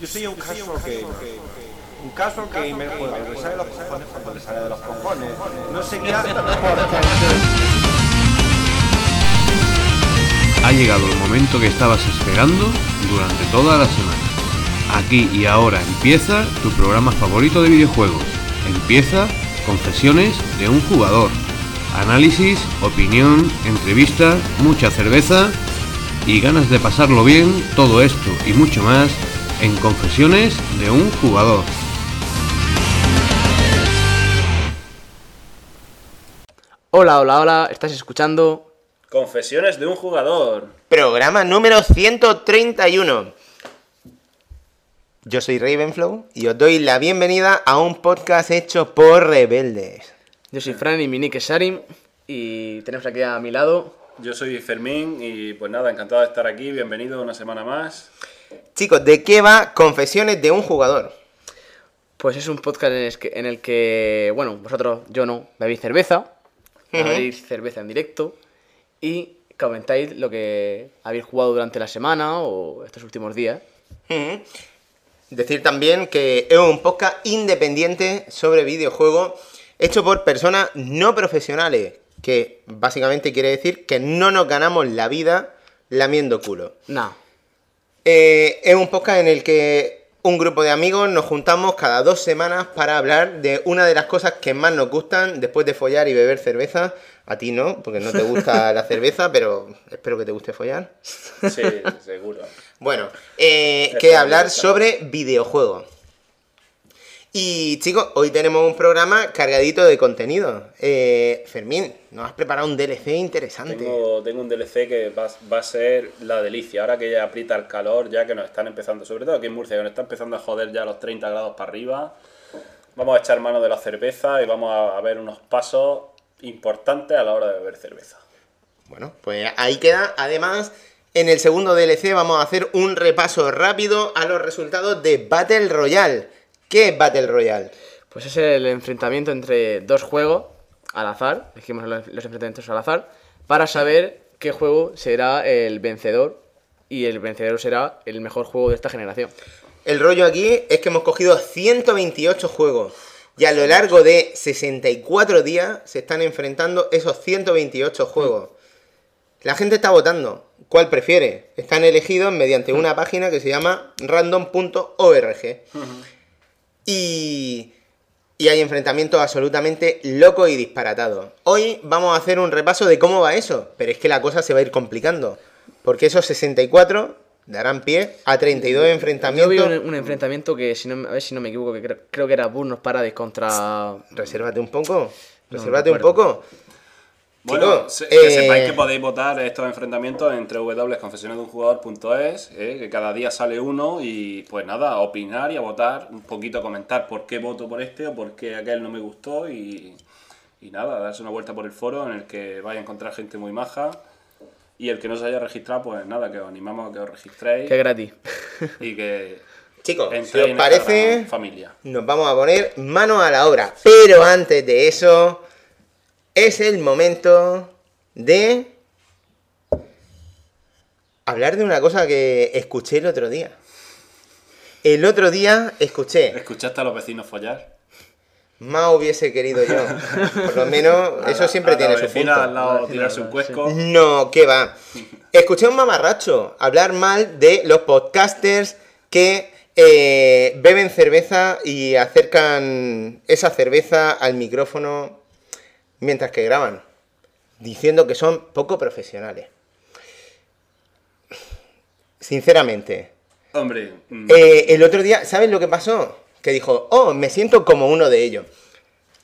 Yo soy un caso que... Un caso que me juega, le sale de los cojones cuando le sale de los cojones. No sé qué hace Ha llegado el momento que estabas esperando durante toda la semana. Aquí y ahora empieza tu programa favorito de videojuegos. Empieza Confesiones de un jugador. Análisis, opinión, entrevista, mucha cerveza y ganas de pasarlo bien, todo esto y mucho más en Confesiones de un jugador. Hola, hola, hola, estás escuchando Confesiones de un jugador. Programa número 131. Yo soy Ravenflow y os doy la bienvenida a un podcast hecho por rebeldes. Yo soy Fran y mi nick es Sarim y tenemos aquí a mi lado Yo soy Fermín y pues nada, encantado de estar aquí. Bienvenido una semana más. Chicos, ¿de qué va Confesiones de un jugador? Pues es un podcast en el que, en el que, bueno, vosotros, yo no, bebéis cerveza, bebéis cerveza en directo y comentáis lo que habéis jugado durante la semana o estos últimos días. Decir también que es un podcast independiente sobre videojuegos hecho por personas no profesionales, que básicamente quiere decir que no nos ganamos la vida lamiendo culo. Nah, Eh, es un podcast en el que un grupo de amigos nos juntamos cada dos semanas para hablar de una de las cosas que más nos gustan después de follar y beber cerveza. A ti no, porque no te gusta la cerveza, pero espero que te guste follar. Sí, seguro. Bueno, eh, que hablar sobre videojuegos. Y chicos, hoy tenemos un programa cargadito de contenido. Eh, Fermín, nos has preparado un DLC interesante. Tengo, tengo un DLC que va, va a ser la delicia. Ahora que ya aprieta el calor, ya que nos están empezando, sobre todo aquí en Murcia, que nos está empezando a joder ya los 30 grados para arriba. Vamos a echar mano de la cerveza y vamos a, a ver unos pasos importantes a la hora de beber cerveza. Bueno, pues ahí queda. Además, en el segundo DLC vamos a hacer un repaso rápido a los resultados de Battle Royale. ¿Qué es Battle Royale? pues es el enfrentamiento entre dos juegos al azar, elegimos los, los enfrentamientos al azar, para saber qué juego será el vencedor y el vencedor será el mejor juego de esta generación. El rollo aquí es que hemos cogido 128 juegos. Y a lo largo de 64 días se están enfrentando esos 128 juegos. La gente está votando. ¿Cuál prefiere? Están elegidos mediante una página que se llama random.org. Y, y hay enfrentamientos absolutamente locos y disparatados. Hoy vamos a hacer un repaso de cómo va eso, pero es que la cosa se va a ir complicando. Porque esos 64 darán pie a 32 Yo enfrentamientos. vi un, un enfrentamiento que, si no, a ver si no me equivoco, que creo, creo que era Burnos Paradis contra... Resérvate un poco. No Resérvate un poco. Bueno, se- que eh, sepáis que podéis votar estos enfrentamientos en www.confesionesdeunjugador.es, eh, que cada día sale uno y pues nada, a opinar y a votar, un poquito a comentar por qué voto por este o por qué aquel no me gustó y, y nada, darse una vuelta por el foro en el que vais a encontrar gente muy maja y el que no se haya registrado, pues nada, que os animamos a que os registréis Que gratis. y que Chicos, si os parece, familia. nos vamos a poner mano a la obra. Pero antes de eso, es el momento de hablar de una cosa que escuché el otro día. El otro día escuché, ¿Escuchaste a los vecinos follar? más hubiese querido yo. Por lo menos, eso siempre A la tiene su punto. al lado tirarse un cuesco. No, ¿qué va? Escuché a un mamarracho hablar mal de los podcasters que eh, beben cerveza y acercan esa cerveza al micrófono mientras que graban, diciendo que son poco profesionales. Sinceramente, Hombre, mm, eh, el otro día, ¿sabes lo que pasó? Que dijo, oh, me siento como uno de ellos.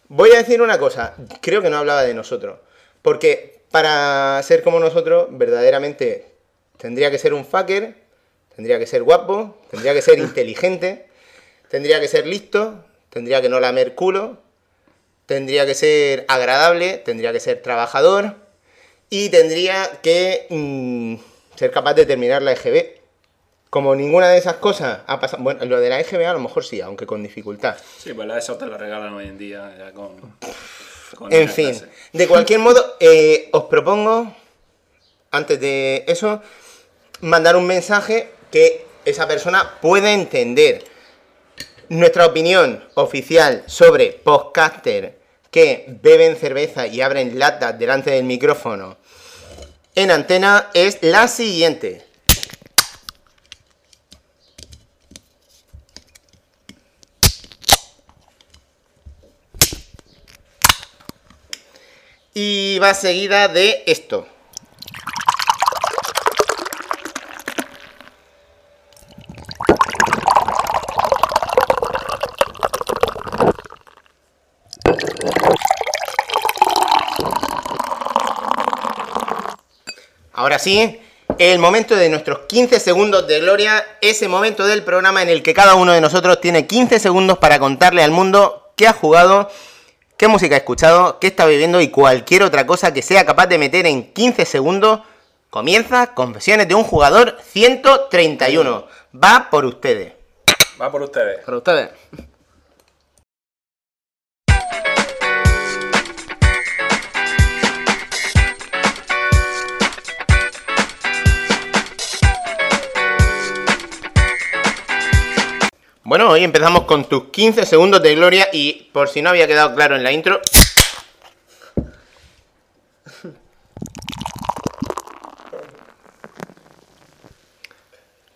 Voy a decir una cosa, creo que no hablaba de nosotros. Porque para ser como nosotros, verdaderamente tendría que ser un fucker, tendría que ser guapo, tendría que ser inteligente, tendría que ser listo, tendría que no lamer culo, tendría que ser agradable, tendría que ser trabajador y tendría que mm, ser capaz de terminar la EGB. Como ninguna de esas cosas ha pasado. Bueno, lo de la EGB a lo mejor sí, aunque con dificultad. sí, pues la eso te la regalan hoy en día ya con... con En fin, clase. de cualquier modo, eh, os propongo, antes de eso, mandar un mensaje que esa persona puede entender. Nuestra opinión oficial sobre podcaster que beben cerveza y abren latas delante del micrófono en antena es la siguiente. Y va seguida de esto. Ahora sí, el momento de nuestros 15 segundos de gloria, ese momento del programa en el que cada uno de nosotros tiene 15 segundos para contarle al mundo qué ha jugado, qué música ha escuchado, qué está viviendo y cualquier otra cosa que sea capaz de meter en 15 segundos. Comienza Confesiones de un jugador 131. Va por ustedes. Va por ustedes. Para ustedes. Bueno, hoy empezamos con tus 15 segundos de gloria y por si no había quedado claro en la intro...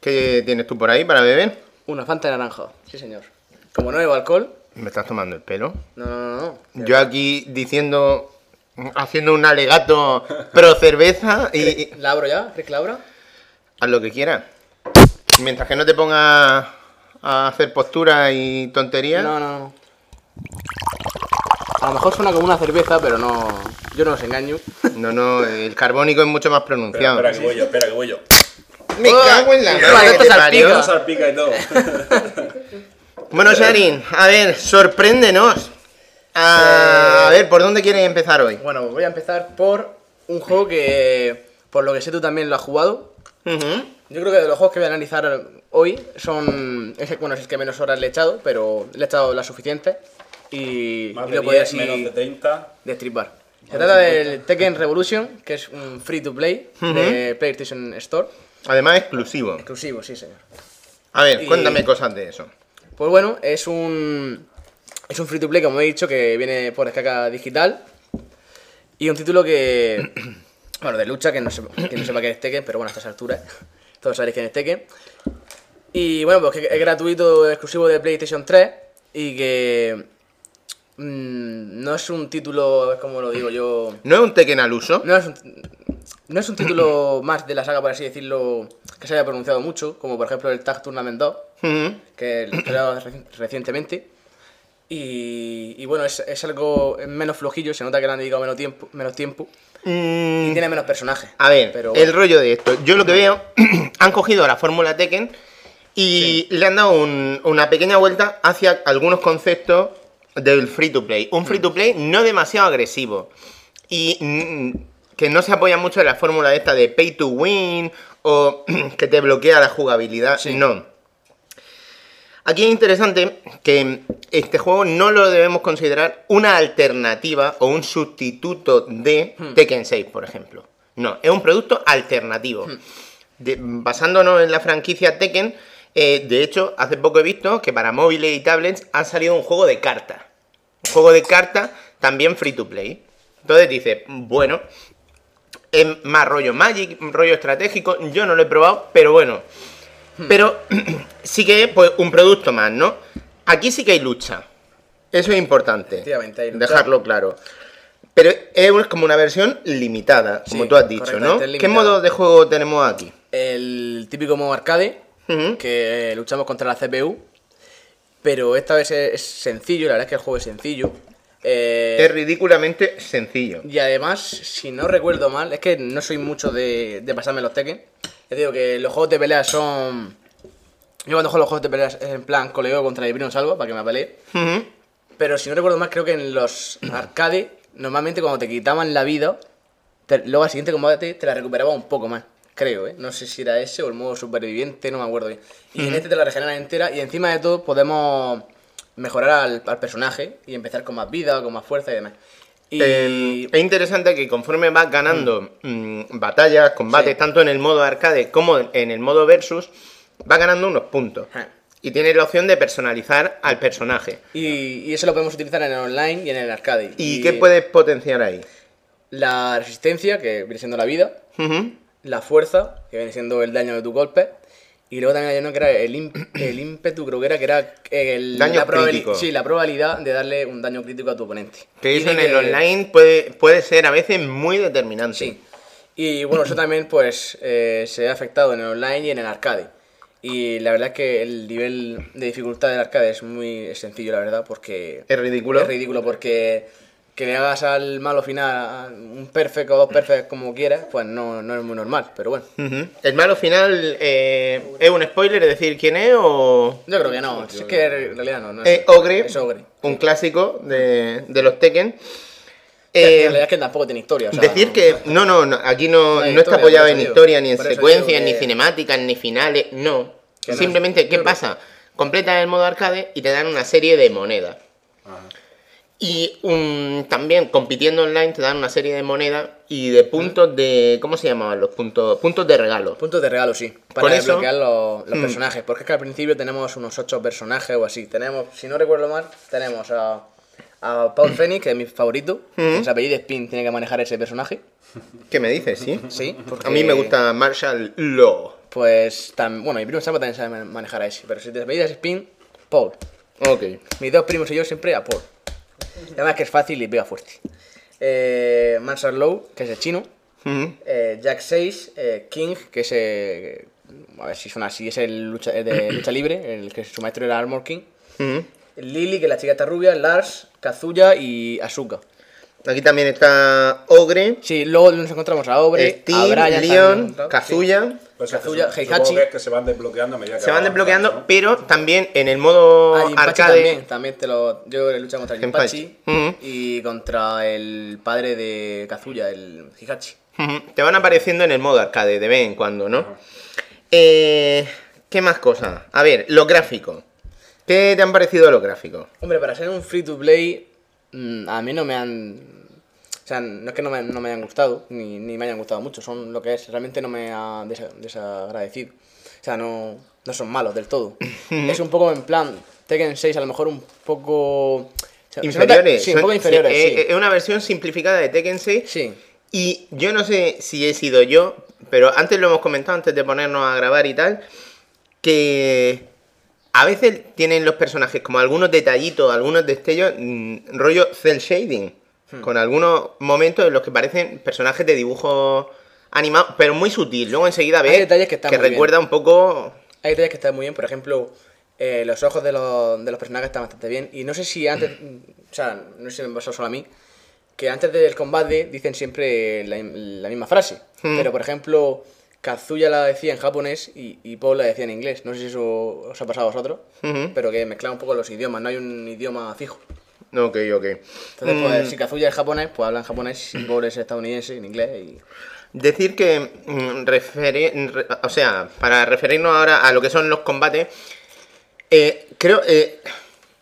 ¿Qué tienes tú por ahí para beber? Una Fanta de naranja. Sí, señor. Como no bebo alcohol. ¿Me estás tomando el pelo? No, no, no. no. Yo aquí diciendo, haciendo un alegato pro cerveza y, ¿La abro ya? ¿Crees que la abro? haz lo que quieras. Mientras que no te pongas a hacer posturas y tonterías. No, no, no. A lo mejor suena como una cerveza, pero no. Yo no os engaño. No, no, el carbónico es mucho más pronunciado. espera que voy yo, espera que voy yo. Me cago en la Oh, madre te salpica. salpica y todo. Bueno, Sharin, a ver, sorpréndenos. A, a ver, ¿por dónde quieres empezar hoy? Bueno, voy a empezar por un juego que, por lo que sé, tú también lo has jugado. Ujú. Yo creo que de los juegos que voy a analizar hoy son. Es, bueno, es el que menos horas le he echado, pero le he echado las suficientes. Y, Más y de lo podía 10, así menos de 30. destripar. Se trata del Tekken Revolution, que es un free to play de PlayStation Store. Además, exclusivo. Exclusivo, sí, señor. A ver, Y- cuéntame cosas de eso. Pues bueno, es un. Es un free to play, como he dicho, que viene por descarga digital. Y un título que. Bueno, de lucha, que no, se, que no sepa qué es Tekken, pero bueno, a estas alturas. Todos sabéis quién es Tekken. Y bueno, pues que es gratuito, exclusivo de PlayStation 3. Y que. mm, no es un título, como lo digo yo. ¿No es un Tekken al uso? No es un, no es un título más de la saga, por así decirlo, que se haya pronunciado mucho, como por ejemplo el Tag Tournament 2 Ujú. que lo he creado reci- recientemente. Y, y bueno, es, es algo menos flojillo, se nota que le han dedicado menos tiempo, menos tiempo Mm, y tiene menos personajes. A ver, pero el rollo de esto. Yo lo que veo, han cogido la fórmula Tekken y le han dado un- una pequeña vuelta hacia algunos conceptos del free to play. Un free to play no demasiado agresivo y mm, que no se apoya mucho en la fórmula esta de pay to win o que te bloquea la jugabilidad. No. Aquí es interesante que este juego no lo debemos considerar una alternativa o un sustituto de Tekken 6, por ejemplo. No, es un producto alternativo. De- basándonos en la franquicia Tekken, eh, de hecho, hace poco he visto que para móviles y tablets ha salido un juego de cartas. Un juego de cartas también free to play. Entonces dice, bueno, es más rollo Magic, rollo estratégico. Yo no lo he probado, pero bueno. Pero sí que es pues, un producto más, ¿no? Aquí sí que hay lucha. Eso es importante. Efectivamente, hay lucha. Dejarlo claro. Pero es como una versión limitada, como Sí, tú has dicho, ¿no? ¿Qué modo de juego tenemos aquí? El típico modo arcade, que luchamos contra la CPU, pero esta vez es, sencillo, la verdad es que el juego es sencillo. Eh, Es ridículamente sencillo. Y además, si no recuerdo mal, es que no soy mucho de, de pasarme los Tekken. Ya digo que los juegos de pelea son. Yo cuando juego los juegos de pelea es en plan coleo contra el Brino Salva para que me pelee. Ujú. Pero si no recuerdo mal, creo que en los arcade, normalmente cuando te quitaban la vida, te- luego al siguiente combate te la recuperaba un poco más. Creo, ¿eh? No sé si era ese o el modo superviviente, no me acuerdo bien. Y en este te la regeneran entera y encima de todo podemos mejorar al, al personaje y empezar con más vida, con más fuerza y demás. Y... Eh, es interesante que conforme vas ganando mm, batallas, combates, Sí. tanto en el modo arcade como en el modo versus, va ganando unos puntos. Ja. Y tienes la opción de personalizar al personaje. Y, y eso lo podemos utilizar en el online y en el arcade. ¿Y qué puedes potenciar ahí? La resistencia, que viene siendo la vida. La fuerza, que viene siendo el daño de tu golpe. Y luego también hay uno que era el, imp- el ímpetu, creo que era, que era el, Daño la, crítico. sí, la probabilidad de darle un daño crítico a tu oponente. Que Y eso en el online puede, puede ser a veces muy determinante. Sí. Y bueno, eso también pues eh, se ha afectado en el online y en el arcade. Y la verdad es que el nivel de dificultad del arcade es muy sencillo, la verdad, porque... Es ridículo. Es ridículo porque que le hagas al malo final un perfect o dos perfect como quieras, pues no, no es muy normal, pero bueno. ¿El malo final eh, es un spoiler, es decir, quién es o...? Yo creo que no, es que en realidad no. no Es Ogre, Es Ogre. un clásico de, de los Tekken. Eh, en realidad es que tampoco tiene historia. o sea, decir no- que no, no, no, aquí no, No está apoyado en historia, ni en secuencias, ni cinemáticas, ni finales, no. Que. Simplemente, ¿qué pasa? Completas el modo arcade y te dan una serie de monedas. Y un- también compitiendo online te dan una serie de monedas y de puntos de... ¿Cómo se llamaban los puntos? Puntos de regalo. Puntos de regalo, sí. Para eso- desbloquear los, los Mm. personajes. Porque es que al principio tenemos unos 8 personajes o así. Tenemos, si no recuerdo mal, tenemos a, a Paul Phoenix, que es mi favorito. Mm. que Se apellido Spin, tiene que manejar ese personaje. ¿Qué me dices, sí? Sí, porque- A mí me gusta Marshall Law. Pues, bueno, mi primo Salvo también sabe man- manejar a ese. Pero si te apellidas Spin, Paul. Ok. Mis dos primos y yo siempre a Paul. Además que es fácil y pega fuerte. Eh, Marshall Low, que es el chino. Eh, Jack 6, eh, King, que es. eh, a ver si suena así, es el lucha, el de lucha libre, el que su maestro era Armor King. Lily, que es la chica esta rubia, Lars, Kazuya y Asuka. Aquí también está Ogre, Sí, luego nos encontramos a Obre, a Steve, Brian, Leon, Kazuya. Pues Kazuya, que Heihachi. que es que se van desbloqueando a medida que Se van avanzan, desbloqueando, ¿no? pero también en el modo. Ah, arcade. también, también te lo. Yo he luchado contra Jinpachi. Jinpachi y contra el padre de Kazuya, el Hihachi. Ujú, Te van apareciendo en el modo arcade de vez en cuando, ¿no? Eh, ¿Qué más cosas? A ver, los gráficos. ¿Qué te han parecido los gráficos? Hombre, para ser un free to play, mm, a mí no me han. O sea, no es que no me, no me hayan gustado, ni, ni me hayan gustado mucho, son lo que es. Realmente no me ha desa- desagradecido. O sea, no, no son malos del todo. es un poco en plan, Tekken 6 a lo mejor un poco. Inferiores. Sí, un poco inferiores, sí, sí. eh, Es una versión simplificada de Tekken 6. Sí. Y yo no sé si he sido yo, pero antes lo hemos comentado, antes de ponernos a grabar y tal, que a veces tienen los personajes como algunos detallitos, algunos destellos, mm, rollo cel shading, Hmm. con algunos momentos en los que parecen personajes de dibujo animado, pero muy sutil. Luego enseguida Hay ves detalles que están muy bien. recuerda un poco... Hay detalles que están muy bien, por ejemplo, eh, los ojos de los, de los personajes están bastante bien. Y no sé si antes, o sea, no sé si me pasó solo a mí, que antes del combate dicen siempre la, la misma frase. Hmm. Pero por ejemplo, Kazuya la decía en japonés y, y Paul la decía en inglés. No sé si eso os ha pasado a vosotros, pero que mezclan un poco los idiomas, no hay un idioma fijo. Ok, ok. Entonces, pues, si Kazuya es japonés, pues habla en japonés, y Paul es estadounidense, en inglés. Y... Decir que, mm, referi- re- o sea, para referirnos ahora a lo que son los combates, eh, creo, eh,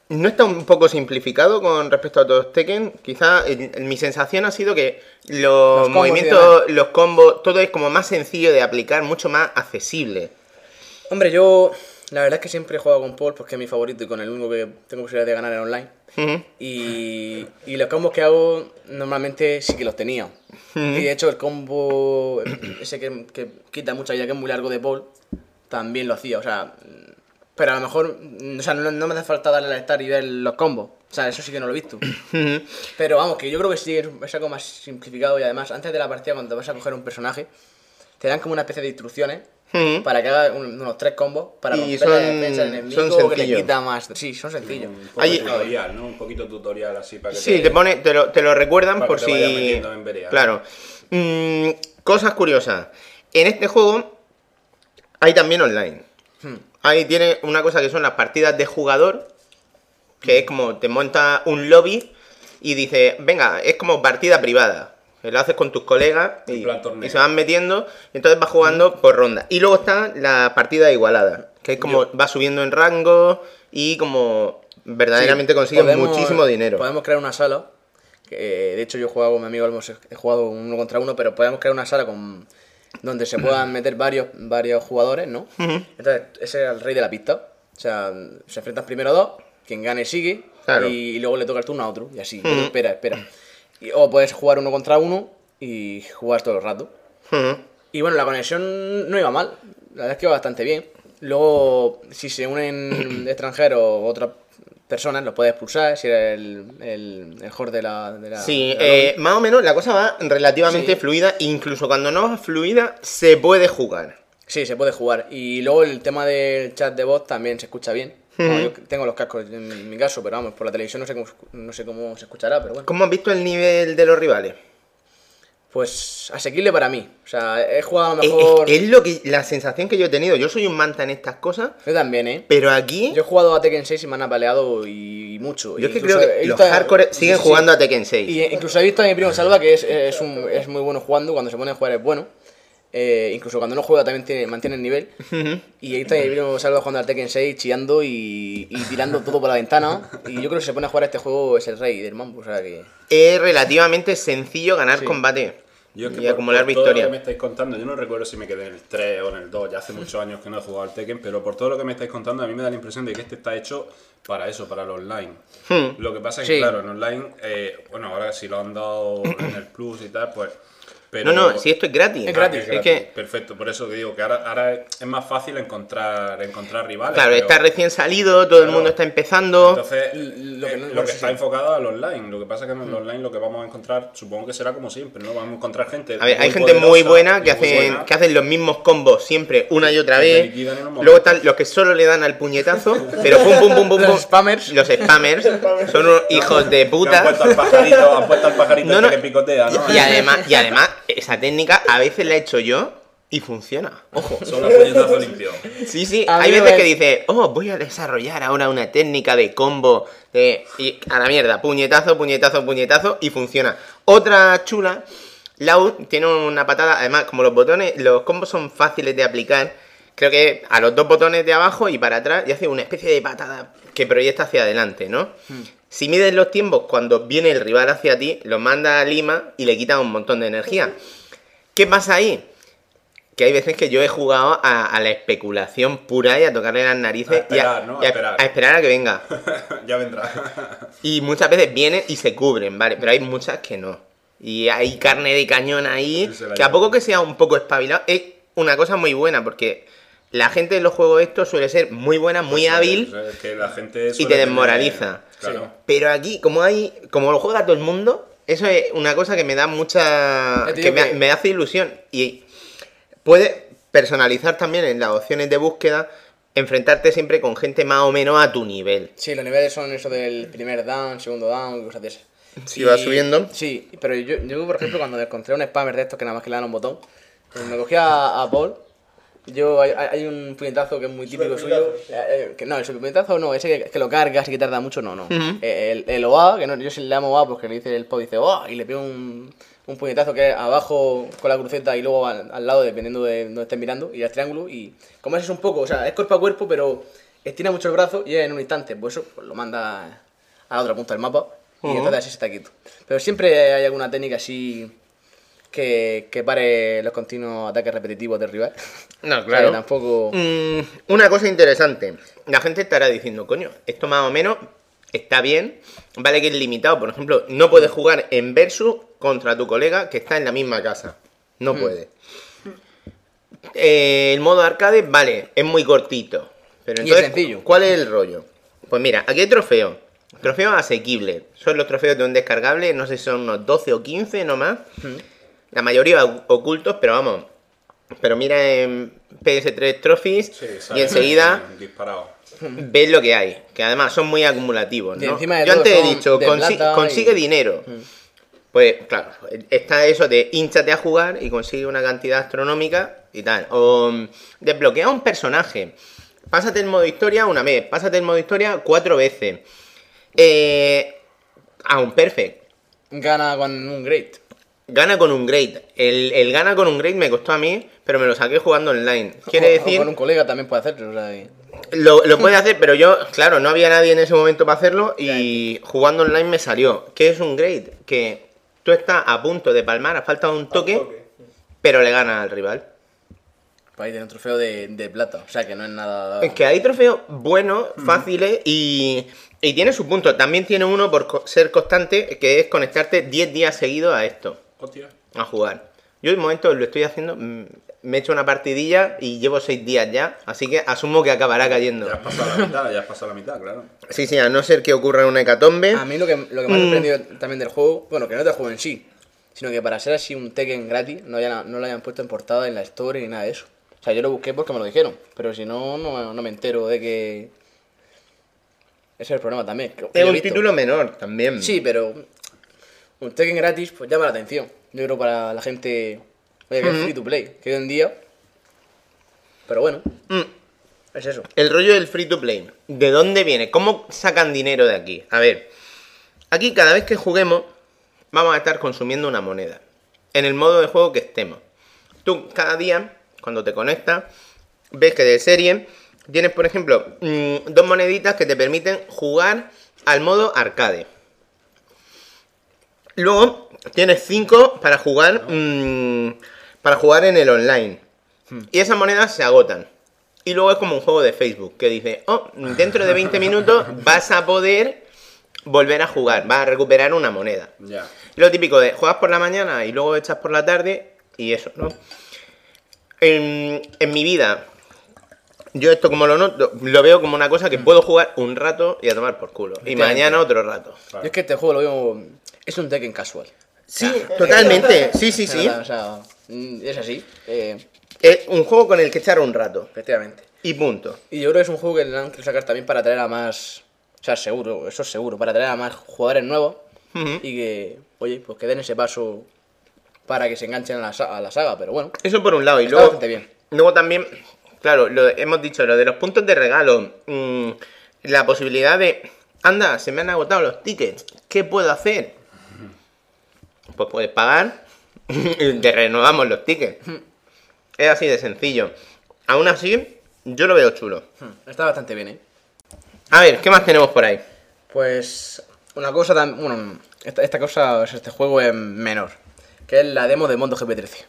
no está un poco simplificado con respecto a otros Tekken. Quizá eh, mi sensación ha sido que los, movimientos, los combos, todo es como más sencillo de aplicar, mucho más accesible. Hombre, yo la verdad es que siempre he jugado con Paul porque es mi favorito y con el único que tengo posibilidad de ganar en online. Y, y los combos que hago normalmente sí que los tenía. Y de hecho el combo ese que, que quita mucha vida, que es muy largo de Paul, también lo hacía. O sea, pero a lo mejor, o sea, no, no me hace falta darle al estar y ver los combos. O sea, eso sí que no lo he visto. Ujú. Pero vamos, que yo creo que sí es, es algo más simplificado y además antes de la partida cuando vas a coger un personaje, te dan como una especie de instrucciones Ujú. para que haga un- unos tres combos para romper son- la defensa del enemigo son que le quita más. Sí, son sencillos. Un poco Ahí- tutorial, ¿no? Un poquito tutorial así para que Sí, te pone, te lo, te lo recuerdan Para por que te vayas si. metiendo en vereda. Claro. Mm, cosas curiosas. En este juego hay también online. Hmm. Ahí tiene una cosa que son las partidas de jugador. Que es como te monta un lobby y dice, venga, es como partida privada. Lo haces con tus colegas y, se van metiendo. Y entonces vas jugando por ronda. Y luego está la partida igualada. Que es como vas subiendo en rango y como verdaderamente Sí, consigues podemos- muchísimo dinero. Podemos crear una sala. eh, de hecho, yo he jugado con mi amigo, hemos he jugado uno contra uno, pero podemos crear una sala con donde se puedan meter varios, varios jugadores, ¿no? Entonces, ese es el rey de la pista. O sea, se enfrentan primero dos, quien gane sigue, Claro. y, luego le toca el turno a otro, y así. espera, espera. Y- o puedes jugar uno contra uno y jugar todo el rato. Y bueno, la conexión no iba mal. La verdad es que iba bastante bien. Luego, si se unen extranjeros o otras personas, los puedes expulsar si eres el, el, el host de la. De la Sí, de la eh, más o menos la cosa va relativamente Sí. fluida, incluso cuando no va fluida, se puede jugar. Sí, se puede jugar. Y luego el tema del chat de voz también se escucha bien. Bueno, yo tengo los cascos en mi caso, pero vamos, por la televisión no sé cómo, no sé cómo se escuchará, pero bueno. ¿Cómo has visto el nivel de los rivales? Pues asequible para mí. O sea, he jugado a lo Es, es- mejor. es lo que la sensación que yo he tenido. Yo soy un manta en estas cosas, Yo también, ¿eh? pero aquí Yo he jugado a Tekken 6 y me han apaleado y, mucho. yo es que Incluso creo que los hardcore siguen sí, jugando a Tekken 6. Y incluso he visto a mi primo Salva que es, es, un- es muy bueno jugando, cuando se pone a jugar es bueno. Eh, incluso cuando no juega también tiene, mantiene el nivel. Y he visto a mi primo Salva jugando al Tekken 6, chillando y, y tirando todo por la ventana. Y yo creo que si se pone a jugar a este juego es el rey del mambo. O sea que. Es relativamente sencillo ganar Sí. combate Yo es que y por- acumular por todo lo victorias. que me estáis contando, yo no recuerdo si me quedé en el 3 o en el 2, ya hace muchos años que no he jugado al Tekken, pero por todo lo que me estáis contando, a mí me da la impresión de que este está hecho para eso, para el online. Hmm. Lo que pasa es que, Sí. claro, en online, eh, bueno, ahora si lo han dado en el Plus y tal, pues. Pero, No, no, si esto es gratis. Es gratis, es Es gratis. que, Perfecto, por eso que digo que ahora, ahora es más fácil encontrar, encontrar rivales. claro, pero- está recién salido, todo el mundo está empezando. Entonces, Lo eh, que lo no- que, bueno, sí, está sí. enfocado al online. Lo que pasa es que en el online lo que vamos a encontrar, supongo que será como siempre, ¿no? Vamos a encontrar gente. A ver, hay gente muy buena que hacen, buena. que hacen los mismos combos siempre, una y otra te vez. Luego están los que solo le dan al puñetazo, pero pum pum pum pum Los pum. spammers. Los spammers son unos hijos de Le Han puta. puesto al pajarito, han puesto al pajarito No, este no. que picotea, ¿no? Y además, y además, esa técnica a veces la he hecho yo y funciona. Ojo. Solo puñetazo limpio. Sí, sí, A hay veces que dice, oh, voy a desarrollar ahora una técnica de combo de... y a la mierda, puñetazo, puñetazo, puñetazo y funciona. Otra chula, Lau tiene una patada, además como los botones, los combos son fáciles de aplicar, creo que a los dos botones de abajo y para atrás y hace una especie de patada que proyecta hacia adelante, ¿no? Si mides los tiempos cuando viene el rival hacia ti, lo manda a Lima y le quita un montón de energía. ¿Qué pasa ahí? Que hay veces que yo he jugado a, a la especulación pura y a tocarle las narices A esperar, y, ¿no? y A esperar. a esperar a que venga. ya vendrá. Y muchas veces vienen y se cubren, ¿vale? Pero hay muchas que no. Y hay carne de cañón ahí, que a poco que sea un poco espabilado, es una cosa muy buena, porque la gente en los juegos estos suele ser muy buena, muy Pues, hábil, eh, es que la gente y te tener- desmoraliza. Claro. pero aquí, como hay, como lo juega todo el mundo, eso es una cosa que me da mucha, que me, que- me hace ilusión. Y puede personalizar también en las opciones de búsqueda, enfrentarte siempre con gente más o menos a tu nivel. Sí, los niveles son eso del primer down, segundo down y cosas de esas. Si Y- va subiendo. Sí, pero yo, yo, por ejemplo, cuando encontré un spammer de estos que nada más que le dan un botón, pues me cogí a, a Paul. Yo, hay, hay un puñetazo que es muy típico suyo. eh, eh, que no, el puñetazo no, ese que, que lo cargas y que tarda mucho, no, no. Eh, el, el OA, que no, yo sí le llamo OA porque le dice el Pau, dice OA, y le pego un, un puñetazo que es abajo con la cruceta y luego al, al lado, dependiendo de donde estés mirando, y el triángulo. Y como ese es un poco, o sea, es cuerpo a cuerpo, pero estira mucho el brazo y es en un instante, pues eso pues lo manda a la otra punta del mapa y entonces así se está quieto. Pero siempre hay alguna técnica así que, que pare los continuos ataques repetitivos del rival. No, O sea, claro. tampoco... Mm, una cosa interesante. La gente estará diciendo, coño, esto más o menos está bien. Vale que es limitado. Por ejemplo, no puedes jugar en versus contra tu colega que está en la misma casa. No puede. Eh, el modo arcade, vale, es muy cortito. Pero Y es entonces, sencillo. ¿cuál es el rollo? Pues mira, aquí hay trofeos. Trofeos asequibles. Son los trofeos de un descargable, no sé si son unos 12 o 15 nomás. La mayoría ocultos, pero vamos. Pero mira en PS3 Trophies Sí, y enseguida ves lo que hay. Que además son muy acumulativos. ¿no? encima de Yo antes he dicho, consi- consigue y- dinero. Pues claro, está eso de hinchate a jugar y consigue una cantidad astronómica y tal. O mm, desbloquea un personaje. Pásate el modo historia una vez, pásate el modo historia cuatro veces. Eh, a un perfect. Gana con un great. Gana con un great. El, el gana con un great me costó a mí, pero me lo saqué jugando online. Quiere O- o decir, con un colega también puede hacerlo. o sea, y- lo, lo puede hacer, pero yo, claro, no había nadie en ese momento para hacerlo y jugando online me salió. ¿Qué es un great? Que tú estás a punto de palmar, a falta de un toque pero le gana al rival. Para ahí tiene un trofeo de, de plata. O sea que no es nada. Es que hay trofeos buenos, fáciles y, y tiene su punto. También tiene uno por ser constante, que es conectarte 10 días seguidos a esto, Hostia. a jugar. Yo de momento lo estoy haciendo, mm, me he hecho una partidilla y llevo 6 días ya, así que asumo que acabará cayendo. Ya has pasado la mitad, ya has pasado la mitad, claro. Sí, sí, a no ser que ocurra una hecatombe. A mí lo que, lo que me ha Mm. sorprendido también del juego, bueno, que no del juego en sí, sino que para ser así un Tekken gratis no, hayan- no lo hayan puesto en portada en la Store ni nada de eso. O sea, yo lo busqué porque me lo dijeron, pero si no, no, no me entero de que... Ese es el problema también. que- Es un título menor también. Sí, pero un Tekken gratis pues llama la atención. Yo creo para la gente oye, que es free to play, que hoy en día... Pero bueno, Mm. es eso. El rollo del free to play. ¿De dónde viene? ¿Cómo sacan dinero de aquí? A ver, aquí cada vez que juguemos vamos a estar consumiendo una moneda. En el modo de juego que estemos. Tú cada día, cuando te conectas, ves que de serie tienes, por ejemplo, mm, dos moneditas que te permiten jugar al modo arcade. Luego tienes cinco para jugar mm, para jugar en el online. Y esas monedas se agotan. Y luego es como un juego de Facebook que dice, oh, dentro de 20 minutos vas a poder volver a jugar, vas a recuperar una moneda. Lo típico de juegas por la mañana y luego echas por la tarde y eso, ¿no? En, en mi vida, yo esto como lo noto, lo veo como una cosa que puedo jugar un rato y a tomar por culo. Y mañana otro rato. Yo es que este juego lo veo... Es un Tekken casual. Sí, totalmente. Sí, sí, sí. O sea, mm, es así, eh, Es un juego con el que echar un rato. efectivamente. Y punto. Y yo creo que es un juego que le han querido sacar también para atraer a más. O sea, seguro, eso es seguro, para atraer a más jugadores nuevos y que, oye, pues que den ese paso para que se enganchen a la, sa- a la saga, pero bueno. Eso por un lado. Y luego, bien. luego también, claro, lo, hemos dicho, lo de los puntos de regalo. mm, la posibilidad de, anda, se me han agotado los tickets. ¿Qué puedo hacer? Pues puedes pagar y te renovamos los tickets. Es así de sencillo. Aún así, yo lo veo chulo. Hmm, Está bastante bien, ¿eh? A ver, ¿qué más tenemos por ahí? Pues una cosa tan. Bueno, esta, esta cosa, o sea, este juego es menor, que es la demo de Mondo GP13.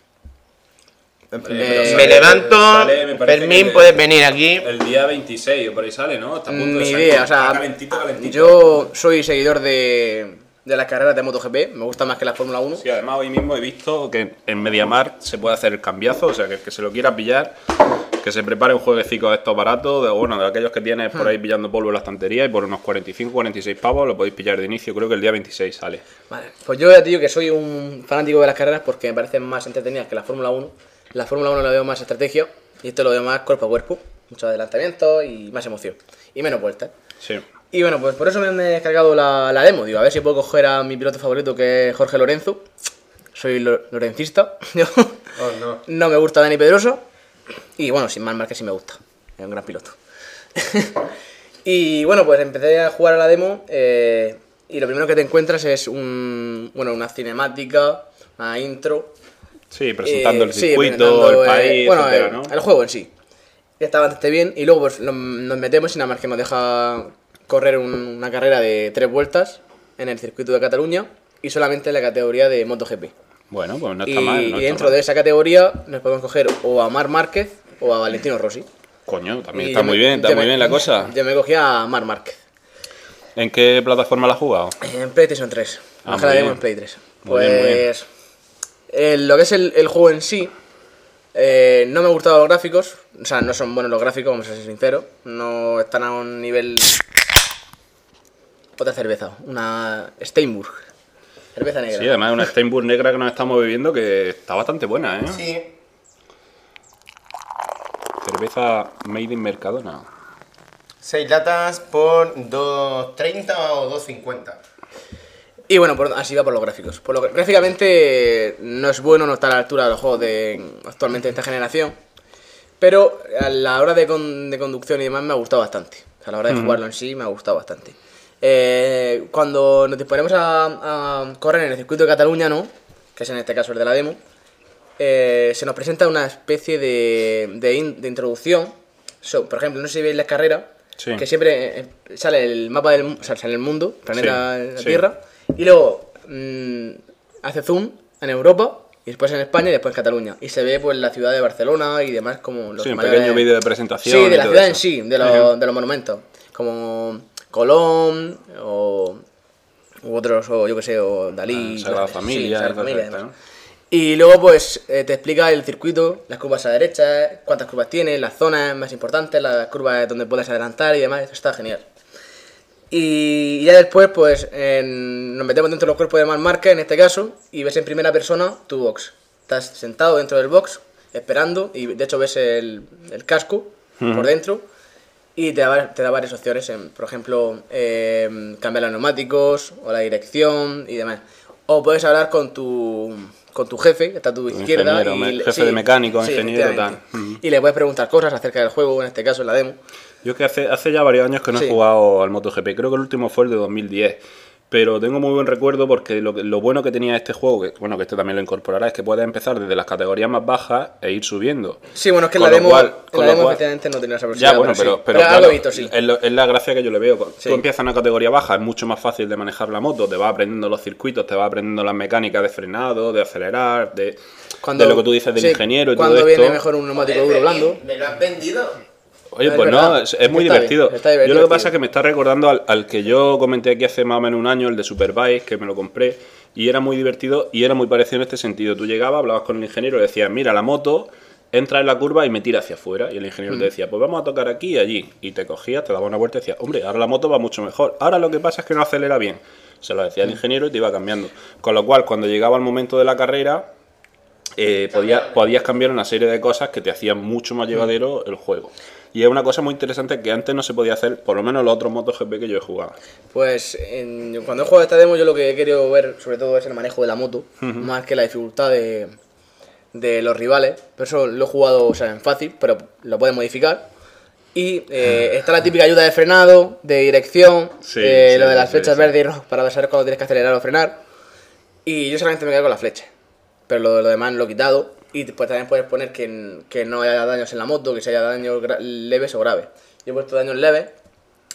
Eh, me levanto, sale, me Fermín, puedes venir aquí. El día 26 o por ahí sale, ¿no? Está a punto de Ni idea, o sea, calentito, calentito. yo soy seguidor de, de las carreras de MotoGP, me gusta más que la Fórmula 1. Sí, además hoy mismo he visto que en MediaMarkt se puede hacer el cambiazo, o sea, que el que se lo quiera pillar, que se prepare un jueguecito de estos baratos, de, bueno, de aquellos que tienes por ahí pillando polvo en la estantería y por unos 45, 46 pavos lo podéis pillar de inicio, creo que el día 26 sale. Vale, pues yo ya te digo que soy un fanático de las carreras porque me parecen más entretenidas que la Fórmula 1. La Fórmula 1 la veo más estrategia y esto lo veo más cuerpo a cuerpo, mucho adelantamiento y más emoción. Y menos vueltas. Sí. Y bueno, pues por eso me han descargado la, la demo. Digo, a ver si puedo coger a mi piloto favorito que es Jorge Lorenzo. Soy lo- lorencista. Yo no. no me gusta Dani Pedroso. Y bueno, sin más Márquez sí me gusta. Es un gran piloto. y bueno, pues empecé a jugar a la demo. eh, y lo primero que te encuentras es un, bueno, una cinemática, una intro. Sí, presentando Eh, el sí, circuito, el eh, país, bueno, etcétera, ¿no? el juego en sí. Está bastante bien. Y luego pues nos metemos y nada más que nos deja correr un- una carrera de tres vueltas en el circuito de Cataluña y solamente en la categoría de MotoGP. Bueno, pues no y, está mal. No y está dentro mal. de esa categoría nos podemos coger o a Mar Márquez o a Valentino Rossi. Coño, también Y está yo muy me- bien, está yo muy me- bien la cosa. Yo me cogí a Mar Márquez. ¿En qué plataforma la has jugado? En PlayStation 3. Ah, la demo bien. en Play 3. Muy bien, muy bien. Pues. lo que es el, el juego en sí. eh, no me gustaban los gráficos. O sea, no son buenos los gráficos, vamos a ser sinceros. No están a un nivel. Otra cerveza. Una Steinburg. Cerveza negra. Sí, además una Steinburg negra que nos estamos bebiendo que está bastante buena, ¿eh? Sí. Cerveza made in Mercadona. 6 latas por 2.30 o 2.50. Y bueno, por- así va por los gráficos. Por lo que, gráficamente no es bueno, no está a la altura de los juegos de actualmente de esta generación. Pero a la hora de, con- de conducción y demás me ha gustado bastante. O sea, a la hora de jugarlo en sí me ha gustado bastante. Eh, cuando nos disponemos a, a correr en el circuito de Cataluña, ¿no? Que es en este caso el de la demo. eh, se nos presenta una especie de, de, in- de introducción. So, por ejemplo, no sé si veis las carreras, Sí. que siempre eh, sale el mapa del o sea, sale el mundo, planeta Sí, la sí. Tierra, y luego mm, hace zoom en Europa y después en España y después en Cataluña. Y se ve pues la ciudad de Barcelona y demás como los Sí, un pequeño vídeo de presentación. Sí, de la ciudad en sí, de, los- de los monumentos. Como Colón o u otros, o yo que sé, o Dalí. Ah, Sagrada sí, Familia, todo Familia, además. ¿no? Y luego pues eh, te explica el circuito, las curvas a la derecha, cuántas curvas tiene, las zonas más importantes, las curvas donde puedes adelantar y demás, eso está genial. Y ya después pues en- nos metemos dentro de los cuerpos de Marc Márquez en este caso y ves en primera persona tu box. Estás sentado dentro del box esperando y de hecho ves el, el casco por dentro y te da, te da varias opciones, en, por ejemplo, eh, cambiar los neumáticos o la dirección y demás. O puedes hablar con tu, con tu jefe, que está a tu izquierda. ingeniero, y jefe de mecánico, ingeniero, tal. Y le puedes preguntar cosas acerca del juego, en este caso en la demo. Yo es que hace, hace ya varios años que no Sí. he jugado al MotoGP, creo que el último fue el de 2010. Pero tengo muy buen recuerdo porque lo, que- lo bueno que tenía este juego, que bueno que este también lo incorporará, es que puedes empezar desde las categorías más bajas e ir subiendo. Sí, bueno, es que en la demo, cual- en con la lo demo cual- efectivamente no tenía esa posibilidad. Ya, bueno, pero, sí. pero, algo claro, he visto, sí. es, lo- es la gracia que yo le veo. Sí. Tú empiezas en una categoría baja, es mucho más fácil de manejar la moto, te vas aprendiendo los circuitos, te vas aprendiendo las mecánicas de frenado, de acelerar, de, de lo que tú dices del sí, ingeniero y todo Cuando viene mejor un neumático duro blando. ¿Me lo has vendido? Oye, Es pues verdad. no, es, es muy bien, divertido. Yo lo que pasa es que me está recordando al, al que yo comenté aquí hace más o menos un año, el de Superbike, que me lo compré, y era muy divertido y era muy parecido en este sentido. Tú llegabas, hablabas con el ingeniero y le decías, mira, la moto entra en la curva y me tira hacia afuera. Y el ingeniero Mm. te decía, pues vamos a tocar aquí y allí. Y te cogías, te daba una vuelta y decías, hombre, ahora la moto va mucho mejor. Ahora lo que pasa es que no acelera bien. Se lo decía el Mm. ingeniero y te iba cambiando. Con lo cual, cuando llegaba el momento de la carrera, eh, podías, podías cambiar una serie de cosas que te hacían mucho más llevadero el juego. Y es una cosa muy interesante que antes no se podía hacer, por lo menos en los otros MotoGP que yo he jugado. Pues en- cuando he jugado esta demo, yo lo que he querido ver, sobre todo, es el manejo de la moto, más que la dificultad de, de los rivales. Por eso lo he jugado o sea, en fácil, pero lo puedes modificar. Y eh, está la típica ayuda de frenado, de dirección, Sí, eh, sí, lo de las sí, flechas verdes y rojas para saber cuándo tienes que acelerar o frenar. Y yo solamente me quedo con la flecha. Pero lo, lo demás lo he quitado. Y después también puedes poner que, que no haya daños en la moto, que se haya daños leves o graves. Yo he puesto daños leves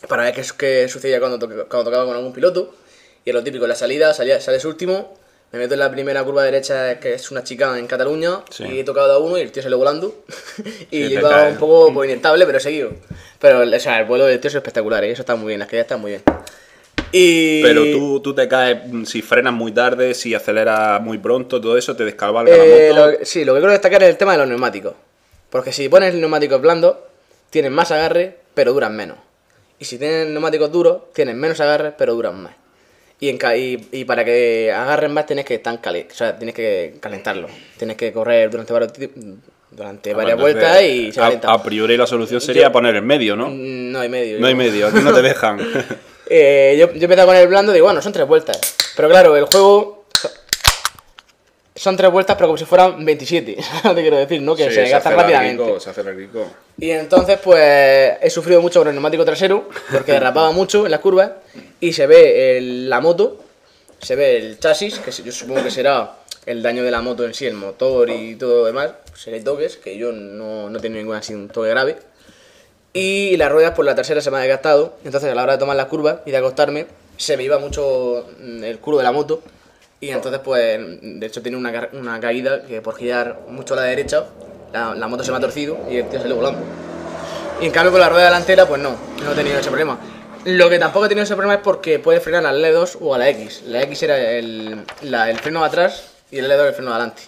para ver qué, qué sucedía cuando, toque- cuando tocaba con algún piloto. Y es lo típico, en la salida, salía, sales último, me meto en la primera curva derecha, que es una chica en Cataluña, Sí. y he tocado a uno y el tío sale volando. y Sí, iba un poco pues, inestable, pero he seguido. Pero o sea, el vuelo del tío es espectacular, ¿eh? eso está muy bien, las caídas están muy bien. Y... Pero tú, tú te caes mm, si frenas muy tarde, si aceleras muy pronto, todo eso te descabalga Eh, la moto. lo- sí, lo que quiero destacar es el tema de los neumáticos. Porque si pones neumáticos blandos, tienen más agarre, pero duran menos. Y si tienes neumáticos duros, tienen menos agarre, pero duran más. Y, en ca- y, y para que agarren más tienes que estar cali o sea, tienes que calentarlo. Tienes que correr durante varios durante varias Entonces, vueltas y se a, a priori la solución sería Yo- poner en medio, ¿no? Mm, No hay medio. No hay medio, aquí no te dejan. Eh, yo, yo empecé con el blando y digo, bueno, son tres vueltas. Pero claro, el juego son tres vueltas, pero como si fueran 27. ¿sabes lo que quiero decir, ¿no? Que Sí, se gasta hace rápidamente. larguico, se hace larguico. Y entonces, pues, he sufrido mucho con el neumático trasero, porque derrapaba mucho en las curvas, y se ve el- la moto, se ve el chasis, que se- yo supongo que será el daño de la moto en sí, el motor y todo lo demás, se le toques, que yo no, no he tenido ningún así un toque grave. Y las ruedas, por la trasera se me ha desgastado, entonces a la hora de tomar la curva y de acostarme, se me iba mucho mm, el culo de la moto, y entonces, pues, de hecho, tiene una, una caída que por girar mucho a la derecha, la, la moto se me ha torcido y el tío sale volando. Y en cambio con la rueda delantera, pues no, no he tenido ese problema. Lo que tampoco he tenido ese problema es porque puedes frenar al L2 o a la X. La X era el, la- el freno de atrás y el L2 el freno de adelante.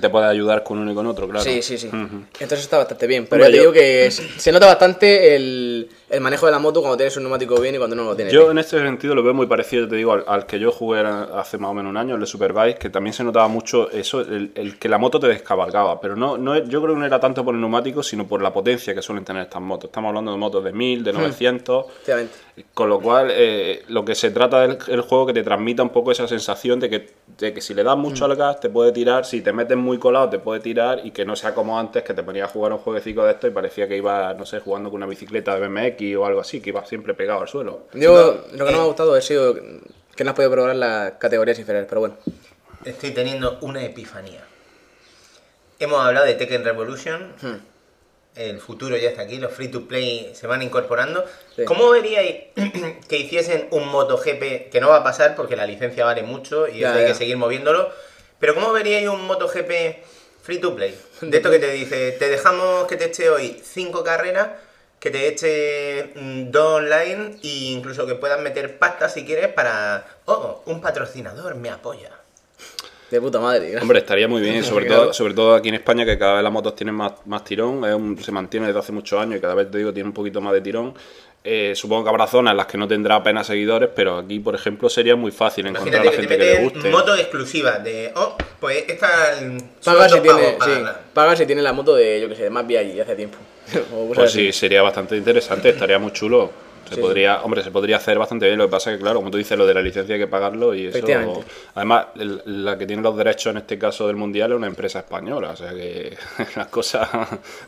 Te puede ayudar con uno y con otro, claro. Sí, sí, sí. Entonces está bastante bien. Pero yo- digo que se nota bastante el, el manejo de la moto cuando tienes un neumático bien y cuando no lo tienes. Yo bien. en este sentido lo veo muy parecido, te digo, al, al que yo jugué hace más o menos un año, el de Superbike, que también se notaba mucho eso, el, el que la moto te descabalgaba, pero no, no yo creo que no era tanto por el neumático, sino por la potencia que suelen tener estas motos. Estamos hablando de motos de 1000, de Hmm. 900, Efectivamente. con lo cual eh, lo que se trata del el juego que te transmita un poco esa sensación de que, de que si le das mucho al gas te puede tirar, si te metes muy colado te puede tirar y que no sea como antes que te ponías a jugar un jueguecito de esto y parecía que iba, no sé, jugando con una bicicleta de BMX o algo así, que iba siempre pegado al suelo. Yo lo que no me ha gustado ha sido que no has podido probar las categorías inferiores, pero bueno. Estoy teniendo una epifanía. Hemos hablado de Tekken Revolution. Hmm. El futuro ya está aquí, los free to play se van incorporando. Sí. ¿Cómo veríais que hiciesen un MotoGP que no va a pasar porque la licencia vale mucho y Ya, eso hay ya. que seguir moviéndolo? Pero ¿cómo veríais un MotoGP free to play? De esto que te dice, te dejamos que te eche hoy cinco carreras, que te eche mm, dos online e incluso que puedas meter pasta si quieres para... Oh, un patrocinador me apoya. De puta madre. Hombre, estaría muy bien, sobre todo, sobre todo aquí en España, que cada vez las motos tienen más, más tirón, es un- se mantiene desde hace muchos años y cada vez te digo tiene un poquito más de tirón. Eh, supongo que habrá zonas en las que no tendrá apenas seguidores, pero aquí, por ejemplo, sería muy fácil encontrar a la que te gente que le guste. moto exclusiva de... Oh, pues esta... Paga si, tiene, sí, paga si tiene la moto de, yo que sé, de más VI hace tiempo. Pues sí, sería bastante interesante, estaría muy chulo. Se Sí, podría, hombre, se podría hacer bastante bien. Lo que pasa es que, claro, como tú dices, lo de la licencia hay que pagarlo y eso. Además, el- la que tiene los derechos en este caso del mundial es una empresa española, o sea que las cosas.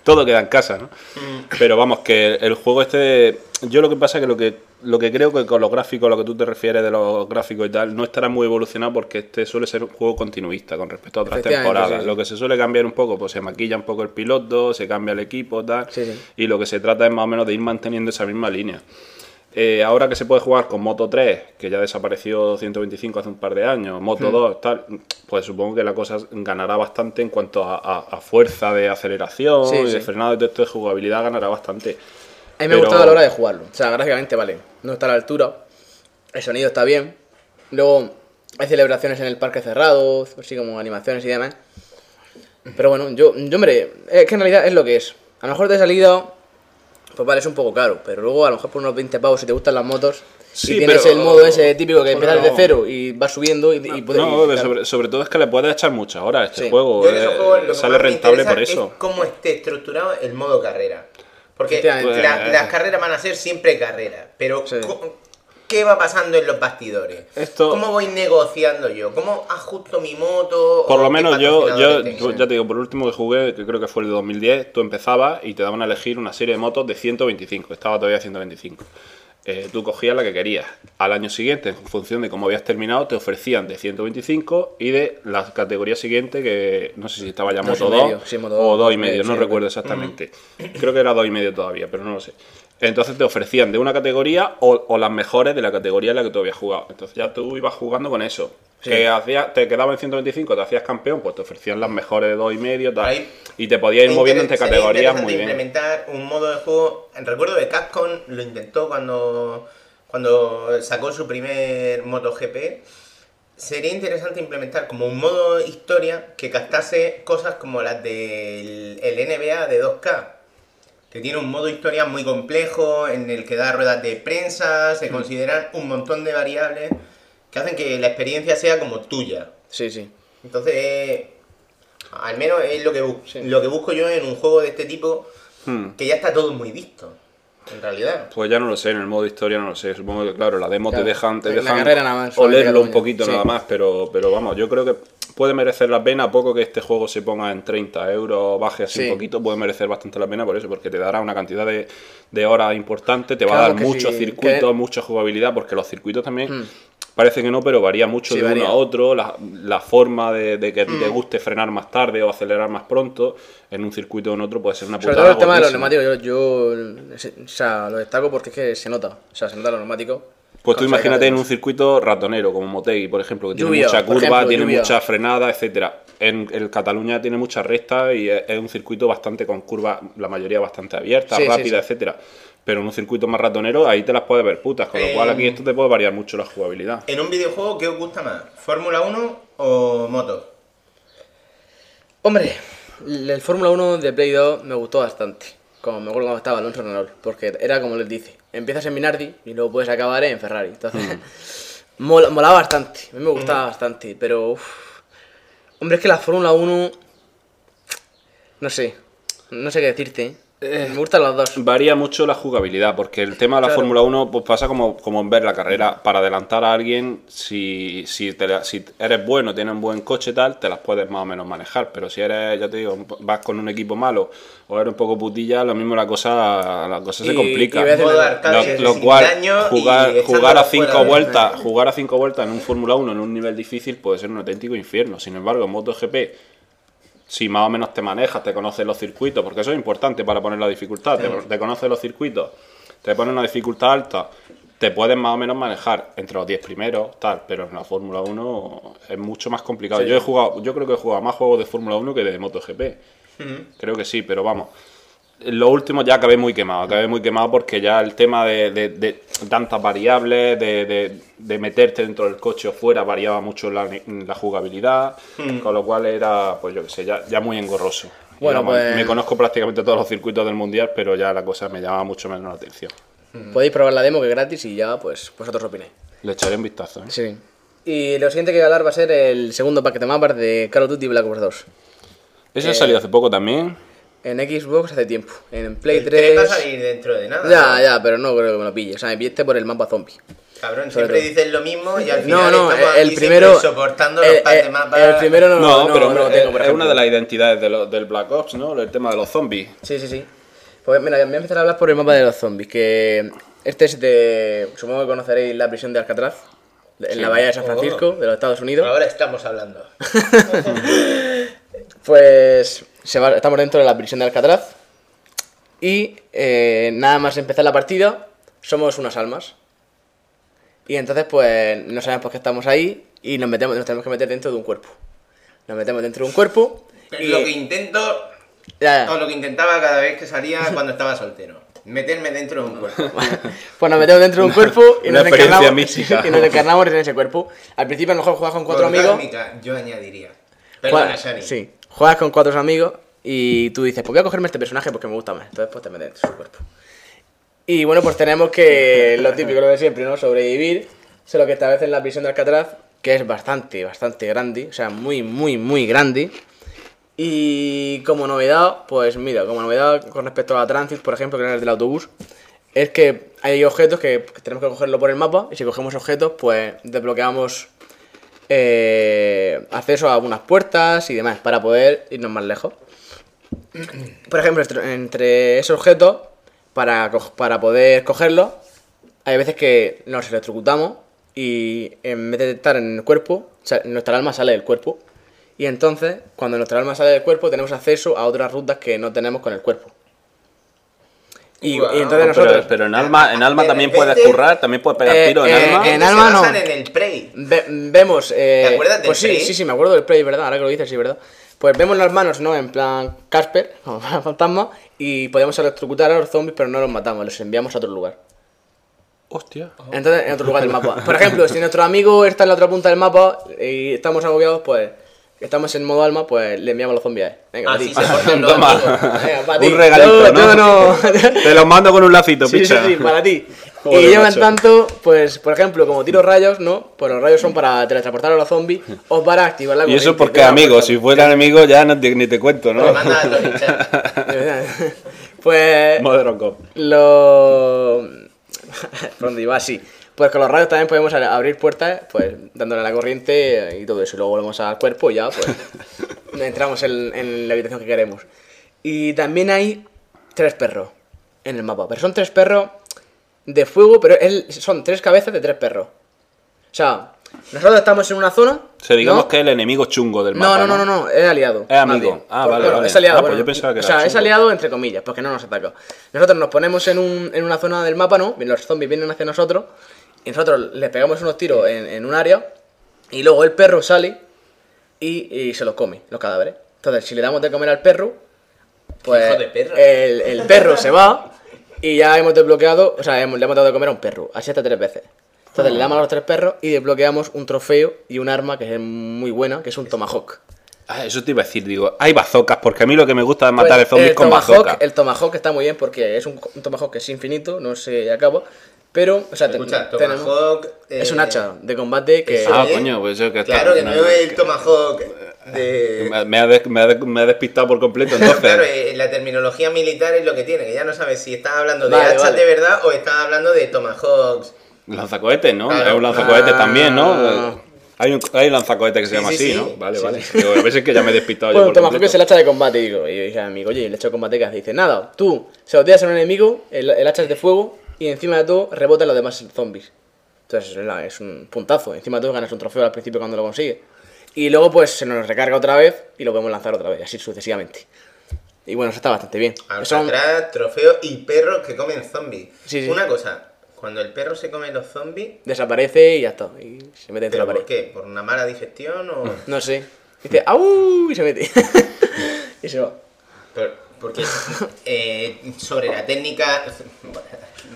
todo queda en casa, ¿no? Mm. Pero vamos, que el juego este. Yo lo que pasa es que lo que lo que creo que con los gráficos, lo que tú te refieres de los gráficos y tal, no estará muy evolucionado porque este suele ser un juego continuista con respecto a otras temporadas. sí. Lo que se suele cambiar un poco, pues se maquilla un poco el piloto, se cambia el equipo, tal. Sí, sí. Y lo que se trata es más o menos de ir manteniendo esa misma línea. Eh, ahora que se puede jugar con Moto 3, que ya desapareció 125 hace un par de años, Hmm. Moto 2, tal, pues supongo que la cosa ganará bastante en cuanto a, a- a fuerza de aceleración y de frenado y todo esto de jugabilidad ganará bastante. A mí me Pero- ha gustado a la hora de jugarlo. O sea, gráficamente vale. No está a la altura. El sonido está bien. Luego hay celebraciones en el parque cerrado, así como animaciones y demás. Pero bueno, yo, yo hombre, es que en realidad es lo que es. A lo mejor de salida, pues vale, es un poco caro. Pero luego a lo mejor por unos 20 pavos si te gustan las motos. Sí, y tienes pero- el modo ese típico que empiezas no. de cero y vas subiendo y, y puedes... No, y- sobre, sobre todo es que le puedes echar muchas horas a este Sí. juego. Eh, juegos lo que sale rentable por eso. Es cómo esté estructurado el modo carrera. Porque la- las carreras van a ser siempre carreras. Pero Sí. ¿qué va pasando en los bastidores? Esto- ¿Cómo voy negociando yo? ¿Cómo ajusto mi moto? Por lo menos yo, yo ya te digo, por último que jugué, que creo que fue el de 2010, tú empezabas y te daban a elegir una serie de motos de 125, estaba todavía 125. Eh, tú cogías la que querías. Al año siguiente, en función de cómo habías terminado, te ofrecían de 125 y de la categoría siguiente, que no sé si estaba ya Moto 2 medio, sí, Moto o dos, 2 y medio, medio, no sí, recuerdo exactamente. Creo que era 2 y medio todavía, pero no lo sé. Entonces te ofrecían de una categoría o, o las mejores de la categoría en la que tú habías jugado. Entonces ya tú ibas jugando con eso. Que hacía, te quedaba en 125, te hacías campeón, pues te ofrecían las mejores de 2 y medio, tal. Ahí- Y te podías ir moviendo entre categorías muy bien. implementar un modo de juego. Recuerdo que Capcom lo intentó cuando, cuando sacó su primer MotoGP. Sería interesante implementar como un modo historia que captase cosas como las del el NBA de 2K. Que tiene un modo historia muy complejo en el que da ruedas de prensa, Mm. se consideran un montón de variables que hacen que la experiencia sea como tuya. Sí, sí. Entonces, eh, al menos es lo que, Sí. lo que busco yo en un juego de este tipo, Hmm. que ya está todo muy visto, en realidad. Pues ya no lo sé, en el modo historia no lo sé. Supongo que, claro, la demo Claro. te dejan, te En la dejan carrera nada más, solamente olerlo un poquito Sí. nada más, pero, pero vamos, yo creo que puede merecer la pena, a poco que este juego se ponga en 30 euros, baje así Sí. un poquito, puede merecer bastante la pena por eso, porque te dará una cantidad de, de horas importante, te va a dar muchos sí, circuitos, que- mucha jugabilidad, porque los circuitos también... Hmm. Parece que no, pero varía mucho Sí, de varía. uno a otro, la, la forma de, de que a ti Hmm. te guste frenar más tarde o acelerar más pronto, en un circuito o en otro puede ser una Sobre putada todo el tema de los neumáticos, yo, yo se- o sea, lo destaco porque es que se nota. O sea, se nota los neumáticos. Pues tú imagínate en un circuito ratonero, como Motegi, por ejemplo, que tiene mucha curva, ejemplo, tiene lluvia. mucha frenada, etcétera. En el Cataluña tiene muchas rectas y es, es un circuito bastante con curvas, la mayoría bastante abiertas, Sí, sí, rápidas, sí. etcétera. Pero en un circuito más ratonero, ahí te las puedes ver putas, con lo cual aquí esto te puede variar mucho la jugabilidad. En un videojuego, ¿qué os gusta más? ¿Fórmula 1 o moto? Hombre, el, el Fórmula 1 de Play 2 me gustó bastante. Como me acuerdo cuando estaba Alonso Renault. Porque era como les dice: empiezas en Minardi y luego puedes acabar en Ferrari. Entonces, mola- molaba bastante. A mí me gustaba bastante. Pero, uf, hombre, es que la Fórmula 1. No sé. No sé qué decirte. ¿Eh? me gustan los dos. Varía mucho la jugabilidad, porque el tema de la Claro. Fórmula 1 pues pasa como, como en ver la carrera. Para adelantar a alguien, si, si, te la- si eres bueno, tienes un buen coche tal, te las puedes más o menos manejar. Pero si eres, ya te digo, vas con un equipo malo o eres un poco putilla, lo mismo la cosa, la cosa se complica. y arcade Lo, cual, jugar, jugar a cinco vueltas, jugar a cinco vueltas en un Fórmula 1 en un nivel difícil puede ser un auténtico infierno. Sin embargo, en MotoGP, si más o menos te manejas, te conoces los circuitos, porque eso es importante para poner la dificultad, te, te conoces los circuitos, te pones una dificultad alta te puedes más o menos manejar entre los 10 primeros, tal, pero en la Fórmula 1 es mucho más complicado. Yo he jugado, yo creo que he jugado más juegos de Fórmula 1 que de MotoGP. Creo que sí, pero vamos. Lo último ya acabé muy quemado, acabé muy quemado porque ya el tema de, de- de tantas variables, de, meterte dentro del coche o fuera, variaba mucho la, la jugabilidad, con lo cual era, pues yo qué sé, ya, ya muy engorroso. Bueno, pues- Me conozco prácticamente todos los circuitos del mundial, pero ya la cosa me llamaba mucho menos la atención. Podéis probar la demo que es gratis y ya, pues, vosotros opináis. Le echaré un vistazo. ¿eh? Sí. Y lo siguiente que voy a hablar va a ser el segundo paquete de mapas de Call of Duty Black Ops 2. Ese ha salido hace poco también. En Xbox hace tiempo. En Play El 3 va a 3. salir dentro de nada. Ya, ya, pero no creo que me lo pille. O sea, me pillé este por el mapa zombie. Cabrón, Sobre siempre todo. dices lo mismo y al No, final no, estamos el aquí primero. soportando los el, packs de el- mapas. el primero no, No, no, pero no tengo, por es ejemplo. una de las identidades de lo- del Black Ops, ¿no? El tema de los zombies. Sí, sí, sí. Pues mira, voy a empezar a hablar por el mapa de los zombies. Que este es de. Supongo que conoceréis la prisión de Alcatraz. En la bahía de San Francisco, de los Estados Unidos. Ahora estamos hablando. Pues se va- estamos dentro de la prisión de Alcatraz y eh, nada más empezar la partida somos unas almas. Y entonces pues no sabemos por qué estamos ahí y nos metemos, nos tenemos que meter dentro de un cuerpo. Nos metemos dentro de un cuerpo y Lo que intento, Ya, ya. o lo que intentaba cada vez que salía cuando estaba soltero. Meterme dentro de un cuerpo. Pues nos metemos dentro de un cuerpo y Una nos experiencia encarnamos, mística. y nos encarnamos en ese cuerpo. Al principio a lo mejor juegas con cuatro amigos. Yo añadiría. Perdona, Shani. Sí, juegas con cuatro amigos y tú dices, pues voy a cogerme este personaje porque me gusta más. Entonces pues te metes su cuerpo. Y bueno, pues tenemos que, lo típico, lo de siempre, ¿no? Sobrevivir. Solo que esta vez en la prisión de Alcatraz, que es bastante, bastante grande. O sea, muy, muy, muy grande. Y como novedad, pues mira, como novedad con respecto a la Transit, por ejemplo, que era el del autobús, es que hay objetos que tenemos que cogerlo por el mapa y si cogemos objetos, pues desbloqueamos eh, acceso a algunas puertas y demás para poder irnos más lejos. Por ejemplo, entre- esos objetos, para, para poder cogerlos, hay veces que nos electrocutamos y en vez de estar en el cuerpo, nuestra alma sale del cuerpo. Y entonces, cuando nuestra alma sale del cuerpo, tenemos acceso a otras rutas que no tenemos con el cuerpo. Y, entonces Pero, nosotros... pero en alma, en alma De también repente- puedes currar, también puedes pegar Eh, tiro en eh, alma. en Se alma no. en el Prey. Ve- vemos. eh, ¿Te acuerdas del Pues sí, Prey? sí, sí, me acuerdo del Prey, ¿verdad? Ahora que lo dices, sí, ¿verdad? Pues vemos las manos, ¿no? En plan Casper, como fantasma, y podemos electrocutar a los zombies, pero no los matamos, los enviamos a otro lugar. Hostia. Entonces, en otro lugar del mapa. Por ejemplo, si nuestro amigo está en la otra punta del mapa y estamos agobiados, pues. Estamos en modo alma, pues le enviamos a los zombies. a él. Venga, Así se portan los Toma. amigos. Venga, para ti. Un regalito, No, ¿no? no, no. Te los mando con un lacito, Sí, sí, picha. sí, para ti. Joder, y yo en macho. tanto, pues, por ejemplo, como tiro rayos, ¿no? Pues los rayos son para teletransportar a los zombies o para activar la Y eso porque amigos, puerta. si fueran enemigos ya no te- ni te cuento, Me ¿no? manda a pues Modern Cop. lo... ¿Por dónde iba? Sí. Pues con los rayos también podemos abrir puertas, pues dándole a la corriente y todo eso. Y luego volvemos al cuerpo y ya, pues entramos en, en la habitación que queremos. Y también hay tres perros en el mapa. Pero son tres perros de fuego, pero es- son tres cabezas de tres perros. O sea, nosotros estamos en una zona. O sea, digamos ¿no? que es el enemigo chungo del mapa. no, no, no, no, es aliado. Es amigo. Ah, Por- vale, bueno, vale. Es aliado. Ah, pues bueno, yo pensaba que o era sea, es aliado entre comillas, porque no nos ataca. Nosotros nos ponemos en, un, en una zona del mapa, ¿no? Los zombies vienen hacia nosotros y nosotros les pegamos unos tiros en, en un área y luego el perro sale y, y se los come, los cadáveres. Entonces, si le damos de comer al perro, pues Hijo de perra. El, el perro se va y ya hemos desbloqueado, o sea, hemos- le hemos dado de comer a un perro, así hasta tres veces. Entonces le damos a los tres perros y desbloqueamos un trofeo y un arma que es muy buena, que es un tomahawk. Ah, eso te iba a decir, digo, hay bazocas, porque a mí lo que me gusta es matar Pues, el zombie con tomahawk, bazooka. El tomahawk está muy bien porque es un, un tomahawk que es infinito, no se acaba. Pero, o sea, te- Escucha, tenemos- Tomahawk. es un eh, hacha de combate que. eso Ah, es. coño, pues eso que está- Claro, que no, no es el Tomahawk de. Me, ha des- me ha des- me ha despistado por completo, entonces. Claro, eh, la terminología militar es lo que tiene, que ya no sabes si estás hablando de Vale, hachas vale. de verdad o estás hablando de Tomahawks. Lanzacohetes, ¿no? Claro. Es un lanzacohetes Ah. también, ¿no? Hay un, hay un lanzacohetes que se Sí, llama sí, así, sí. ¿no? Vale, Sí, vale. Digo, a veces que ya me he despistado Bueno, yo un por tomahawk es el hacha de combate. Digo, y yo dije a mi amigo, oye, el hacha de combate que hace. Dice, nada, tú se lo tiras a un enemigo, el, el hacha es de fuego y encima de todo rebota en los demás zombies. Entonces es, un puntazo. Encima de todo ganas un trofeo al principio cuando lo consigues. Y luego pues se nos recarga otra vez y lo podemos lanzar otra vez, así sucesivamente. Y bueno, eso está bastante bien. Son- Alcatraz, trofeo y perros que comen zombies. Sí, sí. Una cosa, Cuando el perro se come los zombies, Desaparece y ya está. Y se mete dentro de ¿pero la por pared. qué? ¿Por una mala digestión o...? No sé. Dice, ¡au! Y se mete. y se va. Por- Porque eh, sobre la técnica,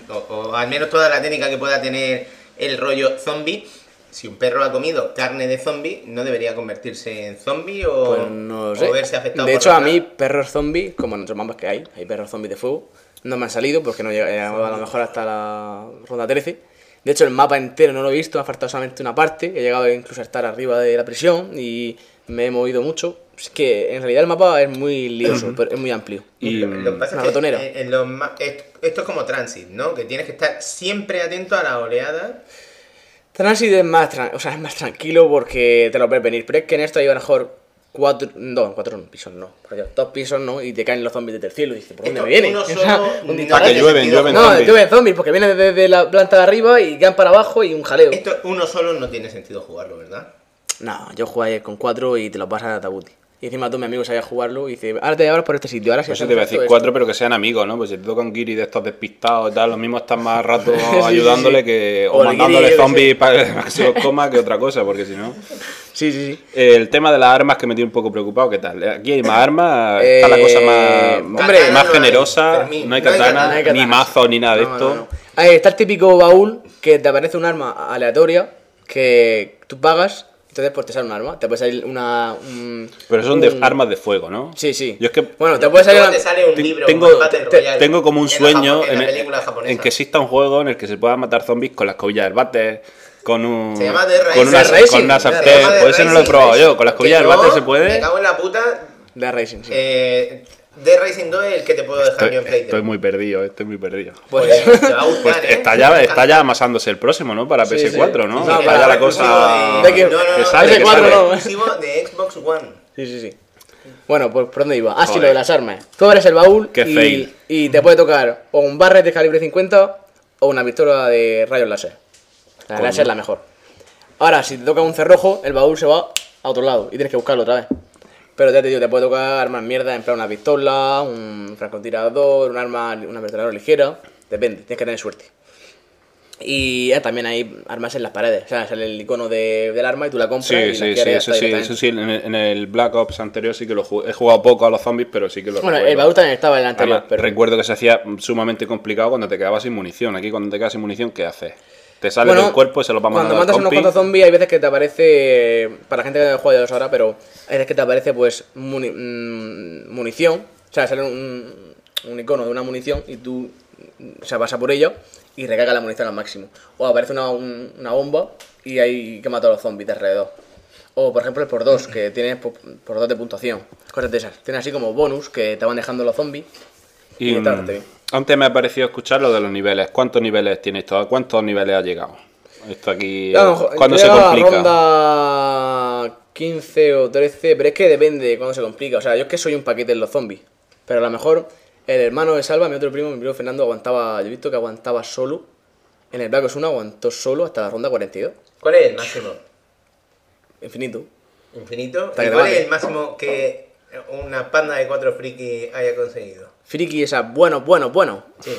o, o al menos toda la técnica que pueda tener el rollo zombie, si un perro ha comido carne de zombie, ¿no debería convertirse en zombie o, Pues no sé. o verse afectado de por hecho, a mí, perros zombies, como en otros mapas que hay, hay perros zombies de fuego, no me han salido porque no he llegado a lo mejor hasta la ronda 13. De hecho, el mapa entero no lo he visto, ha faltado solamente una parte. He llegado incluso a estar arriba de la prisión y me he movido mucho. Es que en realidad el mapa es muy lioso, pero es muy amplio. Y, Lo, lo que pasa una es que ratonera. en- en los esto, es como transit, ¿no? Que tienes que estar siempre atento a la oleada. Transit es más, o sea, es más tranquilo porque te lo ves venir. Pero es que en esto hay a lo mejor cuatro, no, cuatro pisos no, dos pisos no, y te caen los zombies desde el cielo y dices, ¿por dónde Esto, me vienen? uno O sea, solo un no que llueven, llueven. No, zombies. llueven zombies porque vienen desde la planta de arriba y quedan para abajo y un jaleo. Esto uno solo no tiene sentido jugarlo, ¿verdad? No, yo jugué ayer con cuatro y te los vas a tabuti. Y encima tú, mi amigo, sabía jugarlo y dice, ahora te llevas por este sitio, ahora sí eso te iba a decir esto". cuatro, pero que sean amigos, ¿no? Pues si te tocan Giri de estos despistados y tal, lo mismo están más rato sí, ayudándole sí. que. O mandándole guiri, zombies para que se los coma que otra cosa, porque si no. Sí, sí, sí. El tema de las armas que me tiene un poco preocupado, ¿qué tal? Aquí hay más armas, está la Eh, cosa más, hombre, más no generosa, no hay no hay katana, katana, No hay ni mazo, ni nada de No, esto. no, no. Ahí está el típico baúl que te aparece un arma aleatoria que tú pagas, entonces pues te sale un arma. Te puede salir una. un- Pero son de un- armas de fuego, ¿no? Sí, sí. Yo es que Bueno, te puede salir. Una- te sale un libro, tengo, un Battle te- Royale tengo como un en sueño en, en, en que exista un juego en el que se pueda matar zombies con la escobilla del váter, con un Se llama Dead con una. Dead con una sartén, The pues ese no lo he probado yo, con la escobilla del váter no, se puede. Me cago en la puta. De Racing, sí. Eh, Dead Rising 2 es el que te puedo dejar Estoy, yo en Play. estoy muy perdido, estoy muy perdido. Pues, Pues, te va a gustar, Pues ¿eh? está ya, está ya amasándose el próximo, ¿no? Para Sí, PS4, sí. ¿no? No, está para ya la cosa de- de que- no, no, no, que sale, que PS4 sale. no. exclusivo de Xbox One. Sí, sí, sí. Bueno, pues ¿por dónde iba? Ah, sí, lo de las armas. Tú abres el baúl Qué y, fail. y te puede tocar o un barret de calibre 50 o una pistola de rayos láser. La láser es la mejor. Ahora, si te toca un cerrojo, el baúl se va a otro lado y tienes que buscarlo otra vez. Pero ya te digo, te puede tocar armas mierda, en plan una pistola, un francotirador, un arma, una ametralladora ligera. Depende, tienes que tener suerte. Y eh, también hay armas en las paredes. O sea, sale el icono de- del arma y tú la compras. Sí, y la sí, sí, quieres eso sí, eso sí, en el, en el Black Ops anterior sí que lo jugué. He jugado poco a los zombies, pero sí que lo Bueno, recuerdo. el baúl también estaba en el anterior, Además, pero... Recuerdo que se hacía sumamente complicado cuando te quedabas sin munición. Aquí cuando te quedas sin munición, ¿qué haces? Te sale Bueno, del cuerpo y se lo va Cuando mandando al matas unos cuantos zombies hay veces que te aparece, para la gente que juega ya lo sabrá, pero hay veces que te aparece pues muni- mm, munición, o sea, sale un, un icono de una munición y tú, o sea, vas a por ella y recarga la munición al máximo. O aparece una, un- una bomba y hay que matar a los zombies de alrededor. O por ejemplo el por dos, que tienes por, por dos de puntuación, cosas de esas. Tienes así como bonus que te van dejando los zombies. Y, Y antes me ha parecido escuchar lo de los niveles. ¿Cuántos niveles tiene esto? ¿A cuántos niveles ha llegado? Esto aquí. Mejor- ¿Cuándo se complica? ronda 15 o 13, pero es que depende de cuándo se complica. O sea, yo es que soy un paquete en los zombies. Pero a lo mejor el hermano de Salva, mi otro primo, mi primo Fernando, aguantaba. Yo he visto que aguantaba solo. En el Black Ops 1 aguantó solo hasta la ronda 42. ¿Cuál es el máximo? Infinito. ¿Infinito? ¿Y cuál es el máximo que una panda de cuatro friki haya conseguido? Friki esa, bueno, bueno, bueno. Sí.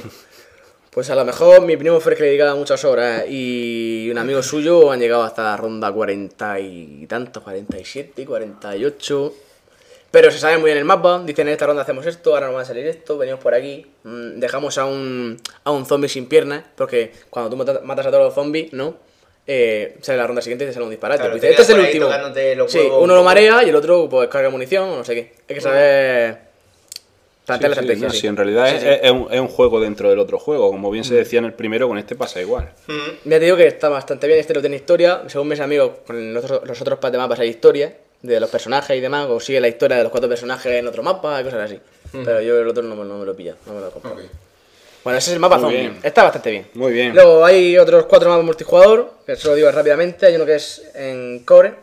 Pues a lo mejor mi primo el que le dedicaba muchas horas y un amigo suyo han llegado hasta la ronda 40 y tantos, 47, 48. Pero se sabe muy bien el mapa, dicen en esta ronda hacemos esto, ahora nos va a salir esto, venimos por aquí, mm, dejamos a un, a un zombie sin piernas, porque cuando tú mata- matas a todos los zombies, ¿no? Eh, sale la ronda siguiente y te sale un disparate. Claro, dice, este es el último. Sí, uno un lo marea y el otro pues carga munición o no sé qué. Hay que saber la sí, estrategia. no, sí. sí, en realidad Sí, es, sí. es un, es un juego dentro del otro juego. Como bien se decía en el primero, con este pasa igual. Ya te digo que está bastante bien, este lo tiene historia. Según mis amigos, con los otros, los otros de mapas hay historia de los personajes y demás, o sigue la historia de los cuatro personajes en otro mapa y cosas así. Pero yo el otro no, me- no me lo pilla, no me lo compro. Bueno, ese es el mapa Muy zombie. bien. Está bastante bien. Muy bien. Luego hay otros cuatro mapas multijugador, que se lo digo rápidamente. Hay uno que es en Core,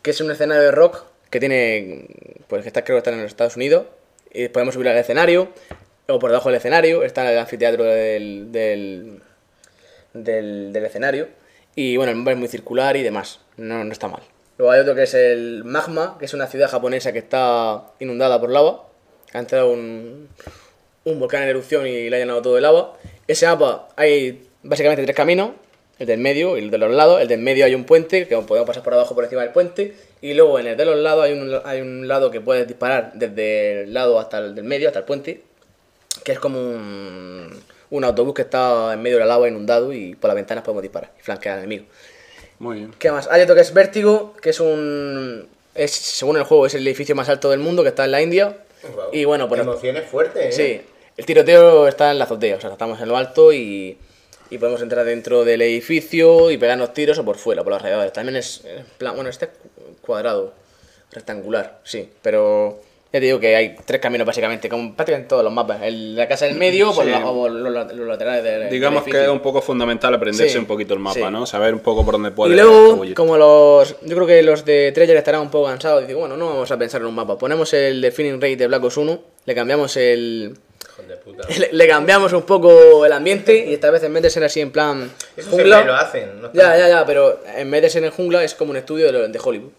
que es un escenario de rock que tiene, pues que está, creo que está en los Estados Unidos. Y podemos subir al escenario, o por debajo del escenario, está el anfiteatro del, del, del, escenario. Y bueno, el mapa es muy circular y demás, no, no está mal. Luego hay otro que es el Magma, que es una ciudad japonesa que está inundada por lava. Ha entrado un, un volcán en erupción y le ha llenado todo de lava. Ese mapa hay básicamente tres caminos, el del medio y el de los lados. El del medio hay un puente, que podemos pasar por abajo por encima del puente, y luego en el de los lados hay un, hay un lado que puedes disparar desde el lado hasta el del medio, hasta el puente, que es como un, un autobús que está en medio del agua inundado y por las ventanas podemos disparar y flanquear al enemigo. Muy bien. ¿Qué más? Hay otro que es Vértigo, que es un... Es, según el juego, es el edificio más alto del mundo, que está en la India. Guau. Y bueno, pues... Emociones fuertes, ¿eh? Sí, el tiroteo está en la azotea, o sea, estamos en lo alto y, y podemos entrar dentro del edificio y pegarnos tiros o por fuera, por los alrededores. También es, plan, bueno, este es cuadrado, rectangular, sí, pero ya te digo que hay tres caminos básicamente, como prácticamente en todos los mapas. El, la casa del medio por Sí. la- o los, los laterales del del Digamos que es un poco fundamental aprenderse Sí, un poquito el mapa, sí. ¿no? Saber un poco por dónde puede Y luego, como los. Yo creo que los de Treasure estarán un poco cansados. Dicen, bueno, no vamos a pensar en un mapa. Ponemos el de Feeling Rate de Black Ops 1, le cambiamos el. Le, le cambiamos un poco el ambiente y esta vez en vez de ser así en plan. Eso jungla. lo hacen. ¿no? Ya, ya, ya, pero en vez de ser en jungla es como un estudio de, de Hollywood.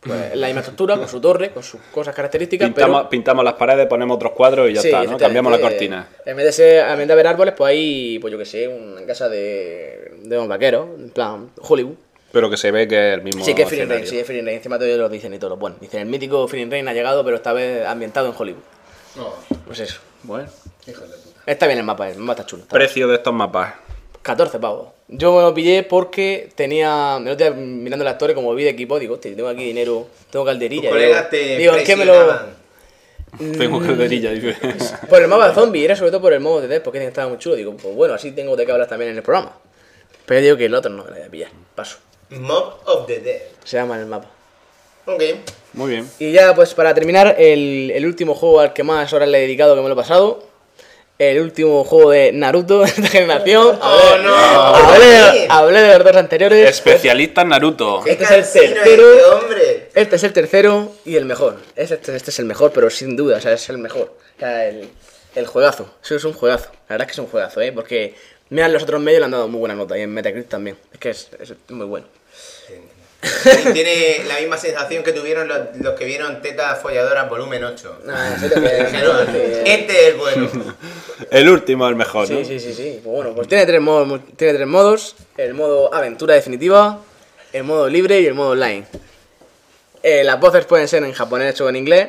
Pues, la misma estructura, con su torre, con sus cosas características. Pintamos, pero... pintamos las paredes, ponemos otros cuadros y ya Sí, está, ¿no? Cambiamos la efectivamente, cortina. En vez de ser, en vez de haber árboles, pues hay, pues yo que sé, una casa de, de un vaquero, en plan Hollywood. Pero que se ve que es el mismo Sí, que es Feeling Rain, sí, es Feeling Rain. Encima todos lo dicen y todos. Bueno, dicen, el mítico Feeling Rain ha llegado, pero esta vez ambientado en Hollywood. No, Pues eso. Bueno. hijo de puta. Está bien el mapa, el mapa está chulo. está Precio de estos mapas. 14 pavos. Yo me lo pillé porque tenía. Mirando la historia, como vi de equipo, digo, hostia, tengo aquí dinero, tengo calderilla. Digo, te digo, ¿en qué me lo.? presionaban. Tengo calderilla, dice. Por el mapa de zombie, era sobre todo por el modo de Death, porque estaba muy chulo. Digo, pues bueno, así tengo de qué hablar también en el programa. Pero digo que el otro no me lo voy a pillar. Paso. Mob of the Dead. Se llama el mapa. Ok. Muy bien. Y ya, pues para terminar, el, el último juego al que más horas le he dedicado que me lo he pasado. El último juego de Naruto de esta generación. Oh, no. Hablé, hablé de los dos anteriores. Especialista en Naruto. Este es el cansino tercero. este hombre. Este es el tercero y el mejor. Este, este es el mejor, pero sin duda, o sea, es el mejor. O sea, el, el juegazo. Eso es un juegazo. La verdad es que es un juegazo, ¿eh? Porque, mira, los otros medios le han dado muy buena nota y en Metacritic también. Es que es, es muy bueno. Tiene la misma sensación que tuvieron los, los que vieron Teta Folladoras volumen 8. Nah, en serio que- Dijeron, que- este es el bueno. El último es el mejor, ¿no? Sí, sí, sí, sí. Pues bueno, pues tiene tres modos. Tiene tres modos. El modo aventura definitiva, el modo libre y el modo online. Eh, las voces pueden ser en japonés o en inglés.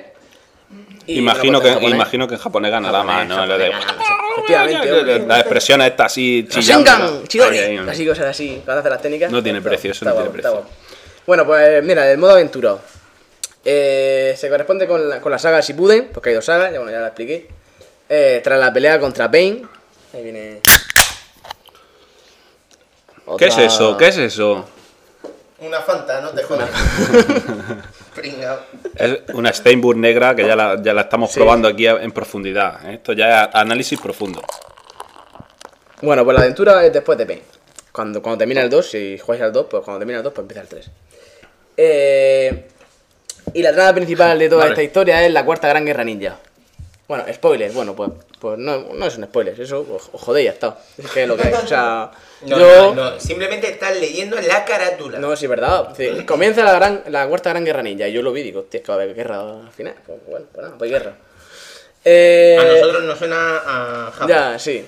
y Imagino que, en japonés. imagino que en japonés ganará más, ¿no? Lo de- Efectivamente. La expresión esta así chillando. Así cosas así, cuando hace las técnicas. No tiene precio, eso no Está tiene está precio. Bueno, pues mira, el modo aventura. Eh, se corresponde con la, con la saga Shippuden, porque hay dos sagas, ya, bueno, ya la expliqué. Eh, tras la pelea contra Pain. Ahí viene. ¿Qué es eso? ¿Qué es eso? Una Fanta, no te jodas. Pringao. Es una Steinburg negra que ya la, ya la estamos Sí. probando aquí en profundidad. Esto ya es análisis profundo. Bueno, pues la aventura es después de Pain. Cuando, cuando termina el 2, si jugáis al 2, pues cuando termina el 2, pues empieza el 3. Eh, y la trama principal de toda Vale. esta historia es la cuarta gran guerra ninja. Bueno, spoiler, bueno, pues, pues no, no es un spoiler, eso os, jodéis, ya está. Es que es lo que. O sea, No, yo. no, no, simplemente estás leyendo la carátula. No, sí, es verdad. Sí, comienza la, gran, la cuarta gran guerra ninja. Y yo lo vi y digo, hostia, es que va a haber guerra al final. Pues bueno, pues nada, pues guerra. Eh, A nosotros nos suena a Japón. ya, sí.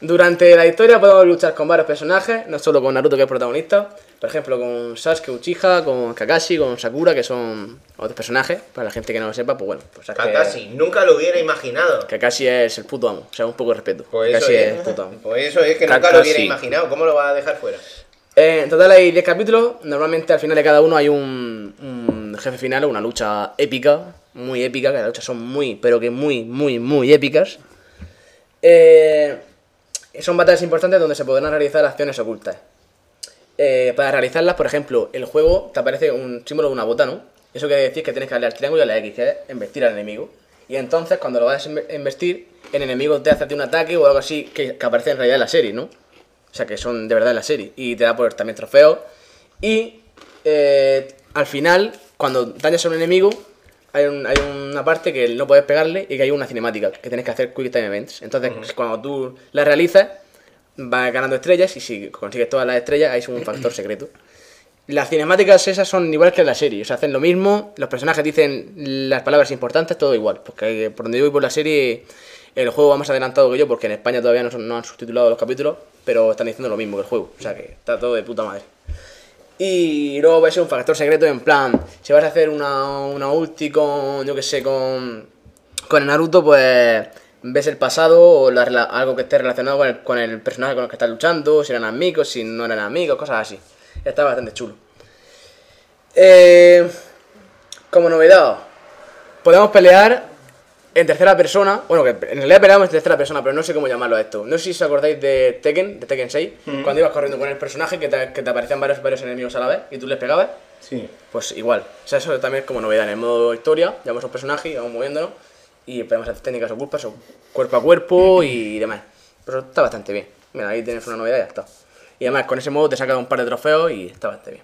Durante la historia podemos luchar con varios personajes, no solo con Naruto que es protagonista, por ejemplo con Sasuke Uchiha, con Kakashi, con Sakura, que son otros personajes, para la gente que no lo sepa, pues bueno, pues Sasuke- Kakashi, nunca lo hubiera imaginado. Kakashi es el puto amo, o sea, un poco de respeto. Pues eso, Kakashi es, es el puto amo. pues eso es que nunca Kakashi. lo hubiera imaginado. ¿Cómo lo va a dejar fuera? Eh, en total hay 10 capítulos, normalmente al final de cada uno hay un, un jefe final o una lucha épica, muy épica, que las luchas son muy, pero que muy, muy, muy épicas. Eh, son batallas importantes donde se podrán realizar acciones ocultas. Eh, para realizarlas, por ejemplo, el juego te aparece un símbolo de una bota, ¿no? Eso quiere decir que tienes que darle al triángulo y a la X, que es embestir al enemigo. Y entonces, cuando lo vas a embestir, el enemigo te hace un ataque o algo así que, que aparece en realidad en la serie, ¿no? O sea, que son de verdad en la serie. Y te da por también trofeos. Y eh, al final, cuando dañas a un enemigo, hay, un- hay una parte que no puedes pegarle y que hay una cinemática que tienes que hacer Quick Time Events. Entonces, cuando tú la realizas, vas ganando estrellas y si consigues todas las estrellas, hay un factor secreto. Las cinemáticas esas son igual que la serie, o sea, hacen lo mismo, los personajes dicen las palabras importantes, todo igual, porque por donde yo voy por la serie El juego va más adelantado que yo porque en España todavía no, no han subtitulado los capítulos, pero están diciendo lo mismo que el juego. O sea que está todo de puta madre. Y luego va a ser un factor secreto en plan, si vas a hacer una, una ulti con, yo que sé, con, con Naruto, pues ves el pasado o la algo que esté relacionado con el, con el personaje con el que estás luchando, si eran amigos, si no eran amigos, cosas así. Está bastante chulo. Eh, como novedad, podemos pelear en tercera persona. Bueno, que en realidad peleamos en tercera persona, pero no sé cómo llamarlo a esto. No sé si os acordáis de Tekken, de Tekken 6, cuando ibas corriendo con el personaje que te, que te aparecían varios, varios enemigos a la vez y tú les pegabas. Sí. Pues igual. O sea, eso también es como novedad. En el modo historia, llamamos a un personaje y vamos moviéndonos y podemos hacer técnicas ocultas o cuerpo a cuerpo y demás. Pero está bastante bien. Mira, ahí tienes una novedad y ya está. Y además con ese modo te saca un par de trofeos y está bastante bien.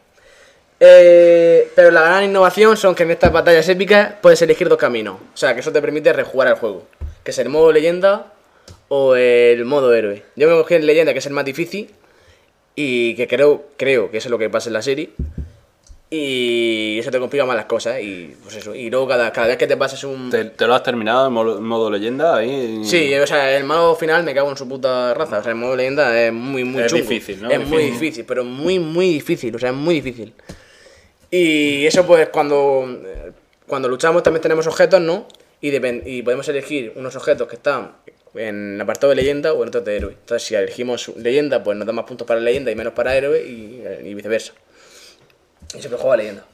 Eh, pero la gran innovación son que en estas batallas épicas puedes elegir dos caminos. O sea, que eso te permite rejugar al juego. Que es el modo leyenda o el modo héroe. Yo me cogí el leyenda, que es el más difícil. Y que creo, creo que eso es lo que pasa en la serie. Y eso te complica más las cosas. Y pues eso. Y luego cada, cada vez que te pasas un. ¿Te, te lo has terminado en modo, modo leyenda? Ahí? Sí, o sea, el modo final me cago en su puta raza. O sea, el modo leyenda es muy, muy Es chungo. difícil, ¿no? Es muy Difícil. pero muy, muy difícil. O sea, es muy difícil. Y eso, pues, cuando, eh, cuando luchamos también tenemos objetos, ¿no? Y, y podemos elegir unos objetos que están en el apartado de leyenda o en otros de héroe. Entonces, si elegimos leyenda, pues nos da más puntos para leyenda y menos para héroe y, y viceversa. Y siempre juega leyenda.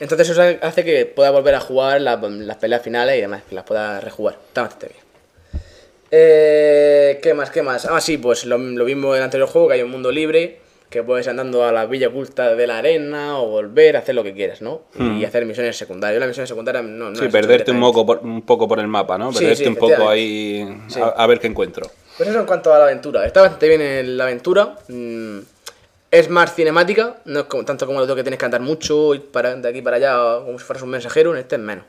Entonces eso hace que pueda volver a jugar la- las peleas finales y demás, que las pueda rejugar. Está bastante bien. Eh, ¿Qué más? ¿Qué más? Ah, sí, pues lo, lo mismo del anterior juego, que hay un mundo libre, que puedes andando a la villa oculta de la arena o volver a hacer lo que quieras, ¿no? Y hacer misiones secundarias. Yo las misiones secundarias no... no Sí, perderte un poco, por, un poco por el mapa, ¿no? Sí, Perderte sí, un poco ahí Sí. a, a ver qué encuentro. Pues eso en cuanto a la aventura. Está bastante bien en la aventura. mm, Es más cinemática, no es como, tanto como lo otro que tienes que andar mucho, ir para, de aquí para allá, como si fueras un mensajero, en este es menos.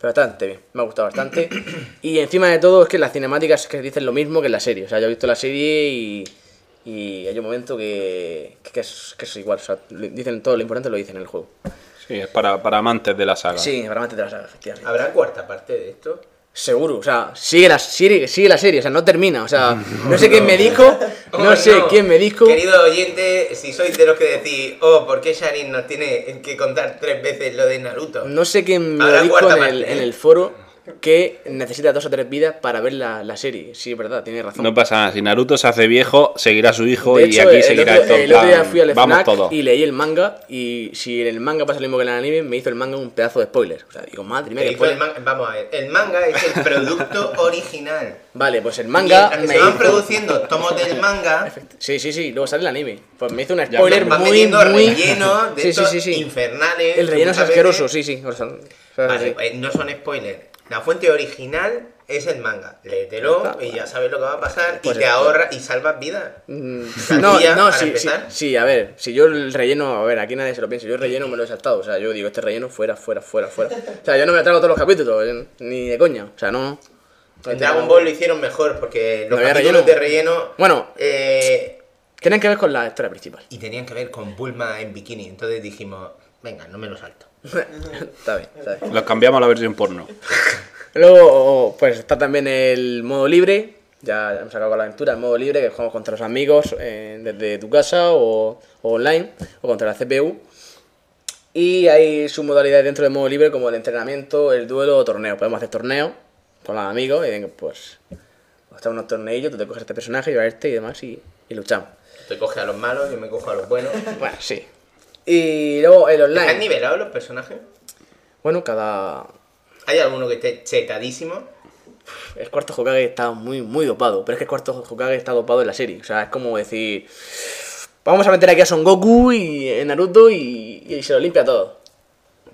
Pero bastante bien, me ha gustado bastante. Y encima de todo es que las cinemáticas que dicen lo mismo que en la serie. O sea, yo he visto la serie y, y hay un momento que, que, es, que es igual. O sea, le- dicen todo lo importante lo dicen en el juego. Sí, es para, para amantes de la saga. Sí, realmente te la saga, efectivamente. ¿Habrá cuarta parte de esto? Seguro, o sea, sigue la, sigue, sigue la serie, o sea, no termina, o sea, no sé quién me dijo, no sé quién me dijo. Querido oyente, si sois de los que decís, oh, ¿por qué Sharin nos tiene que contar tres veces lo de Naruto? No sé quién me lo dijo en el, ¿eh? en el foro que necesita dos o tres vidas para ver la, la serie. Sí, es verdad, tiene razón. No pasa nada, si Naruto se hace viejo, seguirá su hijo de y hecho, aquí el, seguirá otro, en el otro día fui al Vamos FNAC y leí el manga y si en el manga pasa lo mismo que en el anime, me hizo el manga un pedazo de spoiler. O sea, digo, madre mía, Que el spoiler. Vamos a ver, el manga es el producto original. Vale, pues el manga me se van hizo... produciendo tomos del manga, Sí, sí, sí, luego sale el anime. Pues me hizo un Ya, spoiler van muy, muy... relleno de Sí, estos sí, sí. infernales. El relleno es asqueroso, veces- sí, sí. o sea, Vale, sí. pues no son spoilers. La fuente original es el manga. Léetelo y ya sabes lo que va a pasar Pues y te esto. ahorras y salvas vidas. Mm, No, no, sí, sí, a ver, si yo el relleno, a ver, aquí nadie se lo piensa, yo el relleno me lo he saltado, o sea, yo digo, este relleno fuera, fuera, fuera, fuera. O sea, yo no me trago todos los capítulos, yo- ni de coña, o sea, no. En Dragon Ball lo hicieron mejor porque los ¿No capítulos relleno? de relleno. Bueno. eh, Tienen que ver con la historia principal. y tenían que ver con Bulma en bikini. Entonces dijimos, venga, no me lo salto. Está bien, está bien. Los cambiamos a la versión porno. Luego, pues está también el modo libre, ya hemos acabado con la aventura, el modo libre que jugamos contra los amigos eh, desde tu casa o, o online o contra la CPU. Y hay su modalidad dentro del modo libre como el entrenamiento, el duelo o torneo. Podemos hacer torneos con los amigos y pues hasta unos torneillos, tú te coges este personaje, yo a este y demás y, y luchamos. Te coge a los malos, yo me cojo a los buenos. Bueno, sí. Y luego el ¿Están online. nivelados los personajes? Bueno, cada, ¿Hay alguno que esté chetadísimo? El cuarto Hokage está muy, muy dopado, pero es que el cuarto Hokage está dopado en la serie. O sea, es como decir, vamos a meter aquí a Son Goku y en Naruto y, y se lo limpia todo.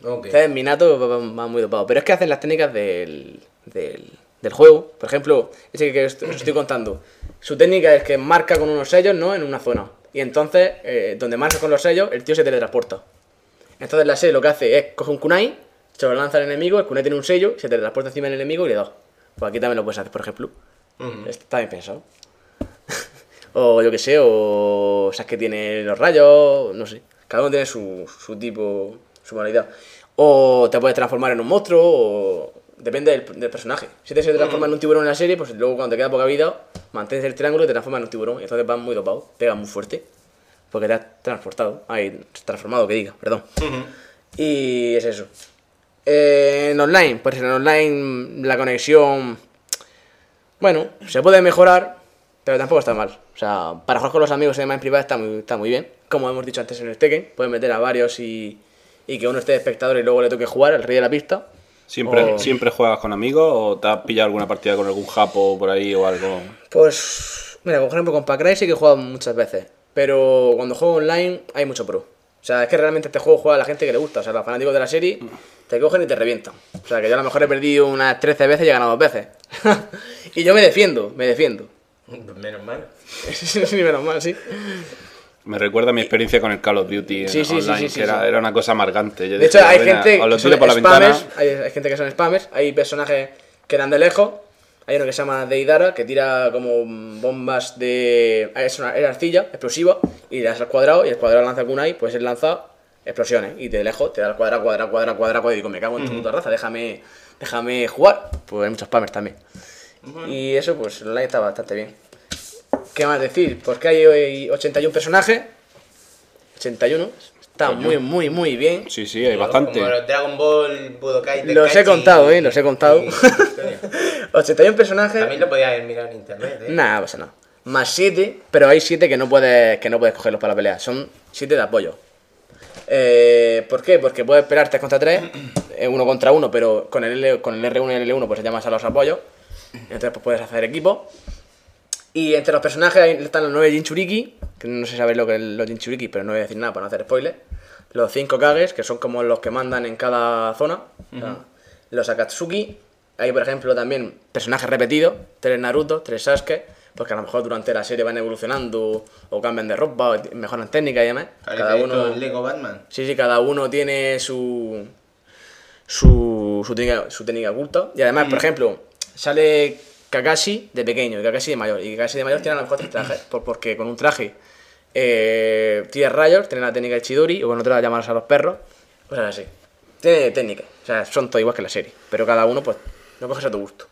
Ok. Entonces Minato va, va- muy dopado. Pero es que hacen las técnicas del, del, del juego. Por ejemplo, ese que os estoy contando. Su técnica es que marca con unos sellos, ¿no? En una zona. Y entonces, eh, donde marca con los sellos, el tío se teletransporta. Entonces la serie lo que hace es coge un kunai, se lo lanza al enemigo, el kunai tiene un sello, se teletransporta encima del enemigo y le da. Pues aquí también lo puedes hacer, por ejemplo. Ujú. Está bien pensado. o yo que sé, o sabes que tiene los rayos, no sé. Cada uno tiene su, su tipo, su modalidad. O te puedes transformar en un monstruo, o depende del, del personaje. Si te se transforma en un tiburón en la serie, pues luego cuando te queda poca vida, mantienes el triángulo y te transformas en un tiburón. Y entonces vas muy dopado, pega muy fuerte. Porque te has transportado. Ahí, transformado, que diga, perdón. Y es eso. Eh, en online, pues en online la conexión. Bueno, se puede mejorar, pero tampoco está mal. O sea, para jugar con los amigos y demás en privado está muy, está muy bien. Como hemos dicho antes en el Tekken, puedes meter a varios y, y que uno esté de espectador y luego le toque jugar, el rey de la pista. ¿Siempre, O- ¿Siempre juegas con amigos o te has pillado alguna partida con algún japo por ahí o algo? Pues, mira, por ejemplo, con Pacray sí que he jugado muchas veces. Pero cuando juego online hay mucho pro. O sea, es que realmente este juego juega a la gente que le gusta. O sea, los fanáticos de la serie te cogen y te revientan. O sea, que yo a lo mejor he perdido unas 13 veces y he ganado dos veces. y yo me defiendo, me defiendo. Menos mal. sí, menos mal, sí. Me recuerda a mi experiencia con el Call of Duty Sí, sí, online, sí, sí, que era, sí. era una cosa amargante. Yo De hecho, decía, hay "Venga, gente que son por la spammers, ventana. hay, hay gente que son spammers, hay personajes que dan de lejos, hay uno que se llama Deidara, que tira como bombas de... es una es arcilla explosiva, y le das al cuadrado, y el cuadrado lanza kunai, pues él lanza explosiones, y de lejos te da el cuadrado, cuadrado, cuadrado, cuadrado, cuadrado, y digo, me cago en tu puta raza, déjame, déjame jugar. Pues hay muchos spammers también. Y eso, pues online está bastante bien. ¿Qué más decir? Pues que hay 81 personajes, 81, está muy, muy, muy bien. Sí, sí, hay bastante. Como los Dragon Ball, Budokai Los he contado, eh, los he contado. y- historia. 81 personajes. También lo podías haber mirado en internet, eh. Nada, pasa nada. Más 7, pero hay 7 que no puedes que no puedes cogerlos para la pelea. Son 7 de apoyo. Eh, ¿Por qué? Porque puedes esperar 3 contra 3, uno contra uno, pero con el, L, con el R1 y el L1 pues llamas a los apoyos. Entonces pues puedes hacer equipo. Y entre los personajes están los 9 Jinchuriki, que no sé si sabéis lo que es los Jinchuriki, pero no voy a decir nada para no hacer spoiler. Los 5 Kages, que son como los que mandan en cada zona. Los Akatsuki. Hay, por ejemplo, también personajes repetidos. Tres Naruto, tres Sasuke. Porque a lo mejor durante la serie van evolucionando o cambian de ropa o mejoran técnica y demás. Cada uno... el Lego Batman. Sí, sí, cada uno tiene su. su. su técnica, su técnica oculta. Y además, por ejemplo, sale Kakashi de pequeño y Kakashi de mayor. Y Kakashi de mayor tiene a lo mejor tres trajes. por- porque con un traje eh, tira rayos, tiene la técnica de Chidori, o con otra llamarse a los perros. Cosas así. Tiene técnica. O sea, son todo igual que la serie. Pero cada uno, pues, lo coges a tu gusto.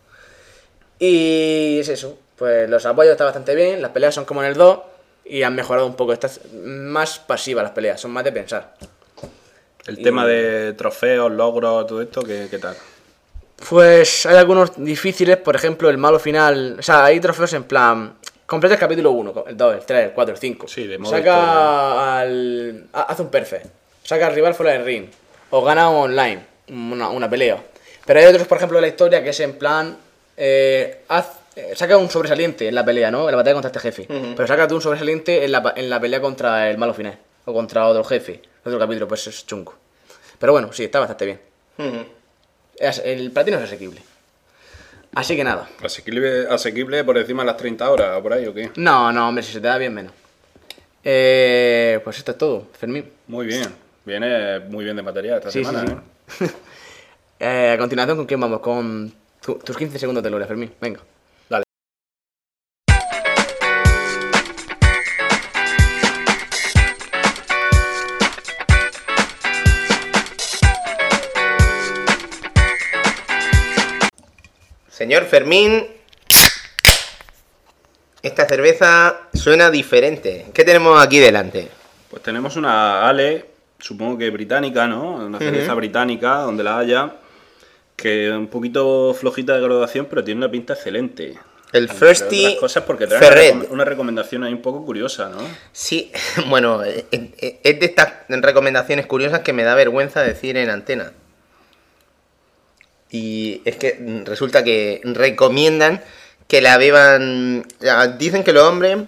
Y es eso. Pues los apoyos están bastante bien. Las peleas son como en el 2. Y han mejorado un poco. Estas más pasivas las peleas. Son más de pensar. El Y- tema de trofeos, logros, todo esto, ¿qué, qué tal? Pues hay algunos difíciles, por ejemplo, el malo final. O sea, hay trofeos en plan. Completa el capítulo 1, el 2, el 3, el 4, el 5. Sí, de modo Saca al. ha- Hace un perfect. Saca al rival fuera del ring. O gana online. Una, una pelea. Pero hay otros, por ejemplo, de la historia que es en plan. eh, haz- eh, saca un sobresaliente en la pelea, ¿no? En la batalla contra este jefe. Pero saca tú un sobresaliente en la, en la pelea contra el malo final. O contra otro jefe. Otro capítulo, pues es chungo. Pero bueno, sí, está bastante bien. Ujú. Es- El platino es asequible. Así que nada. ¿Asequible, asequible por encima de las 30 horas o por ahí o qué? No, no, hombre, si se te da bien menos. Eh, pues esto es todo, Fermín. Muy bien. Viene muy bien de material esta Sí, sí, semana, sí. ¿eh? Eh, a continuación, ¿con quién vamos? Con tu- tus 15 segundos de gloria, Fermín. Venga. Señor Fermín, esta cerveza suena diferente. ¿Qué tenemos aquí delante? Pues tenemos una Ale, supongo que británica, ¿no? Una cerveza británica, donde la haya, que es un poquito flojita de graduación, pero tiene una pinta excelente. El otras cosas porque trae una, Ferret. recom- una recomendación ahí un poco curiosa, ¿no? Sí, bueno, eh, eh, es de estas recomendaciones curiosas que me da vergüenza decir en antena. Y es que resulta que recomiendan que la beban. ya, Dicen que los hombres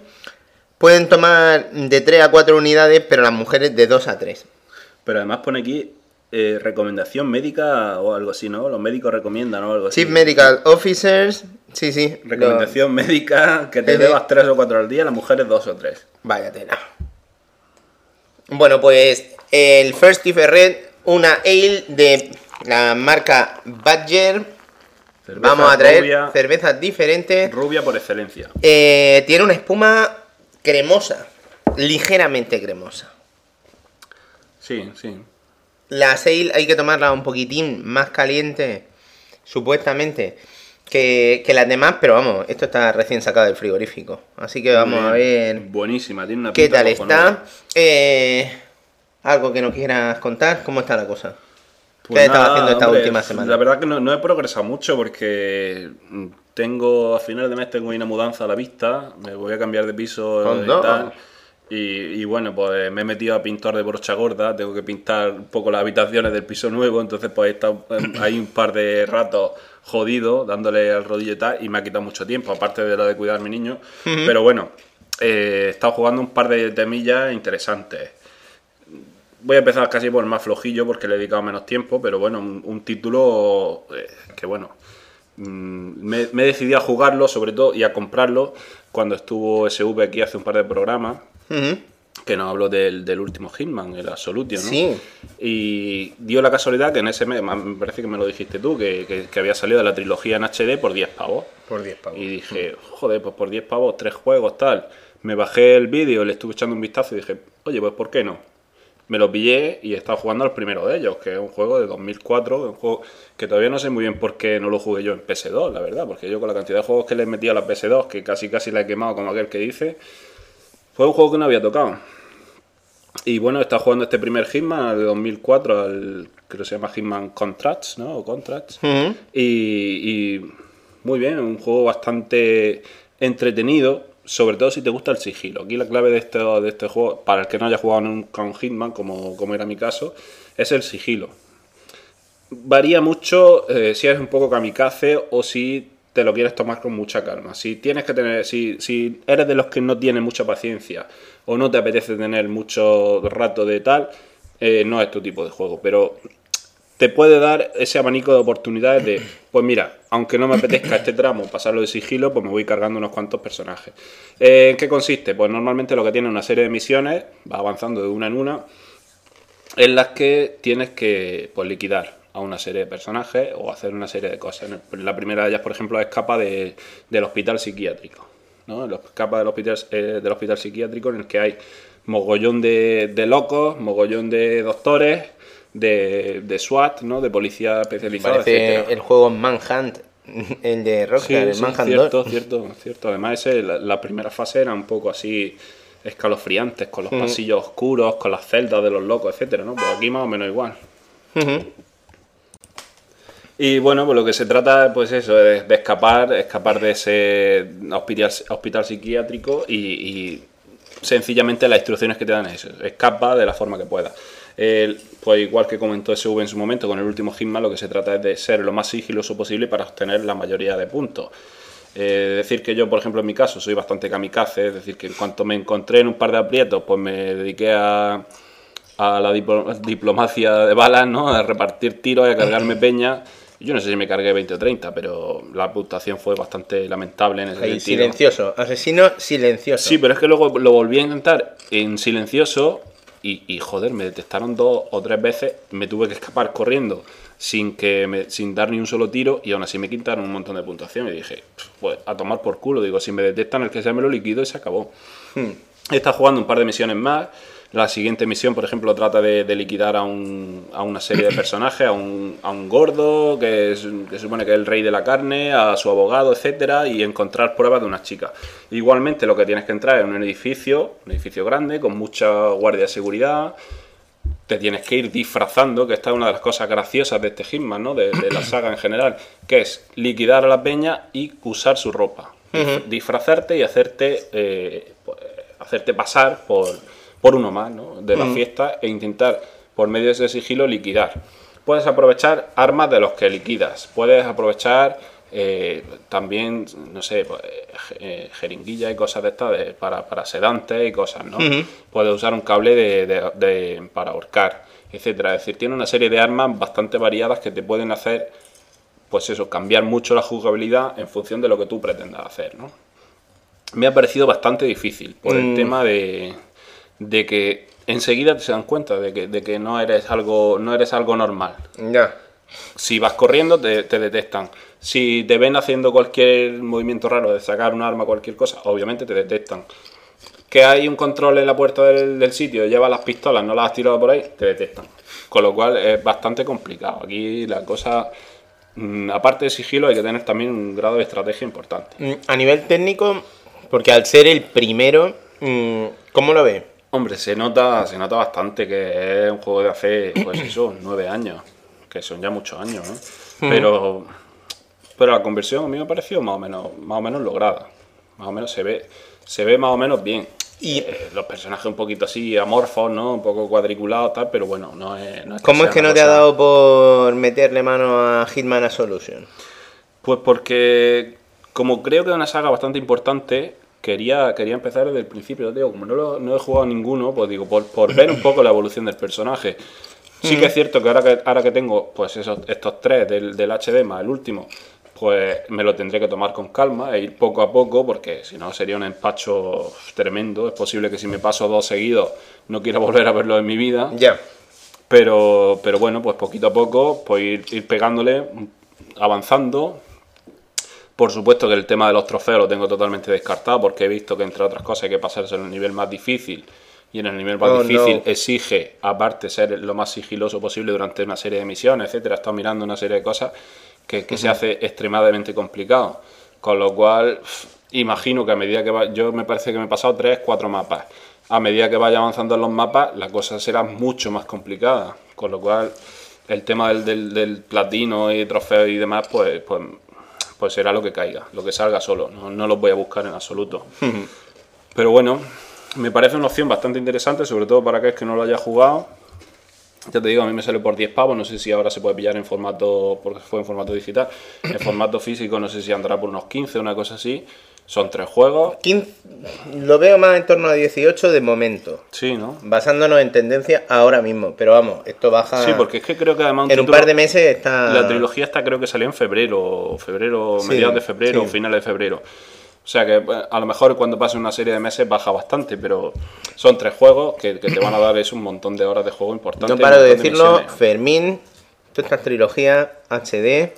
pueden tomar de 3 a 4 unidades, pero las mujeres de 2 a 3. Pero además pone aquí eh, recomendación médica o algo así, ¿no? Los médicos recomiendan o algo así. Chief Medical Officers, sí, sí. lo- Recomendación médica que te bebas tres o cuatro al día, las mujeres dos o tres. Vaya tela. Bueno, pues el First Red, una ale de la marca Badger. Cerveza Vamos a traer rubia, cervezas diferentes. rubia por excelencia. Eh, tiene una espuma cremosa, ligeramente cremosa. Sí, sí. La ale hay que tomarla un poquitín más caliente supuestamente, que, que las demás, pero vamos, esto está recién sacado del frigorífico. Así que vamos a ver Buenísima, tiene una qué pinta tal cojonuda. está. Eh, algo que nos quieras contar, ¿cómo está la cosa? Pues ¿Qué estado nada, haciendo esta hombre, última semana? La verdad que no, no he progresado mucho porque mm, tengo, a finales de mes tengo una mudanza a la vista, me voy a cambiar de piso y tal. Y, y bueno, pues me he metido a pintor de brocha gorda, tengo que pintar un poco las habitaciones del piso nuevo, entonces pues he estado em, ahí un par de ratos jodido, dándole al rodillo y tal, y me ha quitado mucho tiempo, aparte de lo de cuidar a mi niño. Pero bueno, eh, he estado jugando un par de temillas interesantes. Voy a empezar casi por el más flojillo porque le he dedicado menos tiempo, pero bueno, un, un título eh, que bueno, mm, me, me he decidido a jugarlo sobre todo y a comprarlo cuando estuvo SV aquí hace un par de programas, que nos habló del, del último Hitman, el Absolutio, ¿no? Sí. Y dio la casualidad que en ese mes, me parece que me lo dijiste tú, que, que- que había salido la trilogía en HD por 10 pavos. Por 10 pavos. Y dije, joder, pues por 10 pavos, tres juegos, tal. Me bajé el vídeo, le estuve echando un vistazo y dije, oye, pues ¿por qué no? Me lo pillé y he estado jugando al primero de ellos, que es un juego de 2004, un juego que todavía no sé muy bien por qué no lo jugué yo en PS2, la verdad, porque yo con la cantidad de juegos que le he metido a la PS2, que casi casi la he quemado como aquel que dice, fue un juego que no había tocado. Y bueno, estado jugando este primer Hitman de 2004, al, creo que se llama Hitman Contracts, ¿no? O Contracts. Y muy bien, un juego bastante entretenido, sobre todo si te gusta el sigilo. Aquí la clave de este, de este juego, para el que no haya jugado nunca un Hitman, como, como era mi caso, es el sigilo. Varía mucho eh, si eres un poco kamikaze o si te lo quieres tomar con mucha calma. Si tienes que tener, si, si eres de los que no tiene mucha paciencia o no te apetece tener mucho rato de tal, eh, no es tu tipo de juego. Pero te puede dar ese abanico de oportunidades de, pues mira, aunque no me apetezca este tramo pasarlo de sigilo, pues me voy cargando unos cuantos personajes. Eh, ¿En qué consiste? Pues normalmente lo que tiene una serie de misiones, va avanzando de una en una, en las que tienes que pues, liquidar a una serie de personajes o hacer una serie de cosas. La primera de ellas, por ejemplo, escapa de, del hospital psiquiátrico. ¿no? Escapa del hospital, eh, del hospital psiquiátrico en el que hay mogollón de, de locos, mogollón de doctores, de, de SWAT, ¿no? de policía especializada, Parece etcétera. el juego Manhunt, el de Rockstar, Sí, el sí, Manhunt cierto, 2. cierto, cierto. Además, ese, la, la primera fase era un poco así escalofriantes, con los pasillos oscuros, con las celdas de los locos, etcétera, ¿no? Pues aquí más o menos igual. Y bueno, pues lo que se trata, pues eso, de, de escapar, escapar de ese hospital, hospital psiquiátrico y, y sencillamente las instrucciones que te dan es eso, escapa de la forma que puedas. Pues igual que comentó SV en su momento con el último Hitman, lo que se trata es de ser lo más sigiloso posible para obtener la mayoría de puntos. Eh, decir que yo, por ejemplo, en mi caso, soy bastante kamikaze, es decir, que en cuanto me encontré en un par de aprietos, pues me dediqué a, a la diplo- diplomacia de balas, ¿no? A repartir tiros y a cargarme peña. Yo no sé si me cargué 20 o 30, pero la puntuación fue bastante lamentable en ese Ahí, sentido. silencioso, asesino silencioso. Sí, pero es que luego lo volví a intentar en silencioso y, y, joder, me detectaron dos o tres veces, me tuve que escapar corriendo sin que me- sin dar ni un solo tiro y aún así me quitaron un montón de puntuación y dije, pues a tomar por culo, digo, si me detectan el que sea me lo liquido y se acabó. He estado jugando un par de misiones más. La siguiente misión, por ejemplo, trata de, de liquidar a, un- a una serie de personajes, a un, a un gordo, que, es, que se supone que es el rey de la carne, a su abogado, etcétera, y encontrar pruebas de una chica. Igualmente, lo que tienes que entrar es un edificio, un edificio grande, con mucha guardia de seguridad. Te tienes que ir disfrazando, que esta es una de las cosas graciosas de este Hitman, ¿no? De, de la saga en general, que es liquidar a la peña y usar su ropa. Disfrazarte y hacerte, eh, pues, hacerte pasar por, por uno más, ¿no? De la fiesta e intentar, por medio de ese sigilo, liquidar. Puedes aprovechar armas de los que liquidas. Puedes aprovechar eh, también, no sé, pues, eh, jeringuilla y cosas de estas de- para, para sedantes y cosas, ¿no? Puedes usar un cable de, de- de- para ahorcar, etcétera. Es decir, tiene una serie de armas bastante variadas que te pueden hacer, pues eso, cambiar mucho la jugabilidad en función de lo que tú pretendas hacer, ¿no? Me ha parecido bastante difícil por el tema de, de que enseguida te dan cuenta de que, de que no eres algo no eres algo normal. Ya. Si vas corriendo, te, te detectan. Si te ven haciendo cualquier movimiento raro de sacar un arma, cualquier cosa, obviamente te detectan. Que hay un control en la puerta del, del sitio, llevas las pistolas, no las has tirado por ahí, te detectan. Con lo cual es bastante complicado. Aquí la cosa mm, aparte de sigilo, hay que tener también un grado de estrategia importante. Mm, A nivel técnico, porque al ser el primero, mm, ¿cómo lo ves? Hombre, se nota, se nota bastante que es un juego de hace, pues eso, nueve años, que son ya muchos años, ¿no? Pero, pero la conversión a mí me pareció más o menos, más o menos lograda. Más o menos se ve, se ve más o menos bien. Y- Eh, los personajes un poquito así amorfos, ¿no? Un poco cuadriculados, tal, pero bueno, no es. No es ¿Cómo es que no te ha dado por meterle mano a Hitman a Solution? Pues porque, como creo que es una saga bastante importante, quería, quería empezar desde el principio. Digo, como no, lo- no he jugado ninguno, pues digo, por, por ver un poco la evolución del personaje. Sí que es cierto que ahora que, ahora que tengo pues esos, estos tres del, del HD más el último, pues me lo tendré que tomar con calma e ir poco a poco, porque si no sería un empacho tremendo. Es posible que si me paso dos seguidos no quiera volver a verlo en mi vida. Ya. Pero, pero bueno, pues poquito a poco, pues ir, ir pegándole, avanzando. Por supuesto que el tema de los trofeos lo tengo totalmente descartado porque he visto que entre otras cosas hay que pasarse en el nivel más difícil y en el nivel más Oh, difícil no. exige, aparte, ser lo más sigiloso posible durante una serie de misiones, etcétera. He estado mirando una serie de cosas que, que se hace extremadamente complicado. Con lo cual, imagino que a medida que va, yo me parece que me he pasado tres, cuatro mapas. A medida que vaya avanzando en los mapas, la cosa será mucho más complicada. Con lo cual, el tema del, del, del platino y trofeo y demás, pues, pues, pues será lo que caiga, lo que salga solo. No, no los voy a buscar en absoluto. Pero bueno, me parece una opción bastante interesante, sobre todo para aquel que no lo haya jugado. Ya te digo, a mí me sale por 10 pavos, no sé si ahora se puede pillar en formato, porque fue en formato digital, en formato físico no sé si andará por unos 15, una cosa así. Son tres juegos, 15 lo veo más en torno a 18 de momento. sí, ¿no? Basándonos en tendencia ahora mismo. Pero vamos, esto baja. Sí, porque es que creo que además un en un par de meses está. La trilogía esta creo que salió en febrero, febrero, Sí, mediados de febrero, sí. finales de febrero. O sea que bueno, a lo mejor cuando pase una serie de meses baja bastante, pero son tres juegos que, que te van a dar es un montón de horas de juego importante. No paro de decirlo. Fermín, toda esta trilogía HD.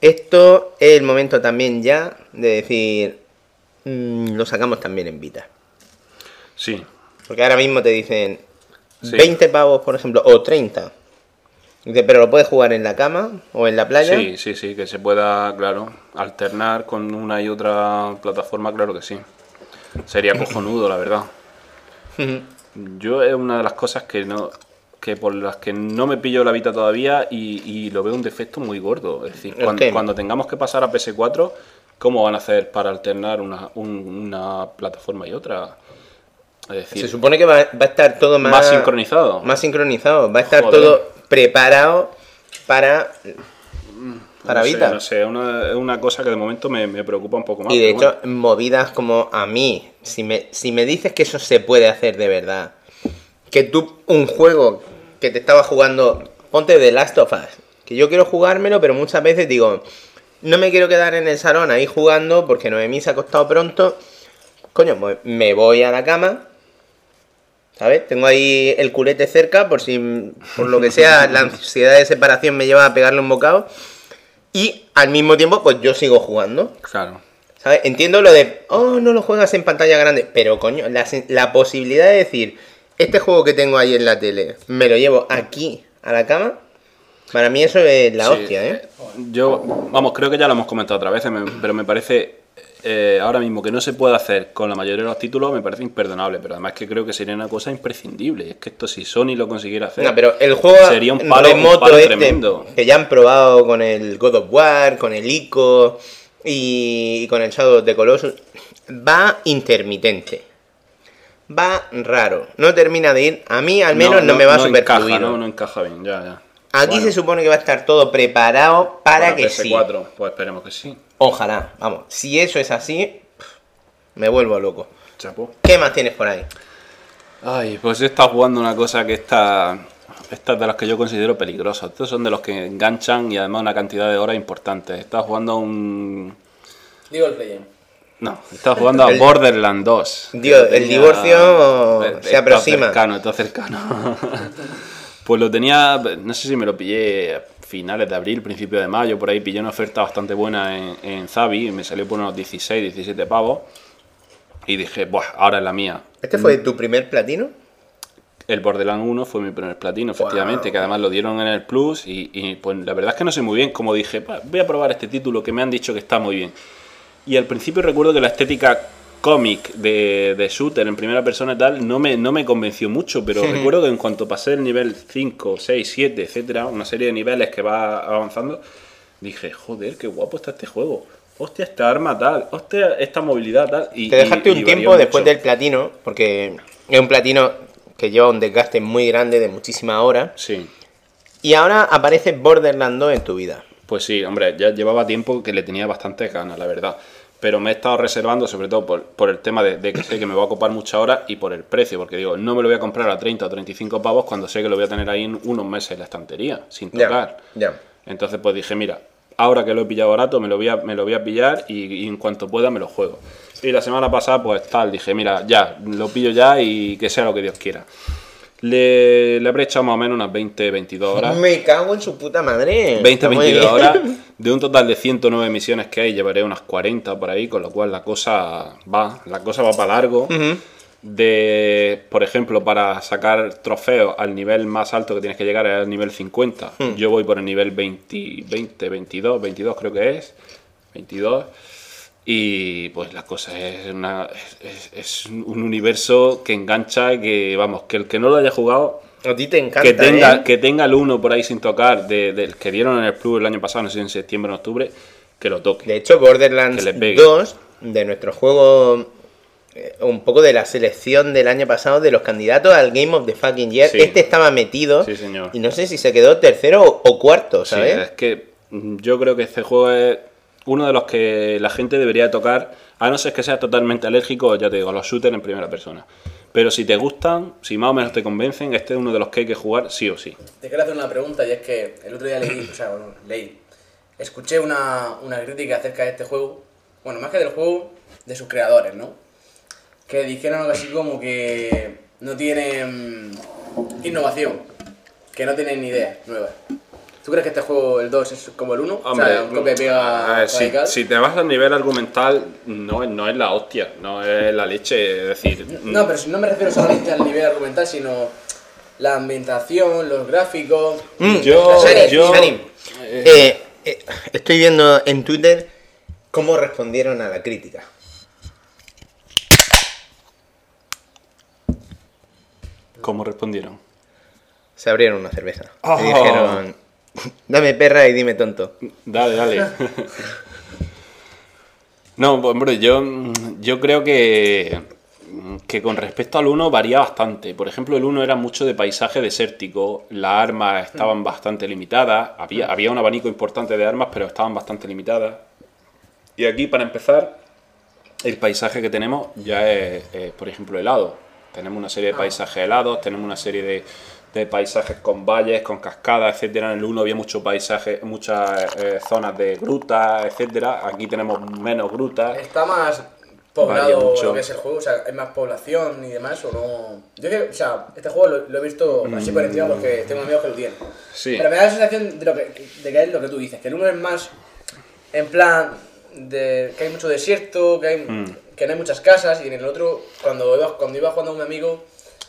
Esto es el momento también ya de decir, mm, lo sacamos también en Vita. Sí, Porque ahora mismo te dicen Sí. 20 pavos, por ejemplo, o 30. Dice, pero lo puedes jugar en la cama o en la playa. sí, sí, sí, que se pueda, claro, alternar con una y otra plataforma, claro que sí. Sería cojonudo, la verdad. Yo es una de las cosas que no que por las que no me pillo la Vita todavía y, y lo veo un defecto muy gordo. Es decir, ¿El cuando, cuando tengamos que pasar a PS4, ¿cómo van a hacer para alternar una, un- una plataforma y otra? Es decir, Se supone que va, va a estar todo más, más sincronizado. Más sincronizado. Va a estar Joder. todo preparado para, para no Vita. Sé, no sé, es una, una cosa que de momento me, me preocupa un poco más. Y de hecho, movidas como a mí, si me, si me dices que eso se puede hacer de verdad, que tú, un juego que te estaba jugando, ponte The Last of Us, que yo quiero jugármelo, pero muchas veces digo, no me quiero quedar en el salón ahí jugando porque Noemí se ha acostado pronto, coño, me voy a la cama, ¿sabes? Tengo ahí el culete cerca por si, por lo que sea, la ansiedad de separación me lleva a pegarle un bocado. Y al mismo tiempo, pues yo sigo jugando. claro. ¿Sabes? Entiendo lo de, oh, no lo juegas en pantalla grande, pero coño, la, la posibilidad de decir, este juego que tengo ahí en la tele, me lo llevo aquí a la cama, para mí eso es la Sí, hostia, ¿eh? Yo, vamos, creo que ya lo hemos comentado otras veces, me- pero me parece eh, ahora mismo que no se puede hacer con la mayoría de los títulos, me parece imperdonable, pero además que creo que sería una cosa imprescindible. Es que esto, si Sony lo consiguiera hacer, No, pero el juego sería un palo, un palo este, tremendo. que ya han probado con el God of War, con el ICO y, y con el Shadow of the Colossus, va intermitente. Va raro, no termina de ir. A mí al menos no, me va super encaja, no, no encaja bien, ya, ya. Aquí Bueno, se supone que va a estar todo preparado para, que sí. PS4, pues esperemos que sí. Ojalá, vamos. Si eso es así, me vuelvo loco. Chapo. ¿Qué más tienes por ahí? Ay, pues he estado jugando una cosa que está. Esta es de las que yo considero peligrosas. Estos son de los que enganchan y además una cantidad de horas importantes. He estado jugando a un. Digo el Legend. No, estado jugando a El- Borderlands 2. que Dios, el tenía- divorcio se está aproxima. cercano, está cercano. pues lo tenía. No sé si me lo pillé a finales de abril, principio de mayo, por ahí pillé una oferta bastante buena en, en Zavi y me salió por unos 16, 17 pavos. Y dije, Buah, ahora es la mía. ¿Este fue tu primer platino? el Borderlands 1 fue mi primer platino, efectivamente, que además lo dieron en el Plus y, y, pues la verdad es que no sé muy bien, como dije, "Pa, voy a probar este título que me han dicho que está muy bien. Y al principio recuerdo que la estética cómic de, de shooter en primera persona y tal no me, no me convenció mucho, pero recuerdo que en cuanto pasé el nivel 5, 6, 7, etcétera, una serie de niveles que va avanzando, dije, joder, qué guapo está este juego. Hostia, esta arma tal, hostia, esta movilidad tal. Y, Te dejaste y- un y tiempo después mucho. del platino, porque es un platino que lleva un desgaste muy grande de muchísimas horas. Sí. Y ahora aparece Borderlands 2 en tu vida. Pues sí, hombre, ya llevaba tiempo que le tenía bastante ganas, la verdad. Pero me he estado reservando, sobre todo por, por el tema de, de que sé que me va a ocupar muchas horas y por el precio, porque digo, no me lo voy a comprar a 30 o 35 pavos cuando sé que lo voy a tener ahí en unos meses en la estantería, sin tocar. ya. Entonces pues dije, mira, ahora que lo he pillado barato, me lo voy a, me lo voy a pillar y, y en cuanto pueda me lo juego. Y la semana pasada pues tal, dije, mira, ya, lo pillo ya y que sea lo que Dios quiera. Le, le habré echado más o menos unas 20, 22 horas. Me cago en su puta madre. 20 Está muy 22 bien. horas. De un total de 109 misiones que hay, llevaré unas 40 por ahí, con lo cual la cosa va, la cosa va para largo. De, por ejemplo, para sacar trofeos al nivel más alto que tienes que llegar es al nivel 50. Yo voy por el nivel 20, 20, 22, 22 creo que es. 22. Y pues la cosa es, una, es, es un universo que engancha que, vamos, que el que no lo haya jugado A ti te encanta. que tenga, ¿eh? que tenga el 1 por ahí sin tocar, de- del que dieron en el Plus el año pasado, no sé si en septiembre o en octubre, que lo toque. De hecho, Borderlands Que le pegue. 2, de nuestro juego, eh, un poco de la selección del año pasado de los candidatos al Game of the Fucking Year, Sí. este estaba metido. Sí, señor. Y no sé si se quedó tercero o, o cuarto, Sí, ¿sabes? es que yo creo que este juego es uno de los que la gente debería tocar, a no ser que seas totalmente alérgico, ya te digo, a los shooters en primera persona. Pero si te gustan, si más o menos te convencen, este es uno de los que hay que jugar sí o sí. Te quiero hacer una pregunta y es que el otro día leí, o sea, bueno, leí, escuché una, crítica acerca de este juego, bueno, más que del juego, de sus creadores, ¿no? Que dijeron algo así como que no tienen innovación, que no tienen ni idea nueva. ¿Tú crees que este juego, el 2, es como el 1? o sea, un copia y pega a ver, si, radical. si te vas al nivel argumental, no, es- no es la hostia, no es la leche, es decir... No, pero si no me refiero solamente al nivel argumental, sino la ambientación, los gráficos. Mm, Yo- yo- Shani, eh, eh, estoy viendo en Twitter cómo respondieron a la crítica. ¿Cómo respondieron? Se abrieron una cerveza. Oh. Y dijeron, dame perra y dime tonto. Dale, dale. no, hombre, yo, yo creo que, que con respecto al 1 varía bastante. Por ejemplo, el 1 era mucho de paisaje desértico, las armas estaban bastante limitadas, había, había un abanico importante de armas, pero estaban bastante limitadas. Y aquí, para empezar, el paisaje que tenemos ya es, es, por ejemplo, helado. Tenemos una serie de paisajes helados, tenemos una serie de, de paisajes con valles, con cascadas, etcétera. En el 1 había mucho paisaje, muchas eh, zonas de grutas, etcétera. Aquí tenemos menos grutas. Está más poblado lo que es el juego, o sea, hay más población y demás, o no. Yo creo, o sea, este juego lo, lo he visto así por encima porque tengo amigos que lo tienen. Sí. Pero me da la sensación de, lo que, de que es lo que tú dices, que el uno es más en plan de que hay mucho desierto, que, hay, Mm. que no hay muchas casas, y en el otro, cuando iba, cuando iba jugando a un amigo,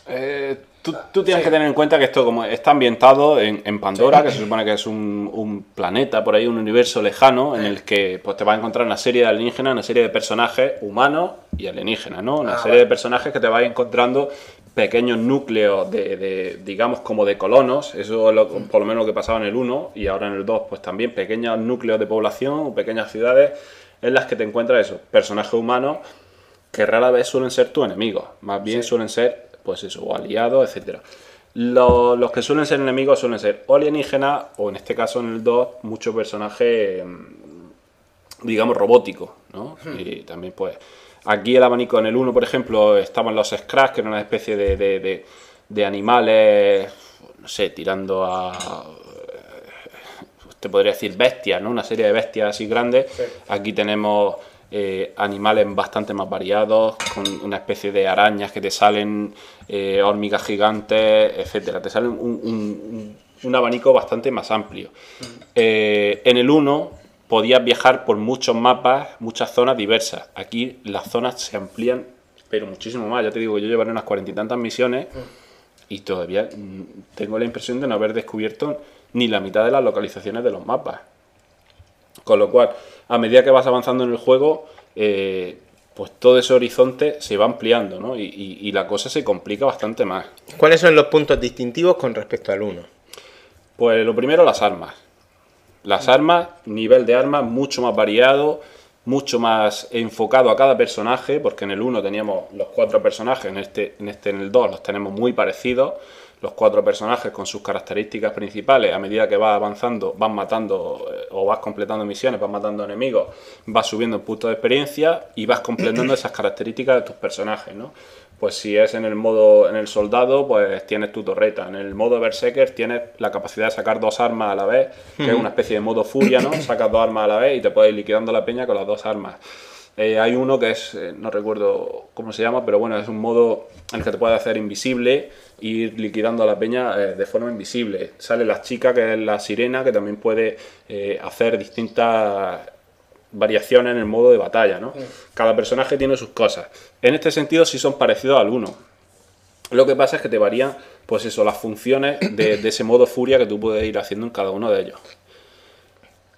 Eh, tú, tú tienes que tener en cuenta que esto como está ambientado en, en Pandora, que se supone que es un, un planeta por ahí, un universo lejano, en el que pues, te vas a encontrar una serie de alienígenas, una serie de personajes humanos y alienígenas, ¿no? Una Ah, serie vale. de personajes que te vas encontrando pequeños núcleos de, de, digamos, como de colonos, eso es lo- por lo menos lo que pasaba en el 1 y ahora en el 2, pues también pequeños núcleos de población o pequeñas ciudades en las que te encuentras eso, personajes humanos que rara vez suelen ser tus enemigos, más bien suelen ser, pues eso, o aliados, etcétera. Lo- Los, que suelen ser enemigos suelen ser o alienígenas, o en este caso en el 2, muchos personajes, mm, digamos, robóticos, ¿no? Y también, pues, aquí el abanico en el 1, por ejemplo, estaban los Scratch, que eran una especie de, de- de- de animales, no sé, tirando a te podría decir bestias, ¿no? Una serie de bestias así grandes. Aquí tenemos eh, animales bastante más variados, con una especie de arañas que te salen, eh, hormigas gigantes, etcétera. Te salen un, un- un- un abanico bastante más amplio. Eh, en el 1 podías viajar por muchos mapas, muchas zonas diversas. Aquí las zonas se amplían, pero muchísimo más. Ya te digo, yo llevaré unas cuarenta y tantas misiones y todavía mm, tengo la impresión de no haber descubierto ni la mitad de las localizaciones de los mapas. Con lo cual, a medida que vas avanzando en el juego, eh, pues todo ese horizonte se va ampliando, ¿no? Y, y- y la cosa se complica bastante más. ¿Cuáles son los puntos distintivos con respecto al 1? Pues lo primero, las armas. Las armas, nivel de armas mucho más variado, mucho más enfocado a cada personaje, porque en el 1 teníamos los cuatro personajes, en este, en este, en el 2 los tenemos muy parecidos, los cuatro personajes con sus características principales, a medida que vas avanzando, vas matando eh, o vas completando misiones, vas matando enemigos, vas subiendo en puntos de experiencia y vas completando esas características de tus personajes, ¿no? Pues si es en el modo, en el soldado, pues tienes tu torreta. En el modo Berserker tienes la capacidad de sacar dos armas a la vez, que es una especie de modo furia, ¿no? Sacas dos armas a la vez y te puedes ir liquidando la peña con las dos armas. Eh, hay uno que es, eh, no recuerdo cómo se llama, pero bueno, es un modo en el que te puedes hacer invisible e ir liquidando a la peña eh, de forma invisible. Sale la chica, que es la sirena, que también puede hacer distintas variaciones en el modo de batalla, ¿no? Cada personaje tiene sus cosas. En este sentido sí son parecidos al 1. Lo que pasa es que te varían, pues eso, las funciones de, de ese modo furia que tú puedes ir haciendo en cada uno de ellos.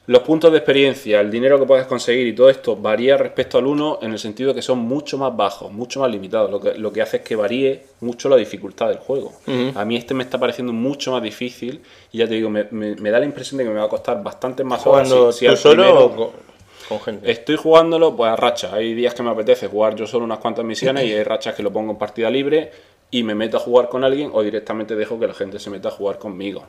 Los puntos de experiencia, el dinero que puedes conseguir y todo esto varía respecto al 1 en el sentido que son mucho más bajos, mucho más limitados, lo que, lo que hace es que varíe mucho la dificultad del juego. A mí este me está pareciendo mucho más difícil y ya te digo, me, me- me da la impresión de que me va a costar bastante más horas. ¿Jugando si- si tú solo primero- o con, con gente? Estoy jugándolo pues a racha. Hay días que me apetece jugar yo solo unas cuantas misiones y hay rachas que lo pongo en partida libre y me meto a jugar con alguien o directamente dejo que la gente se meta a jugar conmigo.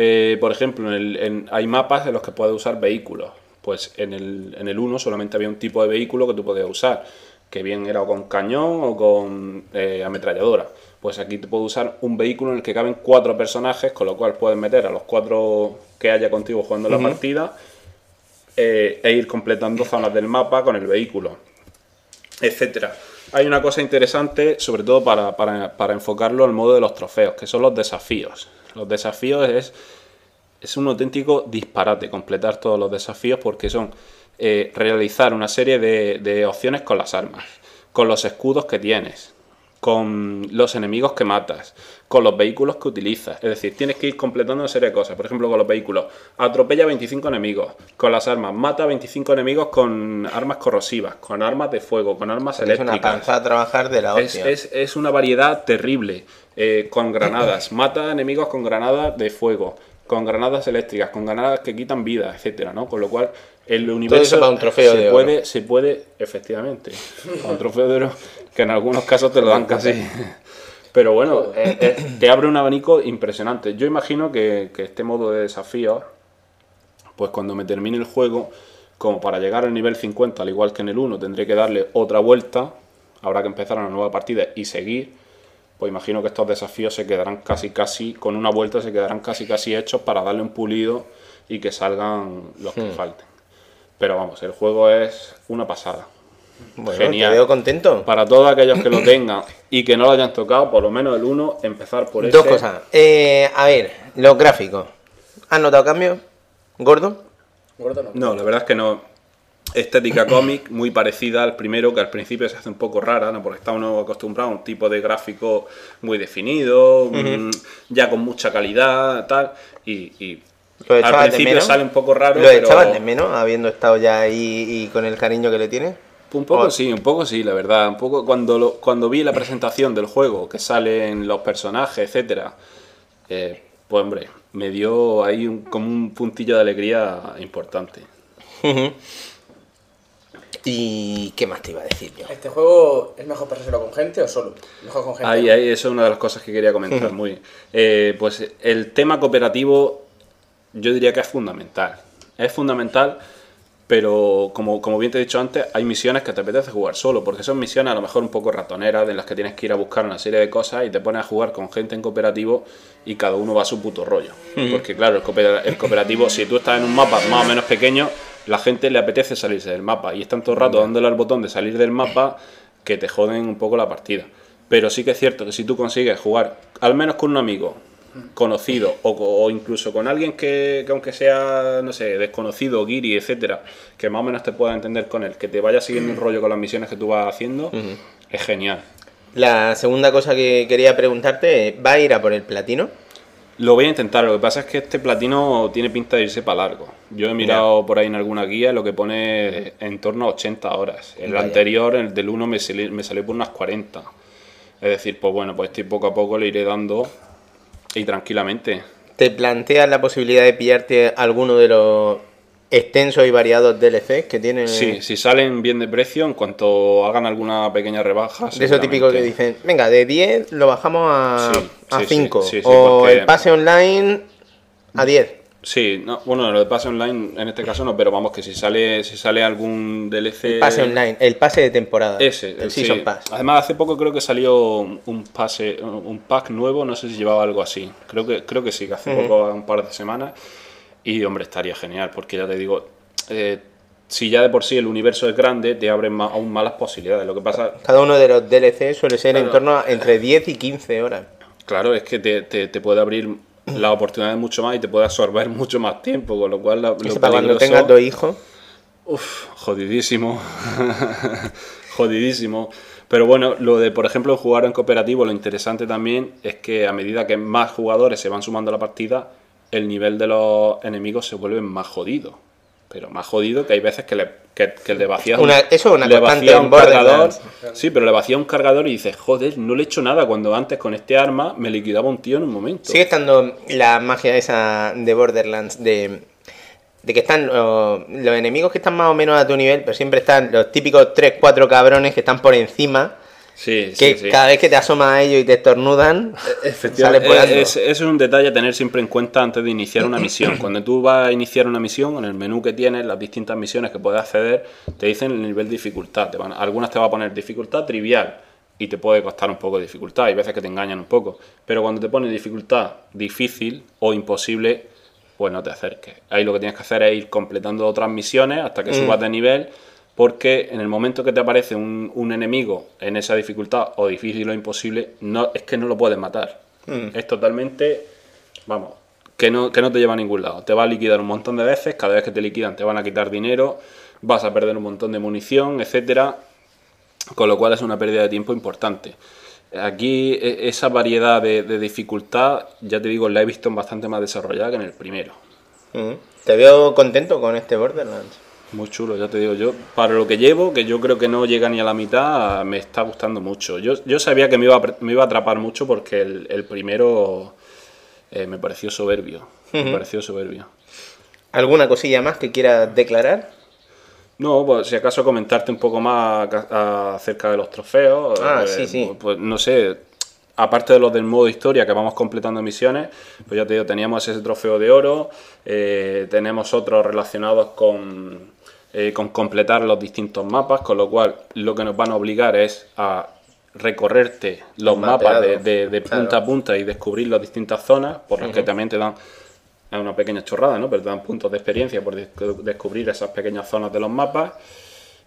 Eh, por ejemplo, en el- en- hay mapas en los que puedes usar vehículos. Pues en el, en el 1 solamente había un tipo de vehículo que tú podías usar, que bien era o con cañón o con eh, ametralladora. Pues aquí te puedo usar un vehículo en el que caben cuatro personajes, con lo cual puedes meter a los cuatro que haya contigo jugando la partida eh, e ir completando zonas del mapa con el vehículo, etcétera. Hay una cosa interesante, sobre todo para, para- para enfocarlo al modo de los trofeos, que son los desafíos. Los desafíos es, es un auténtico disparate completar todos los desafíos porque son eh, realizar una serie de, de opciones con las armas, con los escudos que tienes, con los enemigos que matas, con los vehículos que utilizas. Es decir, tienes que ir completando una serie de cosas. Por ejemplo, con los vehículos, atropella 25 enemigos. Con las armas, mata 25 enemigos con armas corrosivas, con armas de fuego, con armas Es una eléctricas. panza a trabajar de la es- es una variedad terrible. Eh, con granadas. Mata enemigos con granadas de fuego. Con granadas eléctricas. Con granadas que quitan vida, etcétera, ¿no? Con lo cual, el universo. para un trofeo se de oro. puede, Se puede, efectivamente. un trofeo de oro que en algunos casos te lo dan casi. Pero bueno, eh, eh, te abre un abanico impresionante. Yo imagino que, que este modo de desafío pues cuando me termine el juego, como para llegar al nivel 50, al igual que en el 1, tendré que darle otra vuelta, habrá que empezar una nueva partida y seguir, pues imagino que estos desafíos se quedarán casi casi, con una vuelta se quedarán casi casi hechos para darle un pulido y que salgan los que falten. Pero vamos, el juego es una pasada. Bueno, genial. te veo contento. Para todos aquellos que lo tengan y que no lo hayan tocado, por lo menos el 1, empezar por Dos ese. cosas. Eh, a ver, los gráficos. ¿Has notado cambios? ¿Gordo? Gordo no. No, la verdad es que no. Estética cómic muy parecida al primero, que al principio se hace un poco rara, ¿no? porque está uno acostumbrado a un tipo de gráfico muy definido, mm, ya con mucha calidad, tal, y, y ¿Lo al principio menos? sale un poco raro, ¿Lo echabas de menos habiendo estado ya ahí y con el cariño que le tienes? un poco sí, un poco sí, la verdad, un poco cuando lo- cuando vi la presentación del juego, que salen los personajes, etcétera, eh, pues hombre, me dio ahí un- como un puntillo de alegría importante. ¿Y qué más te iba a decir yo? ¿Este juego es mejor pasárselo con gente o solo? Mejor con gente. Ahí, ahí, eso es una de las cosas que quería comentar. Muy bien. Eh, pues el tema cooperativo yo diría que es fundamental. Es fundamental, pero como, como bien te he dicho antes, hay misiones que te apetece jugar solo, porque son misiones a lo mejor un poco ratoneras, en las que tienes que ir a buscar una serie de cosas y te pones a jugar con gente en cooperativo y cada uno va a su puto rollo. Porque claro, el, cooper- el cooperativo, si tú estás en un mapa más o menos pequeño, la gente le apetece salirse del mapa y están todo el rato dándole al botón de salir del mapa que te joden un poco la partida. Pero sí que es cierto que si tú consigues jugar al menos con un amigo conocido o, incluso con alguien que, que aunque sea, no sé, desconocido, guiri, etcétera, que más o menos te pueda entender con él, que te vaya siguiendo el rollo con las misiones que tú vas haciendo, es genial. La segunda cosa que quería preguntarte, ¿va a ir a por el platino? Lo voy a intentar, lo que pasa es que este platino tiene pinta de irse para largo. Yo he mirado por ahí en alguna guía lo que pone en torno a 80 horas. El Vaya. anterior, el del 1, me, sali- me salió por unas 40. Es decir, pues bueno, pues este poco a poco le iré dando y tranquilamente. ¿Te planteas la posibilidad de pillarte alguno de los extensos y variados DLCs que tiene? Sí, si salen bien de precio, en cuanto hagan alguna pequeña rebaja. De eso típico que dicen, venga, de 10 lo bajamos a, Sí, a sí, 5. sí, sí, sí, o porque- el pase online a 10. Sí, no, bueno, lo de pase online en este caso no, pero vamos que si sale si sale algún DLC... El pase online, el pase de temporada. Ese, el. Season Pass. Además, hace poco creo que salió un pase, un pack nuevo, no sé si llevaba algo así. Creo que, creo que sí, que hace poco, un par de semanas. Y hombre, estaría genial, porque ya te digo, eh, si ya de por sí el universo es grande, te abren más- aún más las posibilidades. Lo que pasa, Cada uno de los DLC suele ser en torno a entre 10 y 15 horas. claro, es que te, te- te puede abrir las oportunidades mucho más y te puede absorber mucho más tiempo, con lo cual la- lo para cuando tengas dos hijos. Uf, jodidísimo. jodidísimo. Pero bueno, lo de, por ejemplo, jugar en cooperativo, lo interesante también es que a medida que más jugadores se van sumando a la partida, el nivel de los enemigos se vuelve más jodido. Pero más jodido que hay veces que le, que, que le vacías Una- eso es una le en un cargador. Sí, pero le vacía un cargador y dices, joder, no le he hecho nada cuando antes con este arma me liquidaba un tío en un momento. Sigue estando la magia esa de Borderlands de, de que están los, los enemigos que están más o menos a tu nivel, pero siempre están los típicos 3-4 cabrones que están por encima, Sí, que sí, sí. cada vez que te asomas a ellos y te estornudan, volando. Eh, Es, es un detalle a tener siempre en cuenta antes de iniciar una misión. Cuando tú vas a iniciar una misión, en el menú que tienes, las distintas misiones que puedes acceder, te dicen el nivel de dificultad. Te van, algunas te va a poner dificultad trivial y te puede costar un poco de dificultad. Hay veces que te engañan un poco. Pero cuando te pone dificultad difícil o imposible, pues no te acerques. Ahí lo que tienes que hacer es ir completando otras misiones hasta que subas de nivel. Porque en el momento que te aparece un, un enemigo en esa dificultad o difícil o imposible, no, es que no lo puedes matar. Es totalmente, vamos, que no, que no te lleva a ningún lado. Te va a liquidar un montón de veces, cada vez que te liquidan te van a quitar dinero, vas a perder un montón de munición, etcétera. Con lo cual es una pérdida de tiempo importante. Aquí e- esa variedad de, de dificultad, ya te digo, la he visto bastante más desarrollada que en el primero. Mm. te veo contento con este Borderlands. Muy chulo, ya te digo, yo para lo que llevo, que yo creo que no llega ni a la mitad, me está gustando mucho. Yo, yo sabía que me iba, a, me iba a atrapar mucho porque el, el primero eh, me pareció soberbio. Me pareció soberbio. ¿Alguna cosilla más que quieras declarar? No, pues si acaso comentarte un poco más acerca de los trofeos. Ah, eh, sí, sí. Pues no sé, aparte de los del modo historia que vamos completando misiones, pues ya te digo, teníamos ese trofeo de oro, eh, tenemos otros relacionados con, eh, con completar los distintos mapas, con lo cual lo que nos van a obligar es a recorrerte los mapas de, de- de punta claro. a punta y descubrir las distintas zonas, por las que también te dan es una pequeña chorrada, ¿no? Pero te dan puntos de experiencia por descu- descubrir esas pequeñas zonas de los mapas.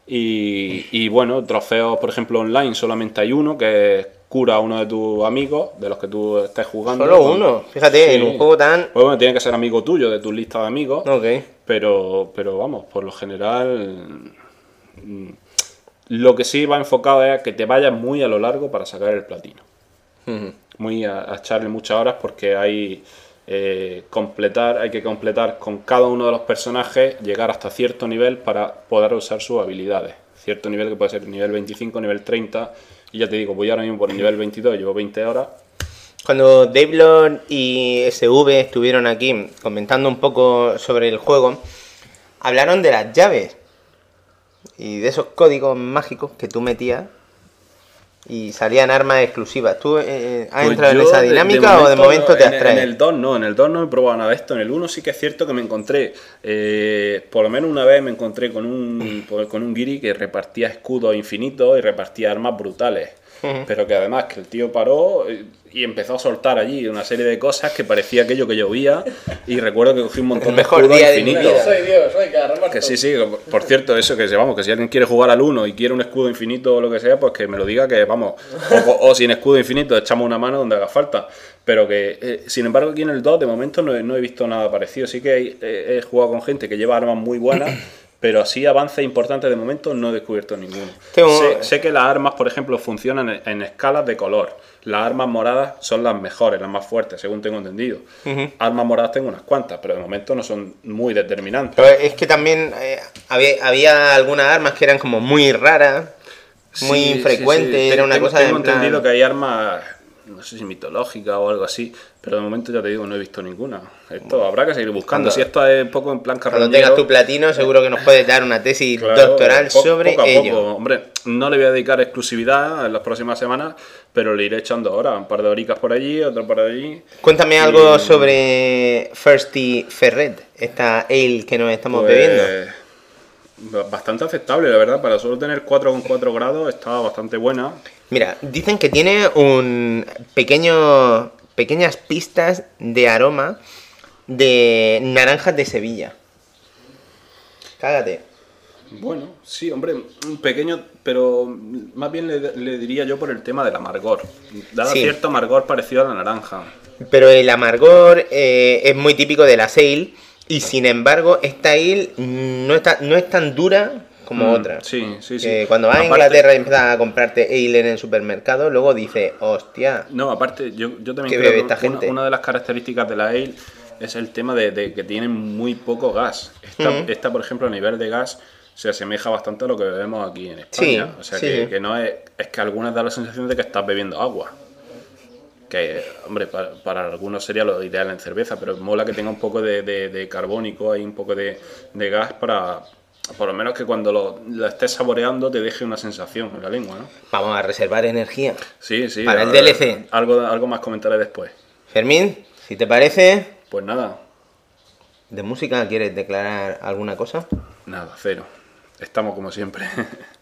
Y, y, bueno, trofeos, por ejemplo, online solamente hay uno, que es cura a uno de tus amigos, de los que tú estés jugando. Solo Con- uno. Fíjate, Sí. en un juego tan... Pues bueno, tiene que ser amigo tuyo, de tu lista de amigos. Ok. Pero, pero vamos, por lo general, mm, lo que sí va enfocado es a que te vayas muy a lo largo para sacar el platino. Muy a, a echarle muchas horas porque hay eh, completar, hay que completar con cada uno de los personajes, llegar hasta cierto nivel para poder usar sus habilidades. Cierto nivel que puede ser nivel 25, nivel 30. Y ya te digo, voy ahora mismo por el nivel 22, llevo 20 horas. Cuando Dave Lord y SV estuvieron aquí comentando un poco sobre el juego, hablaron de las llaves y de esos códigos mágicos que tú metías y salían armas exclusivas. ¿Tú eh, has Pues entrado en esa dinámica o de momento no, te en, abstraes? En el 2 no, en el 2 no he probado nada de esto. En el 1 sí que es cierto que me encontré, eh, por lo menos una vez me encontré con un, con un guiri que repartía escudos infinitos y repartía armas brutales. Pero que además que el tío paró eh, y empezó a soltar allí una serie de cosas que parecía aquello que llovía. Y recuerdo que cogí un montón El de mejor escudos infinitos. Soy Dios, soy que sí, sí, por cierto, eso que vamos, que si alguien quiere jugar al 1 y quiere un escudo infinito o lo que sea, pues que me lo diga que vamos, o, o sin escudo infinito echamos una mano donde haga falta. Pero que, eh, sin embargo, aquí en el 2 de momento no he, no he visto nada parecido. Sí que he, he- he jugado con gente que lleva armas muy buenas, Pero así avances importantes de momento no he descubierto ninguno. Tengo- Sé, sé que las armas, por ejemplo, funcionan en, en escalas de color. Las armas moradas son las mejores, las más fuertes, según tengo entendido. Armas moradas tengo unas cuantas, pero de momento no son muy determinantes. Pero es que también eh, había, había algunas armas que eran como muy raras, muy Sí, sí, infrecuentes, sí. era una Tengo- cosa Tengo en plan- entendido que hay armas, no sé si mitológicas o algo así, pero de momento ya te digo, no he visto ninguna. Esto habrá que seguir buscando. Cuando- si esto es un poco en plan Cuando carroñero, tengas tu platino, seguro que nos puedes dar una tesis claro, doctoral po- sobre poco a ello. poco. Hombre, no le voy a dedicar exclusividad en las próximas semanas, pero le iré echando ahora un par de horicas por allí, otro por allí. Cuéntame algo Y- sobre Firsty Ferret, esta ale que nos estamos Pues, bebiendo. Bastante aceptable, la verdad. Para solo tener 4,4 grados estaba bastante buena. Mira, dicen que tiene un pequeño pequeñas pistas de aroma de naranjas de Sevilla. Cágate. Bueno, sí, hombre, un pequeño, pero más bien le, le diría yo por el tema del amargor. Da Sí. cierto amargor parecido a la naranja. Pero el amargor eh, es muy típico de la ale y sin embargo esta ale no, está, no es tan dura como Mm, otra. Sí, sí, sí. Que cuando vas a Inglaterra y empiezas a comprarte ale en el supermercado, luego dices, hostia, No, aparte, yo, yo también ¿Qué creo que esta una, gente? una de las características de la ale es el tema de, de que tiene muy poco gas. Esta, esta, por ejemplo, a nivel de gas se asemeja bastante a lo que bebemos aquí en España. Sí, o sea, sí, que, sí. que no es, es que algunas da la sensación de que estás bebiendo agua. Que, hombre, para, para algunos sería lo ideal en cerveza, pero mola que tenga un poco de, de- de carbónico, hay un poco de, de gas para, por lo menos que cuando lo, lo estés saboreando te deje una sensación en la lengua, ¿no? vamos a reservar energía. Sí, sí. Para el DLC. Algo, algo más comentaré después. Fermín, si te parece, Pues nada, ¿de música quieres declarar alguna cosa? nada, cero. Estamos como siempre.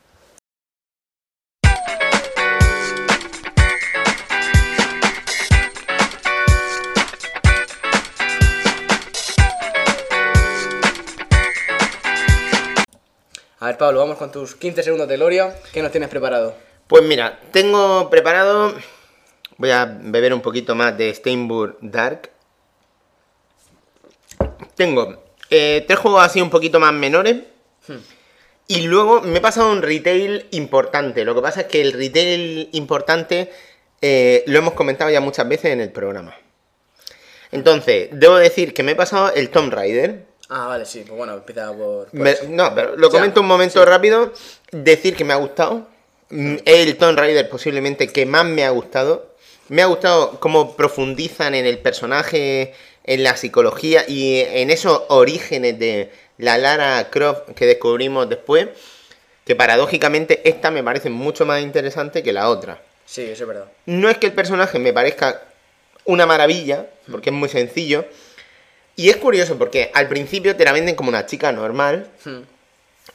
A ver, Pablo, vamos con tus 15 segundos de gloria. ¿Qué nos tienes preparado? Pues mira, tengo preparado. Voy a beber un poquito más de Steinburg Dark. Tengo eh, tres juegos así un poquito más menores. Y luego me he pasado un retail importante. Lo que pasa es que el retail importante eh, lo hemos comentado ya muchas veces en el programa. Entonces, debo decir que me he pasado el Tomb Raider. Ah, vale, sí. Pues bueno, empieza por... por Me- eso. no, pero lo Ya, comento un momento rápido. Decir que me ha gustado. Mm, Es el Tomb Raider posiblemente que más me ha gustado. Me ha gustado cómo profundizan en el personaje, en la psicología y en esos orígenes de la Lara Croft que descubrimos después. Que paradójicamente esta me parece mucho más interesante que la otra. Sí, eso es verdad. No es que el personaje me parezca una maravilla, porque es muy sencillo. Y es curioso porque al principio te la venden como una chica normal. Hmm.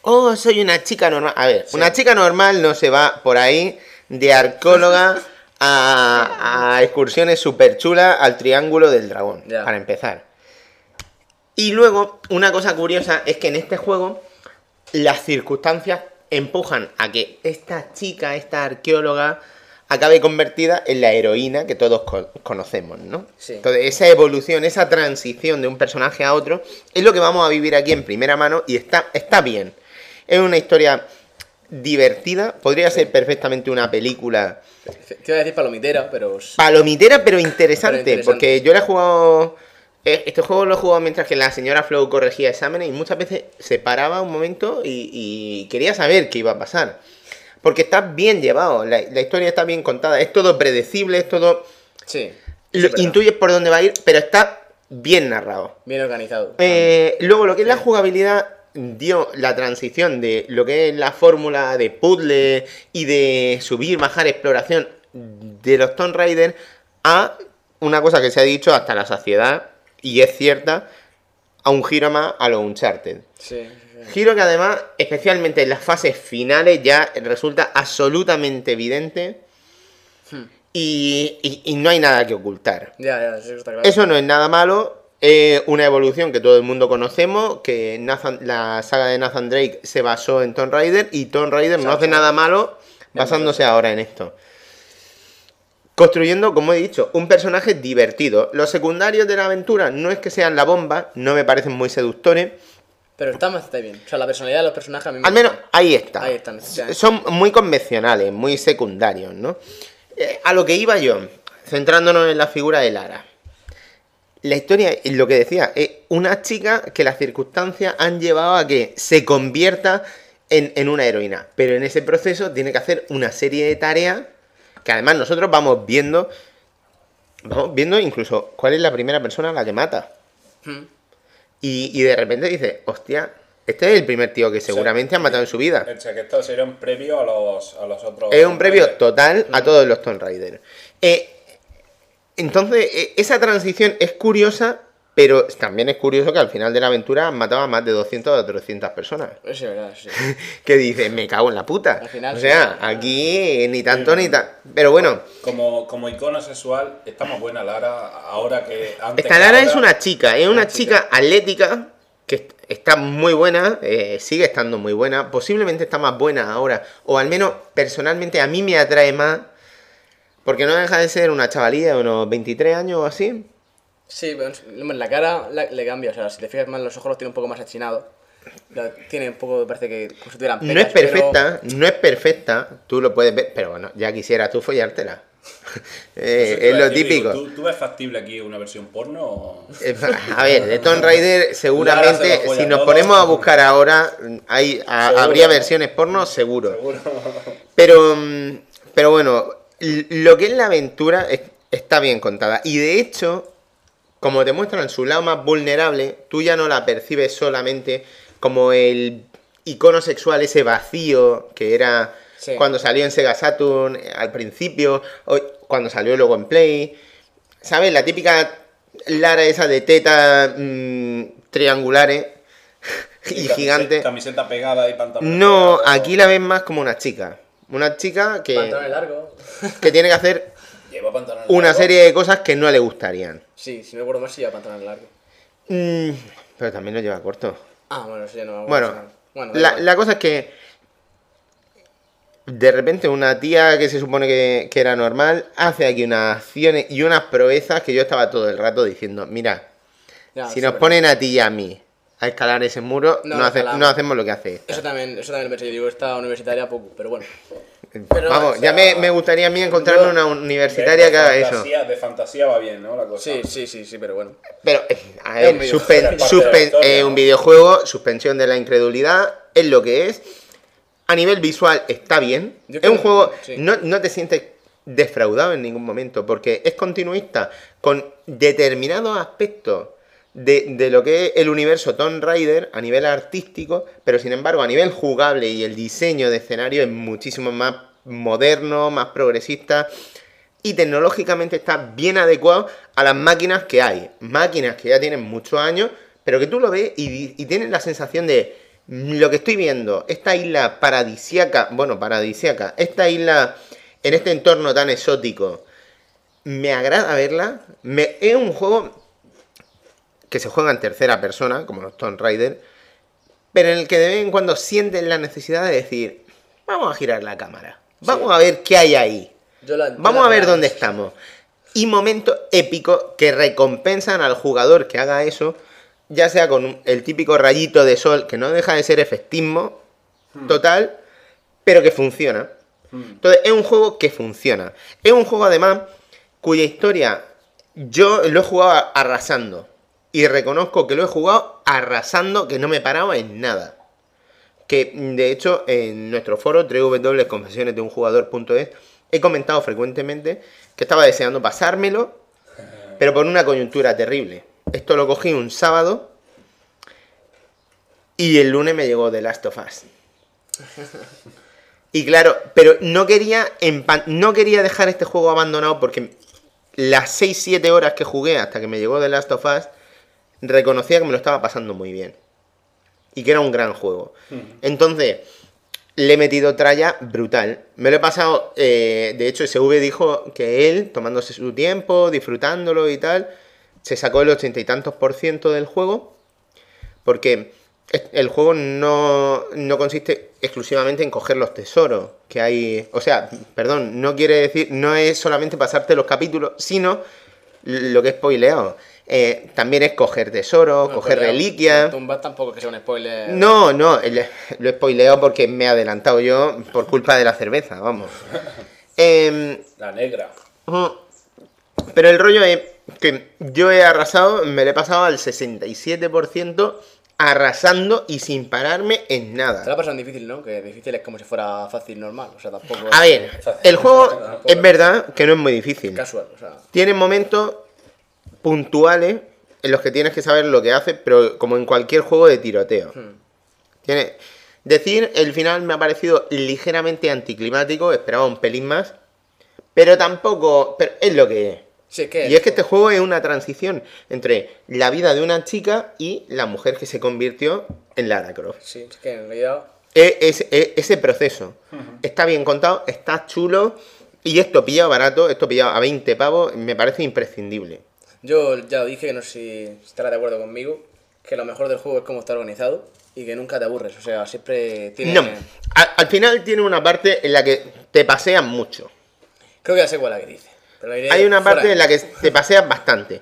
Oh, soy una chica normal. A ver, una chica normal no se va por ahí de arqueóloga a, a excursiones súper chulas al Triángulo del Dragón, para empezar. Y luego, una cosa curiosa es que en este juego las circunstancias empujan a que esta chica, esta arqueóloga, acabe convertida en la heroína que todos co- conocemos, ¿no? Sí. Entonces, esa evolución, esa transición de un personaje a otro, es lo que vamos a vivir aquí en primera mano y está, está bien. Es una historia divertida, podría ser perfectamente una película Te iba a decir palomitera, pero... palomitera, pero interesante, Pero interesante. porque yo le he jugado. eh, Este juego lo he jugado mientras que la señora Flow corregía exámenes y muchas veces se paraba un momento y, y quería saber qué iba a pasar. Porque está bien llevado, la, la historia está bien contada, es todo predecible, es todo. Sí. lo- intuyes por dónde va a ir, pero está bien narrado. Bien organizado. Eh, luego, lo que es la jugabilidad dio la transición de lo que es la fórmula de puzzle y de subir, bajar, exploración de los Tomb Raider a una cosa que se ha dicho hasta la saciedad, y es cierta, a un giro más a los Uncharted. Sí. Giro que además, especialmente en las fases finales, ya resulta absolutamente evidente y, y- y no hay nada que ocultar. Ya, ya, eso está claro. Eso no es nada malo. Es una evolución que todo el mundo conocemos. Que Nathan- la saga de Nathan Drake se basó en Tomb Raider. Y Tomb Raider no hace nada malo basándose ahora en esto. Construyendo, como he dicho, un personaje divertido. Los secundarios de la aventura no es que sean la bomba, no me parecen muy seductores. Pero está bastante bien. O sea, la personalidad de los personajes a mí me Al menos gusta. ahí está. Ahí están. Son muy convencionales, muy secundarios, ¿no? Eh, a lo que iba yo, centrándonos en la figura de Lara. La historia, lo que decía, es una chica que las circunstancias han llevado a que se convierta en, en una heroína. Pero en ese proceso tiene que hacer una serie de tareas que además nosotros vamos viendo, vamos viendo incluso cuál es la primera persona a la que mata. Mm. Y, y de repente dice, hostia, este es el primer tío que seguramente ha matado en su vida. O sea, que esto sería un previo a los, a los otros. Es un previo total a todos los Tomb Raider. Eh, entonces, eh, esa transición es curiosa, pero también es curioso que al final de la aventura han matado a más de 200 o 300 personas. Es verdad, sí. Que dice, me cago en la puta. Al final o sea, sí. aquí ni tanto ni tan... Pero bueno, Como, como icono sexual, está más buena Lara ahora que antes. esta Lara ahora. es una chica, es una Una chica atlética que est- está muy buena, eh, sigue estando muy buena, posiblemente está más buena ahora, o al menos personalmente a mí me atrae más, porque no deja de ser una chavalilla de unos 23 años o así. Sí, pero la cara la- le cambia. O sea, si te fijas más, los ojos los tiene un poco más achinados. Tiene un poco, parece que como si tuvieran No pecas, es perfecta, no es perfecta, tú lo puedes ver, pero bueno, ya quisieras tú follártela. Eh, es lo típico. digo, ¿tú, ¿Tú ves factible aquí una versión porno? o- Eh, A ver, de Tomb Raider se seguramente, si nos todo. ponemos a buscar ahora, hay, a- habría versiones porno, seguro. Seguro. Pero, mm, pero bueno, lo que es la aventura es- está bien contada. Y de hecho, como te muestran su lado más vulnerable, tú ya no la percibes solamente como el icono sexual, ese vacío que era Sí. cuando salió en Sega Saturn eh, al principio, o cuando salió luego en Play. ¿Sabes? La típica Lara esa de tetas mm, triangulares y gigante. Camiseta pegada y pantalón. No, aquí la ves más como una chica. Una chica que, Pantalones largos. que tiene que hacer Lleva pantalones una largos. serie de cosas que no le gustarían. Sí, si me acuerdo más, sí lleva pantalones largos. Mm, pero también lo lleva corto. Ah, bueno, eso ya no me acuerdo. Bueno, bueno la, la cosa es que de repente una tía que se supone que, que era normal hace aquí unas acciones y unas proezas que yo estaba todo el rato diciendo, mira, Ya, si nos ponen a ti y a mí a escalar ese muro, No no, lo hace- escalamos. no hacemos lo que hace esta. Eso también, eso también lo pensé. Yo digo, esta universitaria poco, pero bueno. Pero, Vamos, o ya me, me gustaría a mí encontrarme una universitaria de que haga eso. fantasía- De fantasía va bien, ¿no? La cosa. Sí, sí, sí, sí, pero bueno. Pero, eh, a Es un videojuego. suspen- Es parte de la suspen- historia, eh, ¿no? un videojuego, suspensión de la incredulidad, es lo que es. A nivel visual está bien. Yo es un juego, sí. no, no te sientes defraudado en ningún momento, porque es continuista con determinados aspectos de, lo que es el universo Tomb Raider a nivel artístico, pero sin embargo a nivel jugable y el diseño de escenario es muchísimo más moderno, más progresista y tecnológicamente está bien adecuado a las máquinas que hay. Máquinas que ya tienen muchos años, pero que tú lo ves y, y tienes la sensación de "Mm, lo que estoy viendo, esta isla paradisiaca, bueno, paradisiaca, esta isla en este entorno tan exótico, me agrada verla. Me, es un juego que se juega en tercera persona, como los Tomb Raider, pero en el que de vez en cuando sienten la necesidad de decir, vamos a girar la cámara, vamos a ver qué hay ahí. La- Vamos a ver dónde estamos. Y momentos épicos que recompensan al jugador que haga eso, ya sea con el típico rayito de sol, que no deja de ser efectismo total, pero que funciona. Entonces, es un juego que funciona. Es un juego, además, cuya historia yo lo he jugado arrasando. Y reconozco que lo he jugado arrasando, que no me paraba en nada. Que de hecho en nuestro foro www.confesiones de un jugador.es he comentado frecuentemente que estaba deseando pasármelo, pero por una coyuntura terrible. Esto lo cogí un sábado y el lunes me llegó The Last of Us. Y claro, pero no quería, no quería dejar este juego abandonado porque las 6-7 horas que jugué hasta que me llegó The Last of Us, reconocía que me lo estaba pasando muy bien. Y que era un gran juego. Entonces, le he metido tralla brutal. Me lo he pasado, eh, de hecho, SV dijo que él, tomándose su tiempo, disfrutándolo y tal, se sacó el ochenta y tantos por ciento del juego. Porque es- el juego no, no consiste exclusivamente en coger los tesoros que hay. O sea, perdón, no quiere decir, no es solamente pasarte los capítulos, sino lo que he spoileado. Eh, también es coger tesoros, Bueno, coger reliquias. Tampoco que sea un spoiler. No, no, el- lo he spoileado porque me he adelantado yo por culpa de la cerveza, vamos. Em, La negra. Pero el rollo es que yo he arrasado, me lo he pasado al 67% arrasando y sin pararme en nada. ha pasado en difícil, ¿no? Que difícil es como si fuera fácil normal. O sea, tampoco. A ver, el juego es verdad que no es muy difícil. Casual, o sea. Tiene momentos puntuales en los que tienes que saber lo que hace, pero como en cualquier juego de tiroteo. Tiene... Decir, el final me ha parecido ligeramente anticlimático, esperaba un pelín más, pero tampoco... Pero es lo que es. Sí. Y es que este juego es una transición entre la vida de una chica y la mujer que se convirtió en Lara Croft. Sí, es que en realidad. Es- ese proceso está bien contado, está chulo y esto pillado barato, esto pillado a 20 pavos, me parece imprescindible. Yo ya lo dije, no sé si estarás de acuerdo conmigo, que lo mejor del juego es cómo está organizado y que nunca te aburres. O sea, siempre tiene. No, al final tiene una parte en la que te pasean mucho. Creo que ya sé cuál es la que dice. pero la Hay una fuera parte en la que te paseas bastante.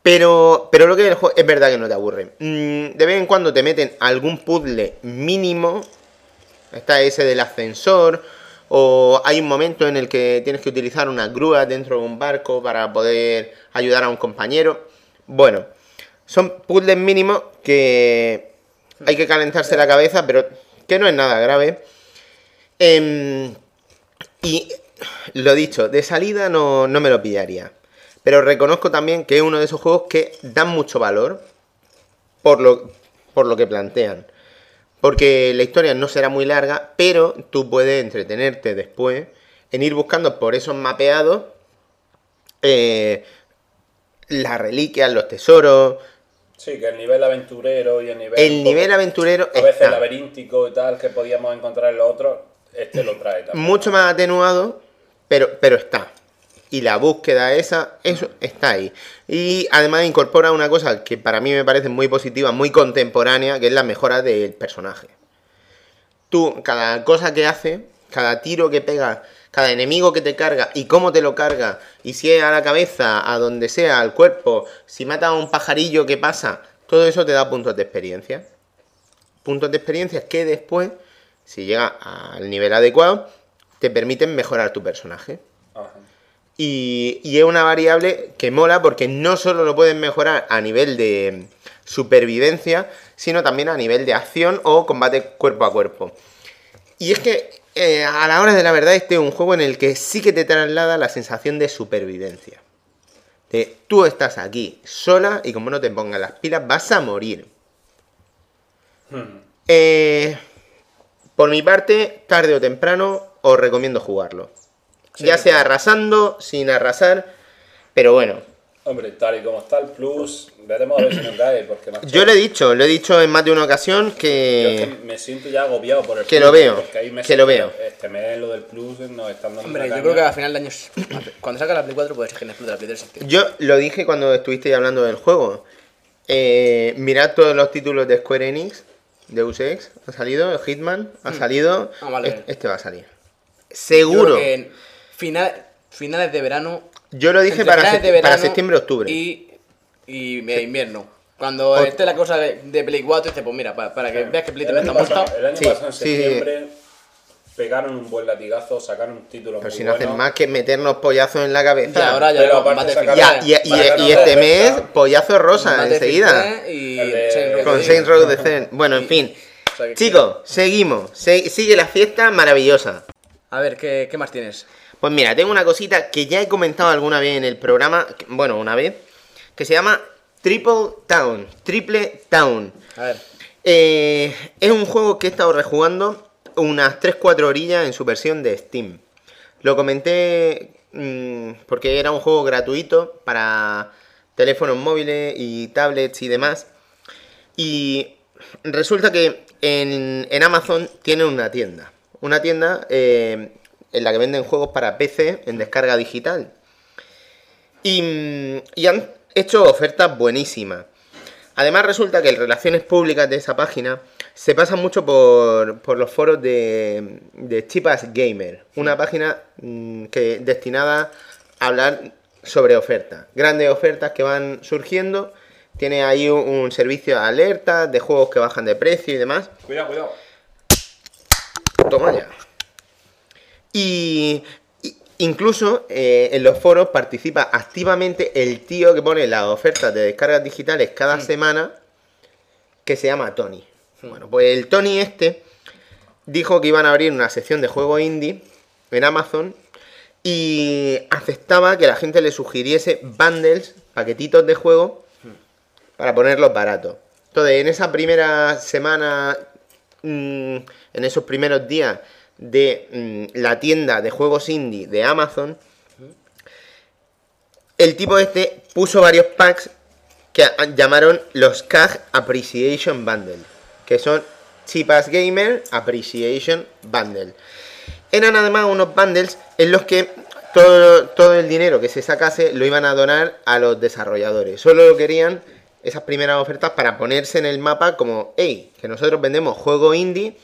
Pero, pero lo que es el juego es verdad que no te aburre. Mm, de vez en cuando te meten algún puzzle mínimo. Está ese del ascensor. O hay un momento en el que tienes que utilizar una grúa dentro de un barco para poder ayudar a un compañero. Bueno, son puzzles mínimos que hay que calentarse la cabeza, pero que no es nada grave. Em, y lo dicho, de salida no, no me lo pillaría. Pero reconozco también que es uno de esos juegos que dan mucho valor por lo, por lo que plantean. Porque la historia no será muy larga, pero tú puedes entretenerte después en ir buscando por esos mapeados eh, las reliquias, los tesoros. Sí, que el nivel aventurero y el nivel. El poco- nivel aventurero A veces está laberíntico y tal que podíamos encontrar en los otros, este lo trae también. mucho más atenuado, pero, pero está. Y la búsqueda esa, eso está ahí. Y además incorpora una cosa que para mí me parece muy positiva, muy contemporánea, que es la mejora del personaje. Tú, cada cosa que hace, cada tiro que pega, cada enemigo que te carga y cómo te lo carga, y si es a la cabeza, a donde sea, al cuerpo, si mata a un pajarillo que pasa, todo eso te da puntos de experiencia. Puntos de experiencia que después, si llega al nivel adecuado, te permiten mejorar tu personaje. Y, y es una variable que mola porque no solo lo puedes mejorar a nivel de supervivencia, sino también a nivel de acción o combate cuerpo a cuerpo. Y es que eh, a la hora de la verdad este es un juego en el que sí que te traslada la sensación de supervivencia. De tú estás aquí sola y como no te pongas las pilas vas a morir. Eh, por mi parte, tarde o temprano, os recomiendo jugarlo. Sí, ya sea arrasando, sin arrasar, pero bueno. Hombre, tal y como está el plus, veremos a ver si nos cae, porque macho, Yo lo he dicho, lo he dicho en más de una ocasión yo es que... que me siento ya agobiado por el que plus, lo veo, porque ahí me que lo veo. Este mes lo del plus nos están dando Hombre, yo creo que caña. a final de año. Cuando salga la Play 4 puede ser que no explote la Play 3. septiembre. Yo lo dije cuando estuvisteis hablando del juego. Eh, mirad todos los títulos de Square Enix, Deus Ex, ha salido, Hitman, ha salido, Ah, vale. es- este va a salir. Yo Seguro. Final- finales de verano. Yo lo dije para, de septiembre, octubre. Y, y de invierno. Cuando O- esté la cosa de, de Play 4, dice, pues mira, para, para que veas que Play 3 el no año, está montado. el año Sí, pasado, en sí, sí. septiembre, pegaron un buen latigazo, sacaron un título Pero muy si no hacen más que meternos pollazos en la cabeza. Y ahora ya Pero aparte sacaron- Ya, y, y- Sacaron y este mes, pollazo rosa enseguida. 3 Y de- Con Saints Row the Zen. Bueno, en fin. o sea que- Chicos, seguimos. Se- sigue la fiesta maravillosa. A ver, ¿qué, qué más tienes? Pues mira, tengo una cosita que ya he comentado alguna vez en el programa, bueno, una vez, que se llama Triple Town, Triple Town. A ver. Eh, es un juego que he estado rejugando unas 3-4 orillas en su versión de Steam. Lo comenté mm, porque era un juego gratuito para teléfonos móviles y tablets y demás. Y resulta que en, en Amazon tiene una tienda. Una tienda eh, en la que venden juegos para PC en descarga digital. Y, y han hecho ofertas buenísimas. Además resulta que en relaciones públicas de esa página se pasa mucho por, por los foros de, de Chipas Gamer, una página mm, que destinada a hablar sobre ofertas. Grandes ofertas que van surgiendo. Tiene ahí un, un servicio de alerta de juegos que bajan de precio y demás. Cuidado, cuidado. Toma ya. Y, incluso eh, en los foros participa activamente el tío que pone las ofertas de descargas digitales cada semana, que se llama Tony. Bueno, pues el Tony este dijo que iban a abrir una sección de juego indie en Amazon y aceptaba que la gente le sugiriese bundles, paquetitos de juego, para ponerlos baratos. Entonces, en esa primera semana, mm, en esos primeros días de mm, la tienda de juegos indie de Amazon, el tipo este puso varios packs que llamaron los CAG Appreciation Bundle, que son Cheap Ass Gamer Appreciation Bundle. Eran además unos bundles en los que todo, todo el dinero que se sacase lo iban a donar a los desarrolladores. Solo querían esas primeras ofertas para ponerse en el mapa como, hey, que nosotros vendemos juego indie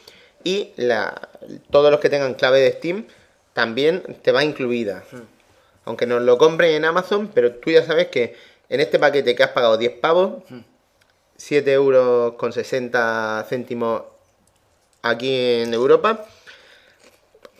y la, todos los que tengan clave de Steam también te va incluida. Aunque nos lo compren en Amazon, pero tú ya sabes que en este paquete que has pagado 10 pavos, 7 euros con 60 céntimos aquí en Europa,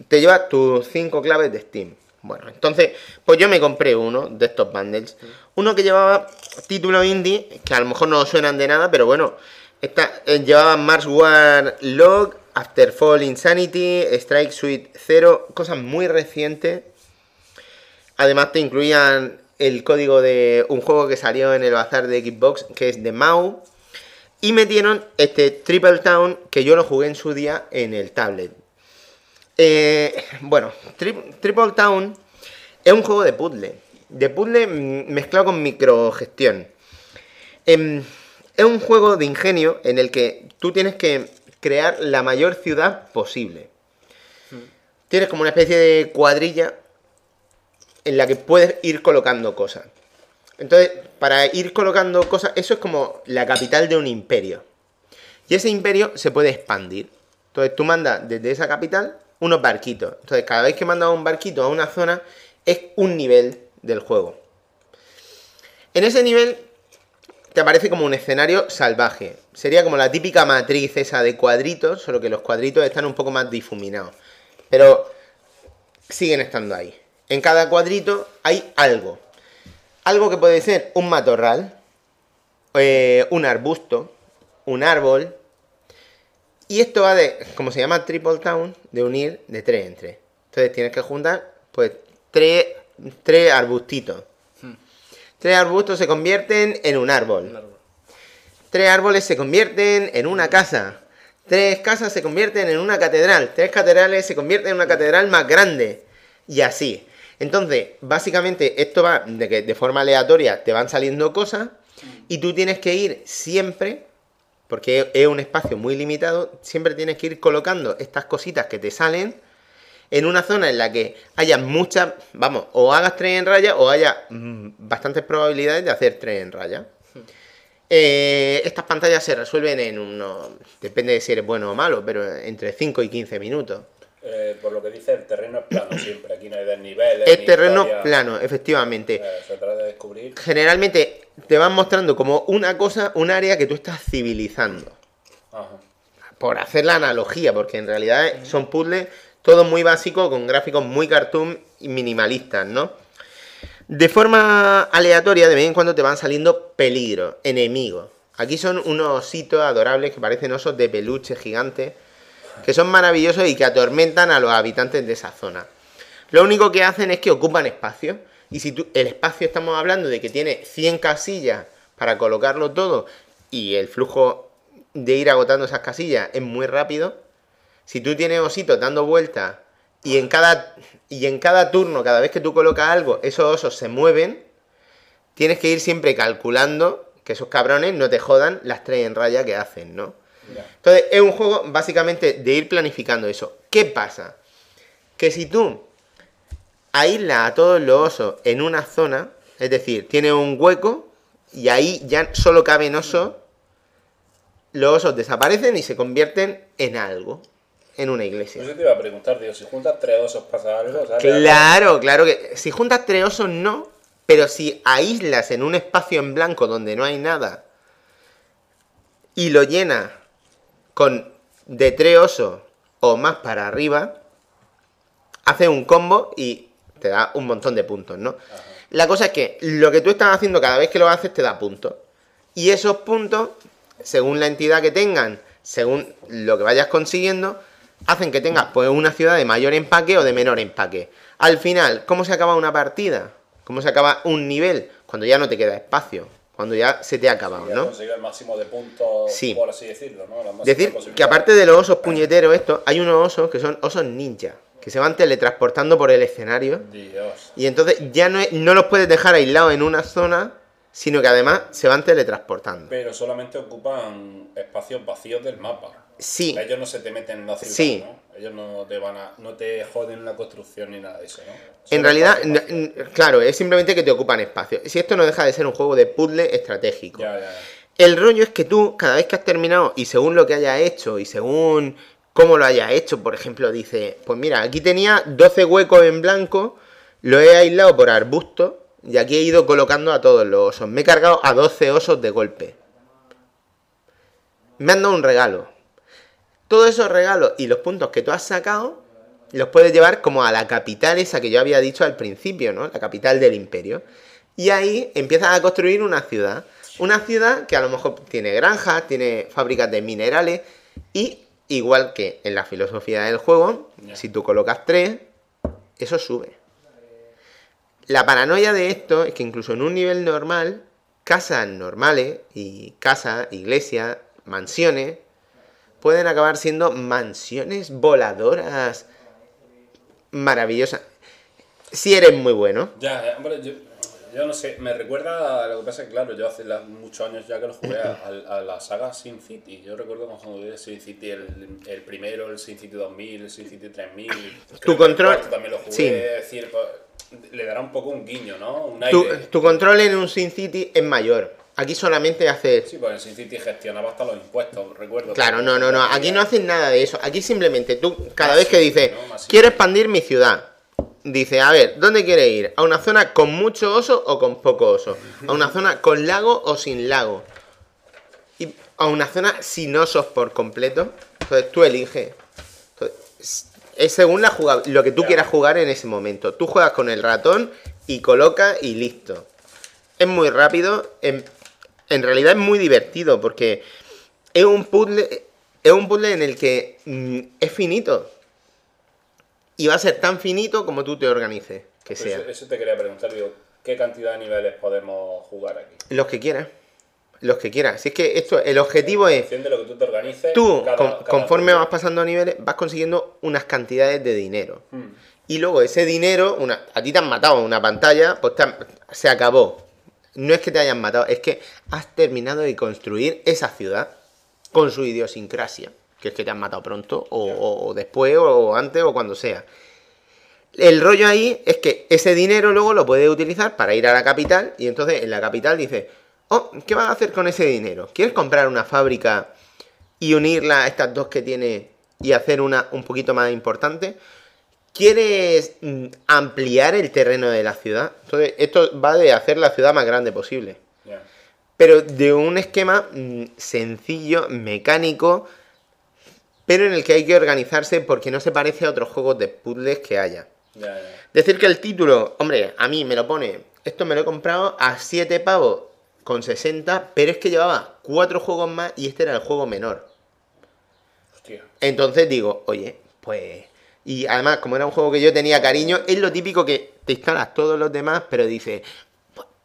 te llevas tus 5 claves de Steam. Bueno, entonces, pues yo me compré uno de estos bundles. Uno que llevaba títulos indie, que a lo mejor no suenan de nada, pero bueno, esta, eh, llevaba Mars War Log, Afterfall Insanity, Strike Suite 0, cosas muy recientes. Además te incluían el código de un juego que salió en el bazar de Xbox, que es de Mau. Y metieron este Triple Town, que yo lo jugué en su día en el tablet. Eh, bueno, Tri- Triple Town es un juego de puzzle. De puzzle mezclado con microgestión. Em, es un juego de ingenio en el que tú tienes que crear la mayor ciudad posible. Tienes como una especie de cuadrilla en la que puedes ir colocando cosas. Entonces, para ir colocando cosas, eso es como la capital de un imperio. Y ese imperio se puede expandir. Entonces, tú mandas desde esa capital unos barquitos. Entonces, cada vez que mandas un barquito a una zona, es un nivel del juego. En ese nivel te aparece como un escenario salvaje. Sería como la típica matriz esa de cuadritos, solo que los cuadritos están un poco más difuminados. Pero siguen estando ahí. En cada cuadrito hay algo. Algo que puede ser un matorral, eh, un arbusto, un árbol. Y esto va de, como se llama Triple Town, de unir de tres en tres. Entonces tienes que juntar, pues, tres, tres arbustitos. Tres arbustos se convierten en un árbol. Tres árboles se convierten en una casa. Tres casas se convierten en una catedral. Tres catedrales se convierten en una catedral más grande. Y así. Entonces, básicamente, esto va de que de forma aleatoria te van saliendo cosas. Y tú tienes que ir siempre, porque es un espacio muy limitado, siempre tienes que ir colocando estas cositas que te salen en una zona en la que haya muchas, vamos, o hagas tres en raya o haya mm, bastantes probabilidades de hacer tres en raya. Eh, estas pantallas se resuelven en unos, depende de si eres bueno o malo, pero entre 5 y 15 minutos. Eh, por lo que dice, el terreno es plano siempre. Aquí no hay desniveles. Es terreno historia. plano, efectivamente. Eh, se trata de descubrir. Generalmente te van mostrando como una cosa, un área que tú estás civilizando. Ajá. por hacer la analogía, porque en realidad son puzzles todo muy básicos, con gráficos muy cartoon y minimalistas, ¿no? De forma aleatoria, de vez en cuando te van saliendo peligros, enemigos. Aquí son unos ositos adorables que parecen osos de peluche gigantes, que son maravillosos y que atormentan a los habitantes de esa zona. Lo único que hacen es que ocupan espacio. Y si tú, el espacio estamos hablando de que tiene 100 casillas para colocarlo todo y el flujo de ir agotando esas casillas es muy rápido, si tú tienes ositos dando vueltas y en cada y en cada turno, cada vez que tú colocas algo, esos osos se mueven, tienes que ir siempre calculando que esos cabrones no te jodan las tres en raya que hacen, ¿no? Entonces, es un juego básicamente de ir planificando eso. ¿Qué pasa? Que si tú aíslas a todos los osos en una zona, es decir, tiene un hueco y ahí ya solo caben osos, los osos desaparecen y se convierten en algo, en una iglesia. Yo te iba a preguntar, digo, si juntas tres osos pasa algo, ¿sabes? Claro, claro que si juntas tres osos no, Pero si aíslas en un espacio en blanco donde no hay nada y lo llenas con de tres osos o más para arriba, haces un combo y te da un montón de puntos, ¿no? La cosa es que lo que tú estás haciendo cada vez que lo haces te da puntos. Y esos puntos, según la entidad que tengan, según lo que vayas consiguiendo, hacen que tengas pues una ciudad de mayor empaque o de menor empaque. Al final, ¿cómo se acaba una partida? ¿Cómo se acaba un nivel? Cuando ya no te queda espacio, cuando ya se te ha acabado, Ya ¿no? el máximo de puntos, Sí. por así decirlo, ¿no? Decir que aparte de los osos puñeteros estos, hay unos osos que son osos ninja, que se van teletransportando por el escenario Dios. y entonces ya no, es- no los puedes dejar aislados en una zona, sino que además se van teletransportando. Pero solamente ocupan espacios vacíos del mapa. Sí, Ellos no se te meten en la ciudad, Sí. ¿no? Ellos no te van a, no te joden la construcción ni nada de eso, ¿no? en realidad, claro, es simplemente que te ocupan espacio. Si esto no deja de ser un juego de puzzle estratégico. Ya, ya, ya. El rollo es que tú, cada vez que has terminado, y según lo que hayas hecho, y según cómo lo hayas hecho, por ejemplo, dice, pues mira, aquí tenía 12 huecos en blanco, lo he aislado por arbustos, y aquí he ido colocando a todos los osos. Me he cargado a 12 osos de golpe. Me han dado un regalo. Todos esos regalos y los puntos que tú has sacado, los puedes llevar como a la capital esa que yo había dicho al principio, ¿no? La capital del imperio. Y ahí empiezas a construir una ciudad. Una ciudad que a lo mejor tiene granjas, tiene fábricas de minerales y igual que en la filosofía del juego, si tú colocas tres, eso sube. La paranoia de esto es que incluso en un nivel normal, casas normales y casas, iglesias, mansiones, pueden acabar siendo mansiones voladoras maravillosas. Si eres muy bueno. Ya, ya, hombre, yo, yo no sé, me recuerda a lo que pasa que, claro, yo hace la- muchos años ya que lo jugué a, a- a la saga Sin City. Yo recuerdo cuando jugué Sin City el, el primero, el Sin City 2000, el Sin City 3000. creo que el control- también lo jugué, sí. es decir, pues, le dará un poco un guiño, ¿no? Un Tu, tu control en un Sin City es mayor. Aquí solamente haces... Sí, pues en Sin City gestionaba hasta los impuestos, recuerdo. Claro, no, no, no. Aquí no haces nada de eso. Aquí simplemente tú, cada vez que dices, quiero expandir mi ciudad. Dice, a ver, ¿dónde quieres ir? ¿A una zona con mucho oso o con poco oso? ¿A una zona con lago o sin lago? Y a una zona sin osos por completo. Entonces tú eliges. Entonces, es- según la lo que tú quieras jugar en ese momento. Tú juegas con el ratón y coloca y listo. Es muy rápido. En, en realidad es muy divertido porque es un puzzle. Es un puzzle en el que mm, es finito. Y va a ser tan finito como tú te organices que sea. eso, eso te quería preguntar, digo, ¿qué cantidad de niveles podemos jugar aquí? Los que quieras. Los que quieras. Si es que esto, el objetivo En es. de lo que tú te organices. Tú, cada- con- cada conforme vas pasando niveles, vas consiguiendo unas cantidades de dinero. Hmm. Y luego ese dinero, una, a ti te han matado en una pantalla, pues te han- se acabó. No es que te hayan matado, es que has terminado de construir esa ciudad con su idiosincrasia. Que es que te han matado pronto, o, o- o después, o antes, o cuando sea. El rollo ahí es que ese dinero luego lo puedes utilizar para ir a la capital y entonces en la capital dices, oh, ¿qué vas a hacer con ese dinero? ¿Quieres comprar una fábrica y unirla a estas dos que tiene y hacer una un poquito más importante? ¿Quieres mm, ampliar el terreno de la ciudad? Entonces, esto va de hacer la ciudad más grande posible. Pero de un esquema mm, sencillo, mecánico, pero en el que hay que organizarse porque no se parece a otros juegos de puzzles que haya. Ya, ya. Decir que el título, hombre, a mí me lo pone, esto me lo he comprado a 7 pavos con 60, pero es que llevaba 4 juegos más y este era el juego menor. Hostia. Entonces digo, oye, pues... Y además, como era un juego que yo tenía cariño, es lo típico que te instalas todos los demás, pero dices,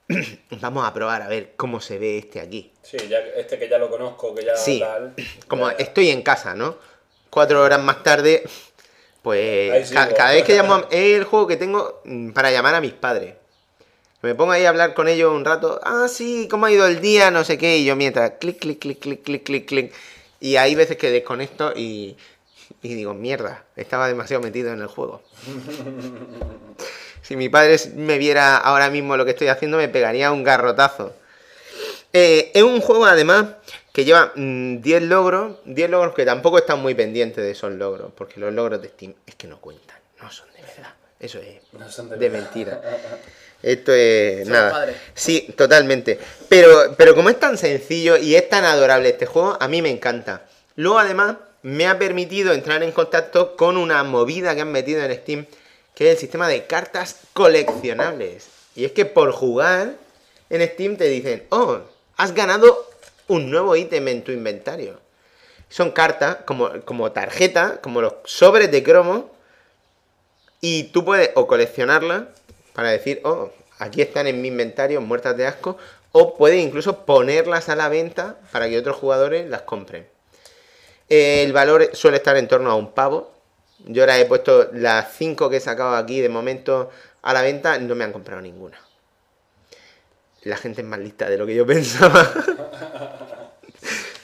vamos a probar a ver cómo se ve este aquí. Sí, ya, este que ya lo conozco, que ya Sí, tal. Como ya, ya. estoy en casa, ¿no? Cuatro horas más tarde, pues ca- pues. cada vez que llamo, a- es el juego que tengo mm, para llamar a mis padres. Me pongo ahí a hablar con ellos un rato, ah, sí, ¿cómo ha ido el día? No sé qué, y yo mientras, clic, clic, clic, clic, clic, clic, clic. Y hay veces que desconecto y, y digo, mierda, estaba demasiado metido en el juego. si mi padre me viera ahora mismo lo que estoy haciendo, me pegaría un garrotazo. Eh, es un juego además que lleva mm, 10 logros, 10 logros que tampoco están muy pendientes de esos logros, porque los logros de Steam es que no cuentan, no son de verdad, eso es No son de mentira. Esto es nada. padres. Sí, totalmente. Pero, pero como es tan sencillo y es tan adorable este juego, a mí me encanta. Luego además me ha permitido entrar en contacto con una movida que han metido en Steam, que es el sistema de cartas coleccionables. Y es que por jugar en Steam te dicen, oh, has ganado un nuevo ítem en tu inventario. Son cartas como, como tarjeta, como los sobres de cromo, y tú puedes o coleccionarlas para decir, oh, aquí están en mi inventario muertas de asco, o puedes incluso ponerlas a la venta para que otros jugadores las compren. El valor suele estar en torno a un pavo. Yo ahora he puesto las 5 que he sacado aquí de momento a la venta, no me han comprado ninguna. La gente es más lista de lo que yo pensaba.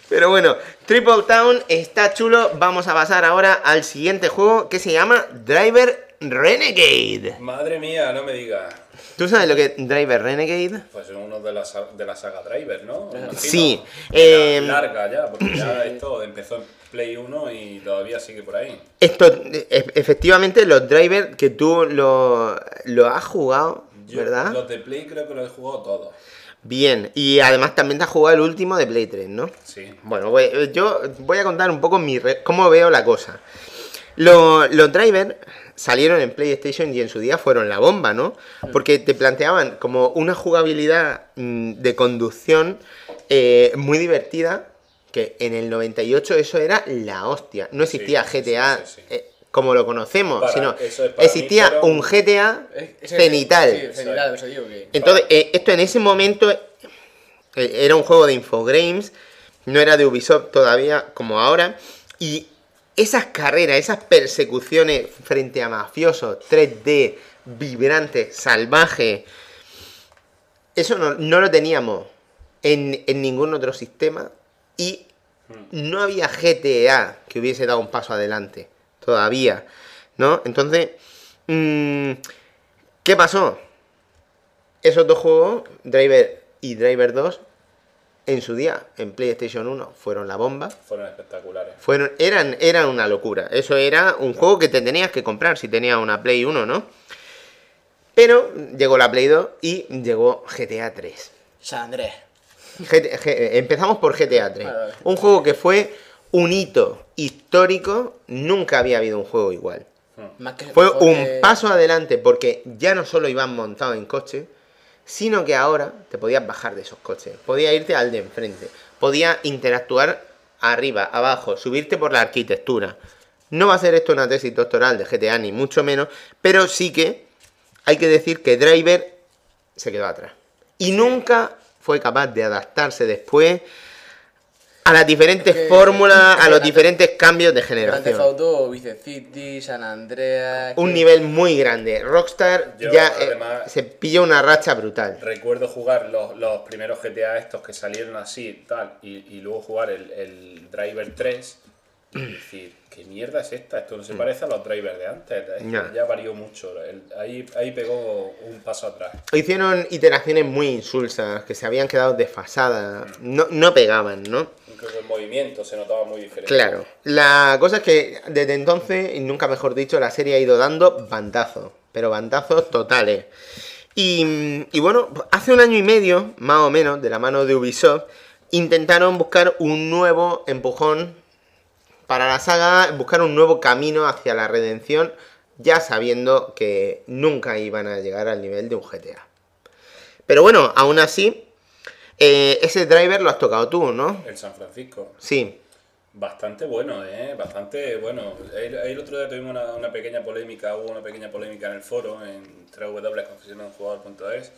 Pero bueno, Triple Town está chulo. Vamos a pasar ahora al siguiente juego que se llama Driver Renegade. Madre mía, no me digas. ¿Tú sabes lo que es Driver Renegade? Pues es uno de la, de la saga Driver, ¿no? Imagino. Sí, em, larga ya, porque ya esto empezó en Play 1 y todavía sigue por ahí. Esto, e- efectivamente, los drivers que tú lo, lo has jugado, Yo ¿verdad? Los de Play creo que los he jugado todos. Bien, y además también te has jugado el último de Play 3, ¿no? Sí. Bueno, yo voy a contar un poco mi re- cómo veo la cosa. Lo- los drivers salieron en PlayStation y en su día fueron la bomba, ¿no? Porque te planteaban como una jugabilidad mm, de conducción eh, muy divertida, que en el 98 eso era la hostia. No existía Sí, GTA sí, sí, sí. eh, como lo conocemos, Para- sino es existía mí un GTA Es- cenital. Sí, cenital, eso digo que. Entonces, eh, esto en ese momento eh, era un juego de Infogrames, no era de Ubisoft todavía como ahora, y esas carreras, esas persecuciones frente a mafiosos, 3D, vibrantes, salvajes, eso no, no lo teníamos en, en ningún otro sistema y no había GTA que hubiese dado un paso adelante todavía, ¿no? Entonces, mm, ¿qué pasó? Esos dos juegos, Driver y Driver 2, en su día, en PlayStation 1, fueron la bomba. Fueron espectaculares. Fueron, eran, eran una locura. Eso era un juego que te tenías que comprar si tenías una Play 1, ¿no? Pero llegó la Play 2 y llegó GTA 3. San Andrés. G- empezamos por GTA 3. Vale, vale. Un juego que fue un hito histórico. Nunca había habido un juego igual. Más que Fue un paso adelante porque ya no solo iban montados en coche, sino que ahora te podías bajar de esos coches. Podías irte al de enfrente. Podías interactuar arriba, abajo, subirte por la arquitectura. No va a ser esto una tesis doctoral de GTA, ni mucho menos, pero sí que hay que decir que Driver se quedó atrás. Y nunca fue capaz de adaptarse después a las diferentes que- fórmulas, a los diferentes cambios de Grand Theft generación Auto, Vice City, San Andreas. un que- nivel muy grande. Rockstar Yo, ya eh, además- se pilló una racha brutal. Recuerdo jugar los, los primeros GTA estos que salieron así tal y, y luego jugar el, el Driver 3 y decir, ¿qué mierda es esta? Esto no se parece a los drivers de antes. Mm. Ya. Ya varió mucho. El- ahí, ahí pegó un paso atrás. Hicieron iteraciones muy insulsas, que se habían quedado desfasadas, no, no pegaban, ¿no? Incluso el movimiento se notaba muy diferente. Claro. La cosa es que desde entonces, y nunca mejor dicho, la serie ha ido dando bandazos, pero bandazos totales. Y, y bueno, hace un año y medio, más o menos, de la mano de Ubisoft, intentaron buscar un nuevo empujón para la saga, buscar un nuevo camino hacia la redención, ya sabiendo que nunca iban a llegar al nivel de un GTA. Pero bueno, aún así, eh, ese driver lo has tocado tú, ¿no? El San Francisco. Sí. Bastante bueno, ¿eh? Bastante bueno. El, el otro día tuvimos una, una pequeña polémica, hubo una pequeña polémica en el foro, en www.confesionaljugador.es.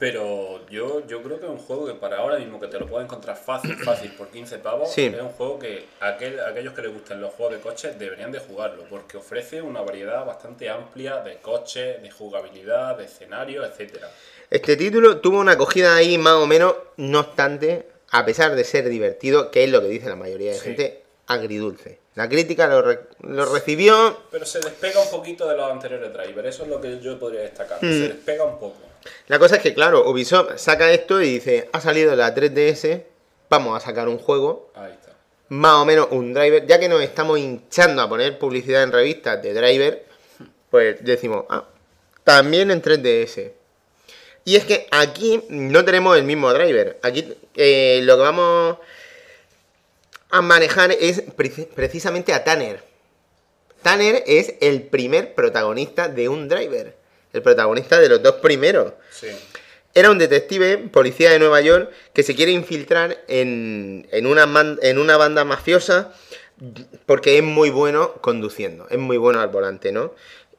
Pero yo, yo creo que es un juego que para ahora mismo que te lo puedes encontrar fácil, fácil, por 15 pavos, Sí. es un juego que aquel, aquellos que les gusten los juegos de coches deberían de jugarlo, porque ofrece una variedad bastante amplia de coches, de jugabilidad, de escenarios, etcétera. Este título tuvo una acogida ahí más o menos, no obstante, a pesar de ser divertido, que es lo que dice la mayoría de Sí. gente, agridulce. La crítica lo, re- lo recibió, Pero se despega un poquito de los anteriores drivers, eso es lo que yo podría destacar, Mm. se despega un poco. La cosa es que, claro, Ubisoft saca esto y dice, ha salido la 3DS, vamos a sacar un juego, Ahí está. más o menos un driver, ya que nos estamos hinchando a poner publicidad en revistas de driver, pues decimos, ah, también en 3DS. Y es que aquí no tenemos el mismo driver. Aquí eh, lo que vamos a manejar es preci- precisamente a Tanner. Tanner es el primer protagonista de un driver. El protagonista de los dos primeros. Sí. Era un detective, policía de Nueva York, que se quiere infiltrar en, en una, man- en una banda mafiosa porque es muy bueno conduciendo, es muy bueno al volante, ¿no?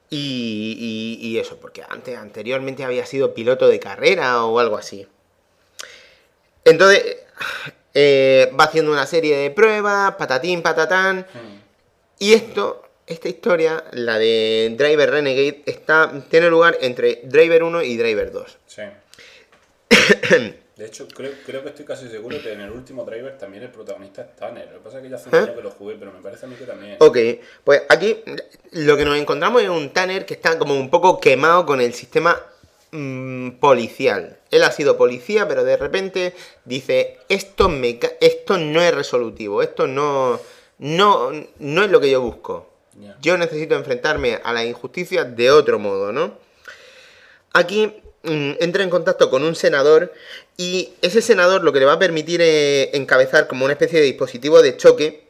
Y, y- y eso, porque antes, anteriormente había sido piloto de carrera o algo así. Entonces, eh, va haciendo una serie de pruebas, patatín, patatán. Y esto, esta historia, la de Driver Renegade, está, tiene lugar entre Driver 1 y Driver 2. Sí. De hecho, creo, creo que estoy casi seguro que en el último driver también el protagonista es Tanner. Lo que pasa es que ya hace un ¿Eh? año que lo jugué, pero me parece a mí que también. Ok, pues aquí lo que nos encontramos es un Tanner que está como un poco quemado con el sistema mm, policial. Él ha sido policía, pero de repente dice, esto, me esto no es resolutivo, esto no, no, no es lo que yo busco. Yo necesito enfrentarme a la injusticia de otro modo, ¿no? Aquí mm, entra en contacto con un senador y ese senador lo que le va a permitir es encabezar como una especie de dispositivo de choque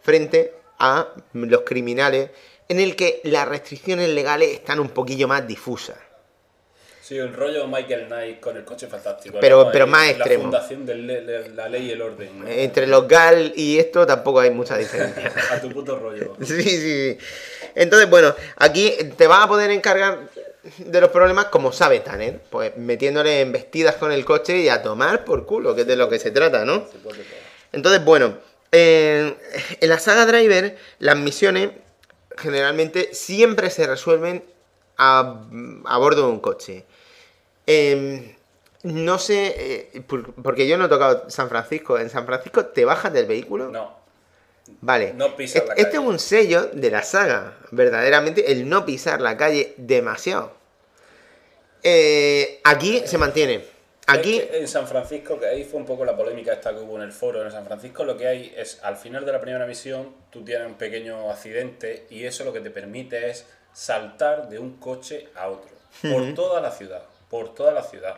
frente a los criminales en el que las restricciones legales están un poquillo más difusas. Sí, el rollo Michael Knight con el coche fantástico. Pero- pero más La extremo. fundación de la ley y el orden. ¿no? Entre los GAL y esto tampoco hay mucha diferencia. A tu puto rollo. Sí, sí, sí. Entonces, bueno, aquí te vas a poder encargar de los problemas como sabe Tanner, pues metiéndole embestidas con el coche y a tomar por culo, que es de lo que se trata, ¿no? Entonces, bueno, eh, en la saga Driver, las misiones generalmente siempre se resuelven a, a bordo de un coche. Eh, no sé, eh, por- porque yo no he tocado San Francisco. ¿En San Francisco te bajas del vehículo? No. Vale. No pisas Est- la Este es calle. un sello de la saga, verdaderamente, el no pisar la calle demasiado. Eh, aquí se mantiene. Aquí, Es que en San Francisco, que ahí fue un poco la polémica esta que hubo en el foro, en San Francisco lo que hay es, al final de la primera misión, tú tienes un pequeño accidente y eso lo que te permite es saltar de un coche a otro, por toda la ciudad, por toda la ciudad.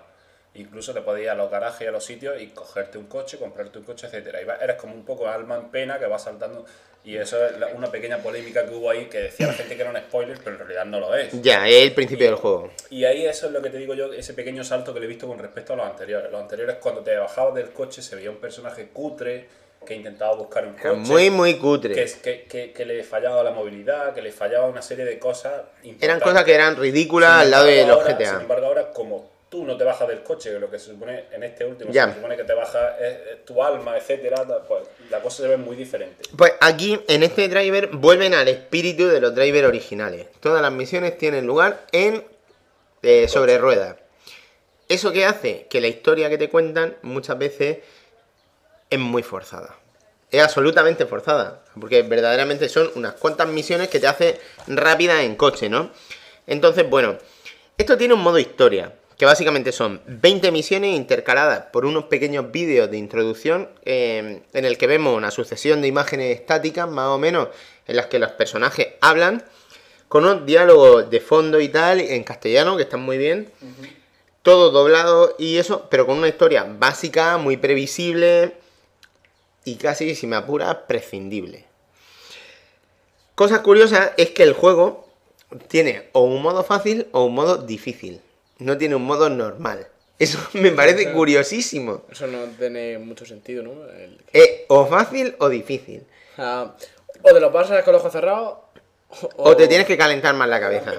Incluso te podías ir a los garajes y a los sitios y cogerte un coche, comprarte un coche, etcétera. Y eres como un poco alma en pena que va saltando. Y eso es la- una pequeña polémica que hubo ahí que decía la gente que era un spoiler, pero en realidad no lo es. ya, es el principio del juego. Y ahí eso es lo que te digo yo, ese pequeño salto que le he visto con respecto a los anteriores. Los anteriores cuando te bajabas del coche se veía un personaje cutre que intentaba buscar un coche. muy, muy cutre. que, que, que, le fallaba la movilidad, que le fallaba una serie de cosas Eran cosas que eran ridículas al lado de los ahora- Sin GTA. embargo, ahora como tú no te bajas del coche, que lo que se supone en este último, Ya. se supone que te baja es tu alma, etcétera, pues la cosa se ve muy diferente. Pues aquí, en este driver, vuelven al espíritu de los drivers originales. Todas las misiones tienen lugar en eh, sobre ruedas. ¿Eso qué hace? Que la historia que te cuentan muchas veces es muy forzada. Es absolutamente forzada. Porque verdaderamente son unas cuantas misiones que te hace rápida en coche, ¿no? Entonces, bueno, esto tiene un modo historia. Que básicamente son 20 misiones intercaladas por unos pequeños vídeos de introducción eh, en el que vemos una sucesión de imágenes estáticas, más o menos, en las que los personajes hablan, con unos diálogos de fondo y tal, en castellano, que están muy bien. Todo doblado y eso, pero con una historia básica, muy previsible y casi, si me apura, prescindible. Cosa curiosa es que el juego tiene o un modo fácil o un modo difícil. No tiene un modo normal. Eso me parece curiosísimo. Eso no tiene mucho sentido, ¿no? El- Es o fácil o difícil. Ah, o te lo pasas con los ojos cerrados. O, O te tienes que calentar más la cabeza.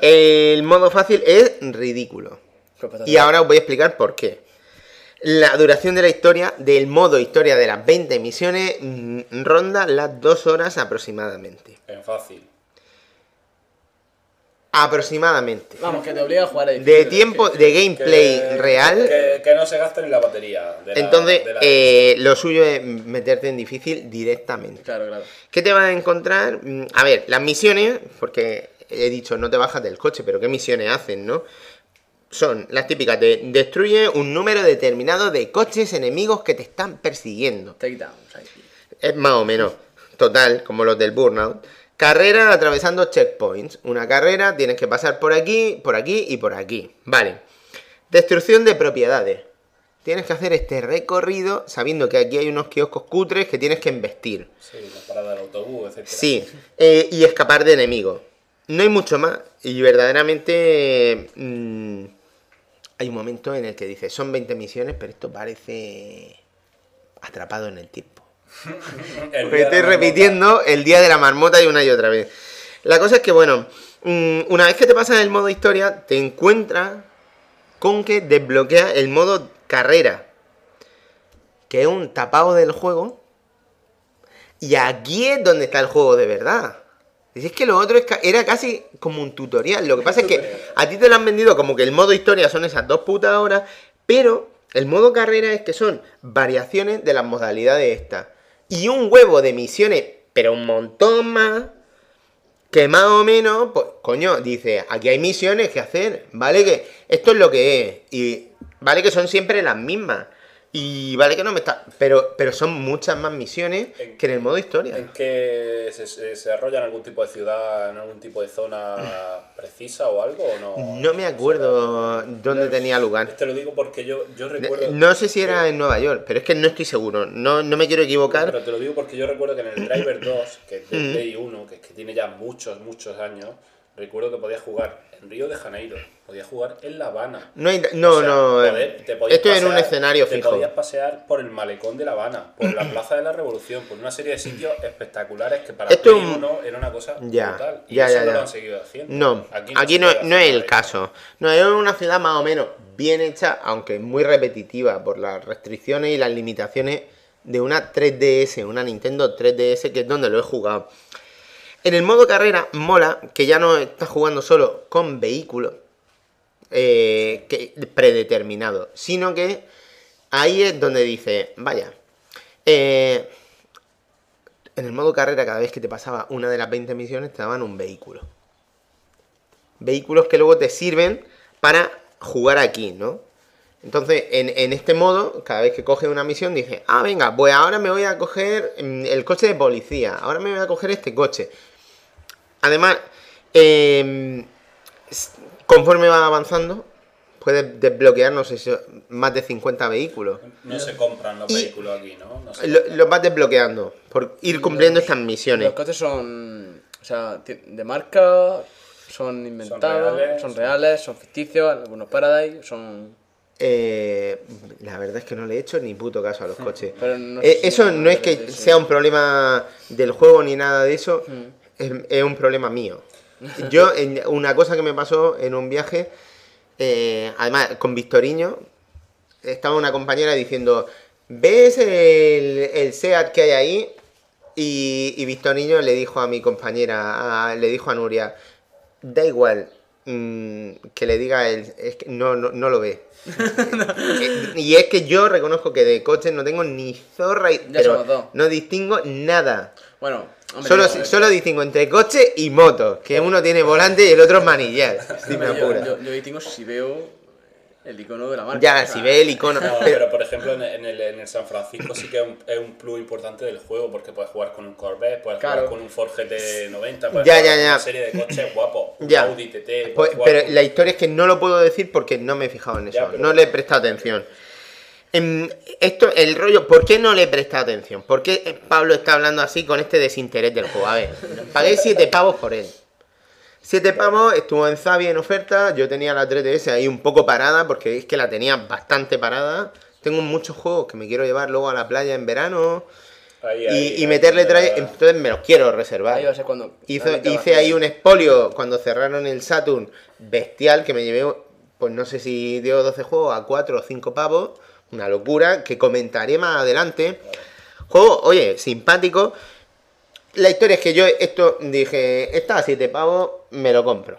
El modo fácil es ridículo. Pues Y ahora os voy a explicar por qué. La duración de la historia, del modo historia de las 20 misiones, mm, ronda las 2 horas aproximadamente. En fácil. Aproximadamente. Vamos, que te obliga a jugar a De tiempo, que- de gameplay Que- real, Que, que no se gasta ni la batería. de la- entonces de la- eh, lo suyo es meterte en difícil directamente. Claro, claro. ¿Qué te vas a encontrar? Mm, A ver, las misiones, porque he dicho no te bajas del coche, pero ¿qué misiones hacen, no? Son las típicas de destruye un número determinado de coches enemigos que te están persiguiendo. Takedowns. Es más o menos total, como los del Burnout. Carrera atravesando checkpoints. Una carrera, tienes que pasar por aquí, por aquí y por aquí. Vale. Destrucción de propiedades. Tienes que hacer este recorrido sabiendo que aquí hay unos kioscos cutres que tienes que embestir. Sí, la parada del autobús, etc. Sí, eh, y escapar de enemigos. No hay mucho más. Y verdaderamente mm, hay un momento en el que dices, son 20 misiones, pero esto parece atrapado en el tiempo. El Porque estoy repitiendo el día de la marmota y una y otra vez. La cosa es que, bueno, mm, una vez que te pasas el modo historia, te encuentras con que desbloquea el modo carrera, que es un tapado del juego. Y aquí es donde está el juego de verdad. Y es que lo otro es ca- era casi como un tutorial. Lo que pasa es que a ti te lo han vendido como que el modo historia son esas dos putas horas, pero el modo carrera es que son variaciones de las modalidades estas. Y un huevo de misiones, pero un montón más, que más o menos, pues, coño, dice, aquí hay misiones que hacer, ¿vale? Que esto es lo que es. Y vale que son siempre las mismas. Y vale que no me está... Pero, pero son muchas más misiones En- que en el modo historia. ¿En qué se, se, se desarrolla en algún tipo de ciudad, en algún tipo de zona precisa o algo? ¿o no? No me acuerdo dónde tenía lugar. Te lo digo porque yo, yo recuerdo. No sé si era en Nueva York, pero es que no estoy seguro. No, no me quiero equivocar. Pero te lo digo porque yo recuerdo que en el Driver 2, que es de Mm. Play 1, que, es que tiene ya muchos, muchos años, recuerdo que podías jugar Río de Janeiro, podías jugar en La Habana. No, no, O sea, no. eh, poder- te podías esto es en un escenario te fijo. podías pasear por el malecón de La Habana, por la Plaza de la Revolución, por una serie de sitios espectaculares que para Esto un- 1 era una cosa Ya, brutal. Y ya, eso ya, no ya. lo han seguido haciendo. No, aquí, no, no es el caso. No, es una ciudad más o menos bien hecha, aunque muy repetitiva por las restricciones y las limitaciones de una 3DS, una Nintendo 3DS, que es donde lo he jugado. En el modo carrera mola que ya no estás jugando solo con vehículos eh, predeterminados, sino que ahí es donde dice, vaya, eh, en el modo carrera cada vez que te pasaba una de las 20 misiones te daban un vehículo. Vehículos que luego te sirven para jugar aquí, ¿no? Entonces, en, en este modo, cada vez que coges una misión, dices, ah, venga, pues ahora me voy a coger mm, el coche de policía, ahora me voy a coger este coche. Además, eh, s- conforme vas avanzando, puedes desbloquear, no sé si más de 50 vehículos. No se compran los Y- vehículos aquí, ¿no? No se Lo- Los vas desbloqueando por ir cumpliendo estas misiones. Los coches son. O sea, de marca, son inventados, reales, son reales, son ficticios, algunos Paradise, son. Eh, la verdad es que no le he hecho ni puto caso a los coches. Pero no Eh, eso no es que sea un problema del juego ni nada de eso, Mm. Es, es un problema mío. Yo, en- una cosa que me pasó en un viaje, eh, además con Victoriño, estaba una compañera diciendo, ¿ves el, el SEAT que hay ahí? Y, y Victoriño le dijo a mi compañera, a- le dijo a Nuria, da igual mm, que le diga él, es que no, no, no lo ve. Y es que yo reconozco que de coches no tengo ni zorra, y- pero no distingo nada. Bueno, hombre, Solo, yo- solo distingo entre coche y moto, que uno tiene volante y el otro es manillar, si me yo, apura. yo, yo distingo si veo el icono de la marca. Ya, o sea, si ve el icono. No, pero- pero por ejemplo en, en el, en el San Francisco sí que es un, es un plus importante del juego porque puedes jugar con un Corvette, puedes Claro. jugar con un Ford GT90, puedes Ya, jugar ya, con ya. una serie de coches guapos, un Ya. Audi TT, Pues, pero con- la historia es que no lo puedo decir porque no me he fijado en eso. Ya, pero- No le he prestado atención. Esto, el rollo, ¿por qué no le he prestado atención? ¿Por qué Pablo está hablando así con este desinterés del juego? A ver, pagué 7 pavos por él. 7 pavos, estuvo en Zavi en oferta, yo tenía la 3DS ahí un poco parada porque es que la tenía bastante parada. Tengo muchos juegos que me quiero llevar luego a la playa en verano Ahí, y, ahí, y ahí, meterle ahí. entonces me los quiero reservar. Ahí va a ser cuando. Hizo- realmente va a hice ahí un expolio cuando cerraron el Saturn bestial que me llevé, pues no sé si dio 12 juegos a 4 o 5 pavos. Una locura que comentaré más adelante. Juego, oye, simpático. La historia es que yo esto dije, está a 7 pavos, me lo compro.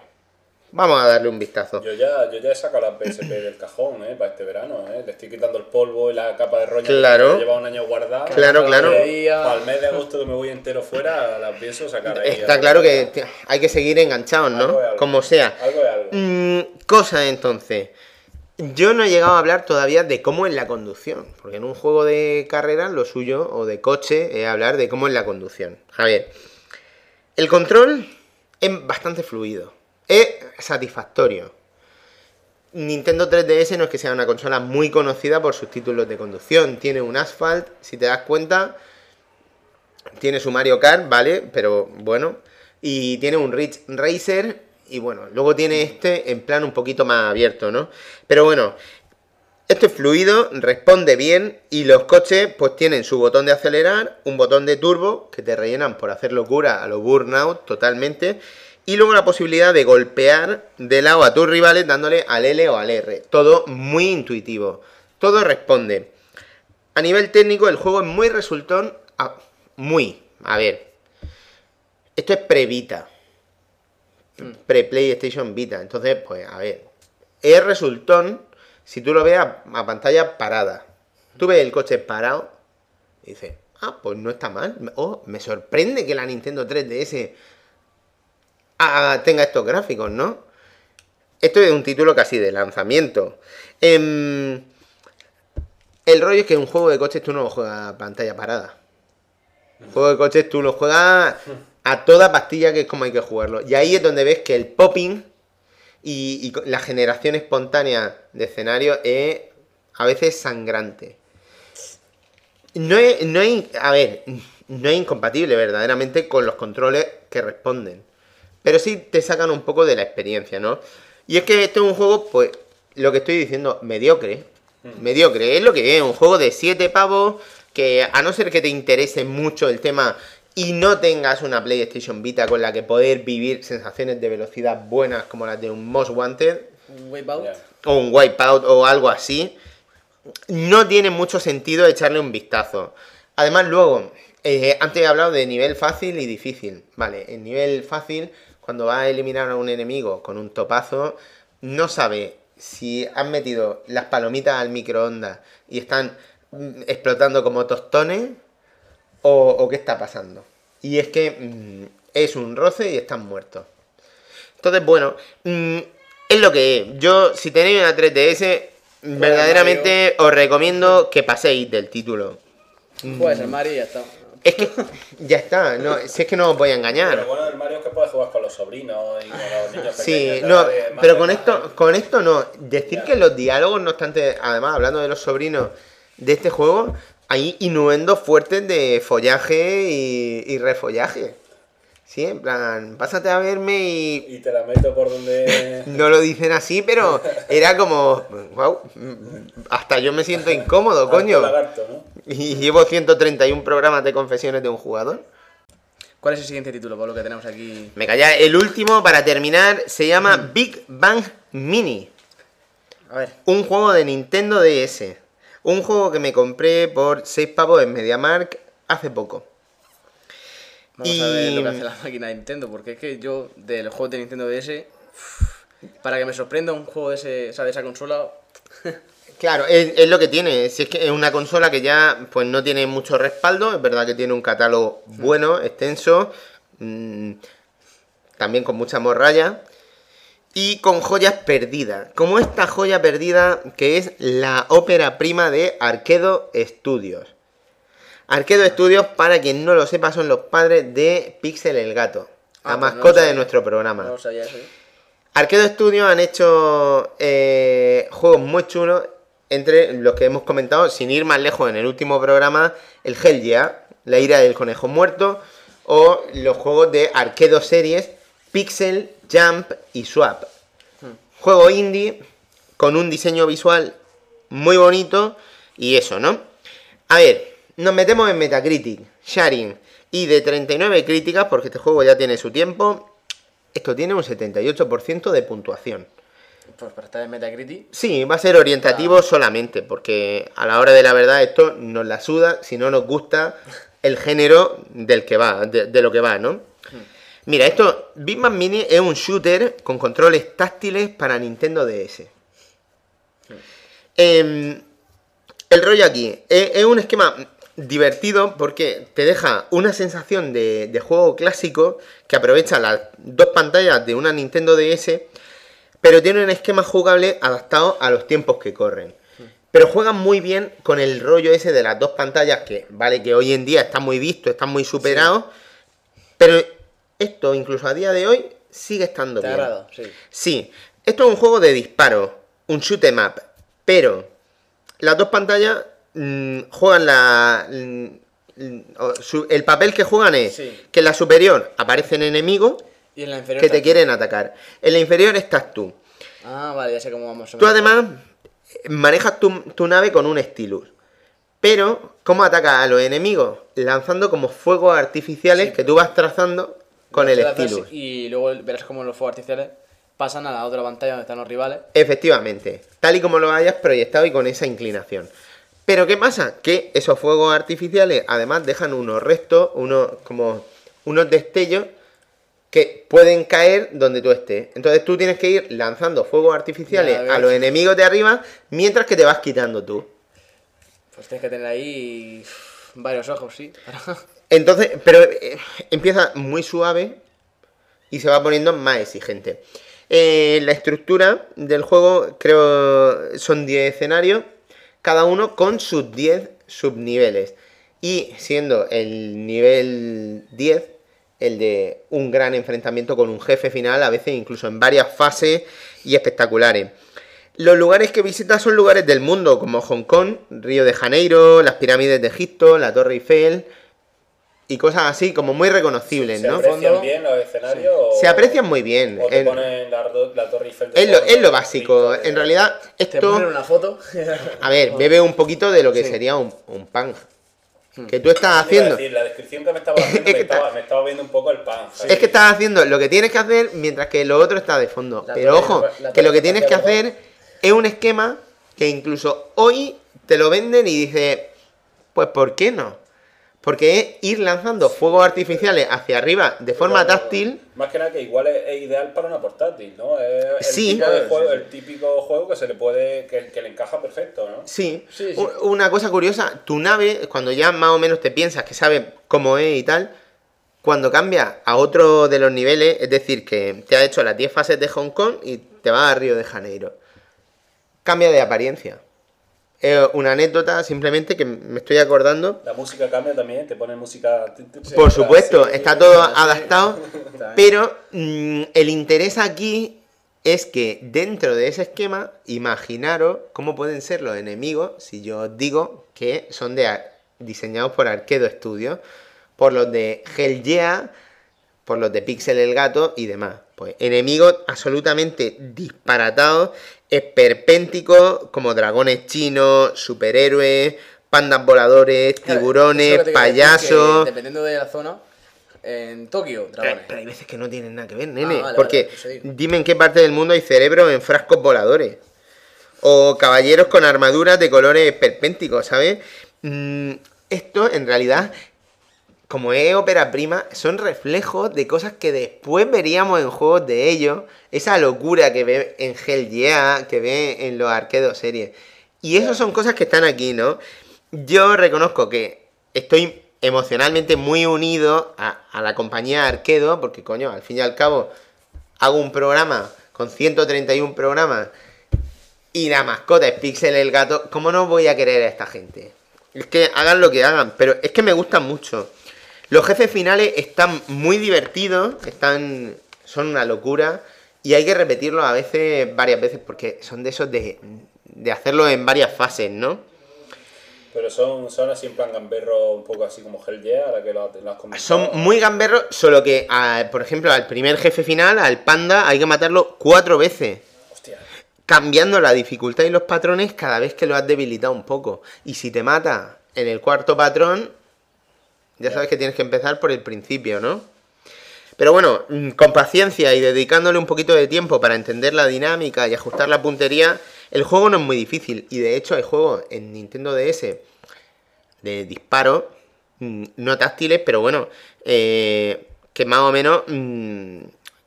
Vamos a darle un vistazo. Yo ya, yo ya he sacado la PSP del cajón, ¿eh? Para este verano, ¿eh? Le estoy quitando el polvo y la capa de roña Claro. que lleva un año guardada. Claro, claro. Para el mes de agosto que me voy entero fuera, la pienso sacar ahí. Está claro que hay que seguir enganchados, ¿no? Algo es algo. Como sea. Algo. Mm, cosa entonces. Yo no he llegado a hablar todavía de cómo es la conducción, porque en un juego de carreras lo suyo, o de coche, es hablar de cómo es la conducción. Javier, El control es bastante fluido. Es satisfactorio. Nintendo 3DS no es que sea una consola muy conocida por sus títulos de conducción. Tiene un Asphalt, si te das cuenta. Tiene su Mario Kart, ¿vale? Pero bueno. Y tiene un Ridge Racer. Y bueno, luego tiene este en plan un poquito más abierto, ¿no? Pero bueno, esto es fluido, responde bien y los coches pues tienen su botón de acelerar, un botón de turbo que te rellenan por hacer locura a los burnout totalmente y luego la posibilidad de golpear de lado a tus rivales dándole al L o al R. Todo muy intuitivo, todo responde. A nivel técnico el juego es muy resultón, ah, muy, a ver, esto es pre-Vita, pre-PlayStation Vita, entonces pues a ver, es resultón si tú lo ves a, pantalla parada, tú ves el coche parado y dices, ah, pues no está mal. Oh, me sorprende que la Nintendo 3DS haga- tenga estos gráficos, ¿no? Esto es un título casi de lanzamiento. Em, el rollo es que un juego de coches tú no lo juegas a pantalla parada. Un juego de coches tú lo juegas a toda pastilla que es como hay que jugarlo. Y ahí es donde ves que el popping y, la generación espontánea de escenario es a veces sangrante. No es, no es- a ver, no es incompatible verdaderamente con los controles que responden. Pero sí te sacan un poco de la experiencia, ¿no? Y es que este es un juego, pues, lo que estoy diciendo, mediocre. Mediocre, es lo que es, un juego de 7 pavos que a no ser que te interese mucho el tema y no tengas una PlayStation Vita con la que poder vivir sensaciones de velocidad buenas como las de un Most Wanted Wipeout. O un Wipeout o algo así, no tiene mucho sentido echarle un vistazo. Además, luego, eh, antes he hablado de nivel fácil y difícil. Vale, en nivel fácil, cuando vas a eliminar a un enemigo con un topazo, no sabe si han metido las palomitas al microondas y están mm, explotando como tostones o, o qué está pasando. Y es que mm, es un roce y están muertos. Entonces, bueno, mm, es lo que es. Yo, si tenéis una 3DS, verdaderamente os recomiendo que paséis del título. Juegas el Mario ya está. Es que ya está, no, si es que no os voy a Pero engañar. bueno del Mario es que puedes jugar con los sobrinos y con los niños Sí, pequeños. de no, de pero con esto, con esto no. Decir que los diálogos, no obstante, además hablando de los sobrinos de este juego, hay innuendos fuertes de follaje y, y refollaje. Sí, en plan, pásate a verme y, Y te la meto por donde... No lo dicen así, pero era como, wow, hasta yo me siento incómodo, coño. Harto lagarto, ¿no? Y llevo 131 programas de confesiones de un jugador. ¿Cuál es el siguiente título, Pablo, que tenemos aquí? Me calla, el último para terminar se llama Big Bang Mini, A ver. un juego de Nintendo DS. Un juego que me compré por 6 pavos en MediaMark hace poco. Vamos a ver Y- lo que hace la máquina de Nintendo, porque es que yo, del juego de Nintendo DS, para que me sorprenda un juego de, ese, o sea, de esa consola, Claro, es, es lo que tiene. Si es que es una consola que ya pues no tiene mucho respaldo, es verdad que tiene un catálogo bueno, extenso, mm, también con mucha morralla y con joyas perdidas. Como esta joya perdida que es la ópera prima de Arquedo Studios. Arquedo Studios, para quien no lo sepa, son los padres de Pixel el gato, la Ah, pues no lo mascota de nuestro programa. no. Arquedo Studios han hecho eh, juegos muy chulos, entre los que hemos comentado, sin ir más lejos en el último programa, el Hell Yeah, La ira del conejo muerto, o los juegos de Arquedo Series, Pixel, Jump y Swap. Juego indie, con un diseño visual muy bonito, y eso, ¿no? A ver, nos metemos en Metacritic, Sharing, y de 39 críticas, porque este juego ya tiene su tiempo, esto tiene un 78% de puntuación. Pues para estar en Metacritic, Sí, va a ser orientativo solamente, porque a la hora de la verdad esto nos la suda si no nos gusta el género del que va, de, de lo que va, ¿no? Mira, esto, Big Man Mini es un shooter con controles táctiles para Nintendo DS. Em, el rollo aquí es, es un esquema divertido porque te deja una sensación de, de juego clásico que aprovecha las dos pantallas de una Nintendo DS, pero tiene un esquema jugable adaptado a los tiempos que corren. Pero juegan muy bien con el rollo ese de las dos pantallas que, vale, que hoy en día está muy visto, está muy superado, pero esto incluso a día de hoy sigue estando ¿Te ha bien. agradado? Sí. Sí, esto es un juego de disparo, un shoot 'em up, pero las dos pantallas mm, juegan la mm, mm, el papel que juegan es Sí. que en la superior aparecen enemigos Y en la inferior que te quieren atacar. En la inferior estás tú. Ah, vale, ya sé cómo vamos. a Tú además manejas tu, tu nave con un stylus. Pero, ¿cómo atacas a los enemigos? Lanzando como fuegos artificiales que tú vas trazando con el stylus. Y luego verás cómo los fuegos artificiales pasan a la otra pantalla donde están los rivales. Efectivamente, tal y como lo hayas proyectado y con esa inclinación. Pero ¿qué pasa? Que esos fuegos artificiales además dejan unos restos, unos como unos destellos que pueden caer donde tú estés. Entonces tú tienes que ir lanzando fuegos artificiales Ya veo. a los enemigos de arriba mientras que te vas quitando tú. Pues tienes que tener ahí varios ojos, sí. Entonces, pero eh, empieza muy suave y se va poniendo más exigente. Eh, la estructura del juego, creo, son 10 escenarios, cada uno con sus 10 subniveles. Y siendo el nivel 10 el de un gran enfrentamiento con un jefe final, a veces incluso en varias fases y espectaculares. Los lugares que visitas son lugares del mundo, como Hong Kong, Río de Janeiro, las pirámides de Egipto, la Torre Eiffel y cosas así, como muy reconocibles, ¿Se ¿no? aprecian Fondo- bien los escenarios? o- Se aprecian muy bien. O te En- ponen la, la Torre Eiffel es, lo, es lo básico. En realidad, Te esto, ponen una foto. a ver, bebe un poquito de lo que Sí. sería un, un pan. Que tú estás haciendo. decir, la descripción que me estaba haciendo Es me, que estaba, está- me estaba viendo un poco el pan. Es que estás haciendo lo que tienes que hacer mientras que lo otro está de fondo. La Pero ojo, que lo que tienes que hacer es un esquema que incluso hoy te lo venden y dices, pues ¿por qué no? Porque es ir lanzando fuegos artificiales hacia arriba de forma táctil. Más que nada que igual es, es ideal para una portátil, ¿no? Es el, Sí. tipo de juego, sí. el típico juego que se le puede. que, que le encaja perfecto, ¿no? Sí. Sí, sí. Una cosa curiosa, tu nave, cuando ya más o menos te piensas que sabes cómo es y tal, cuando cambia a otro de los niveles, es decir, que te ha hecho las 10 fases de Hong Kong y te vas a Río de Janeiro, cambia de apariencia. Es una anécdota simplemente que me estoy acordando. La música cambia también, te ponen música. Por supuesto, está todo adaptado, pero mm, el interés aquí es que dentro de ese esquema, imaginaros cómo pueden ser los enemigos si yo os digo que son de diseñados por Arquedo Studios, por los de Hell Yeah, por los de Pixel el Gato y demás. Pues enemigos absolutamente disparatados, esperpénticos, como dragones chinos, superhéroes, pandas voladores, tiburones, payasos. Dependiendo de la zona, en Tokio, Pero, dragones. pero hay veces que no tienen nada que ver, nene. vale, porque vale, dime en qué parte del mundo hay cerebros en frascos voladores. O caballeros con armaduras de colores esperpénticos, ¿sabes? Mm, esto, en realidad, como es ópera prima, son reflejos de cosas que después veríamos en juegos de ellos. Esa locura que ve en Hell Yeah, que ve en los arquedos series. Y eso son cosas que están aquí, ¿no? Yo reconozco que estoy emocionalmente muy unido a, a la compañía Arquedo, porque coño, al fin y al cabo, hago un programa con 131 programas y la mascota es Pixel el gato, ¿cómo no voy a querer a esta gente? Es que hagan lo que hagan, pero es que me gustan mucho. Los jefes finales están muy divertidos, están son una locura y hay que repetirlo a veces, varias veces, porque son de esos de, de hacerlo en varias fases, ¿no? Pero son, son así en plan gamberro, un poco así como Hell Yeah, ahora que lo, lo has comentado. Son muy gamberros, solo que, a- por ejemplo, al primer jefe final, al panda, hay que matarlo cuatro veces. Hostia. cambiando la dificultad y los patrones cada vez que lo has debilitado un poco. Y si te mata en el cuarto patrón, ya sabes que tienes que empezar por el principio, ¿no? Pero bueno, mm, con paciencia y dedicándole un poquito de tiempo para entender la dinámica y ajustar la puntería, el juego no es muy difícil. Y de hecho hay juegos en Nintendo DS de disparo, mm, no táctiles, pero bueno, eh, que más o menos mm,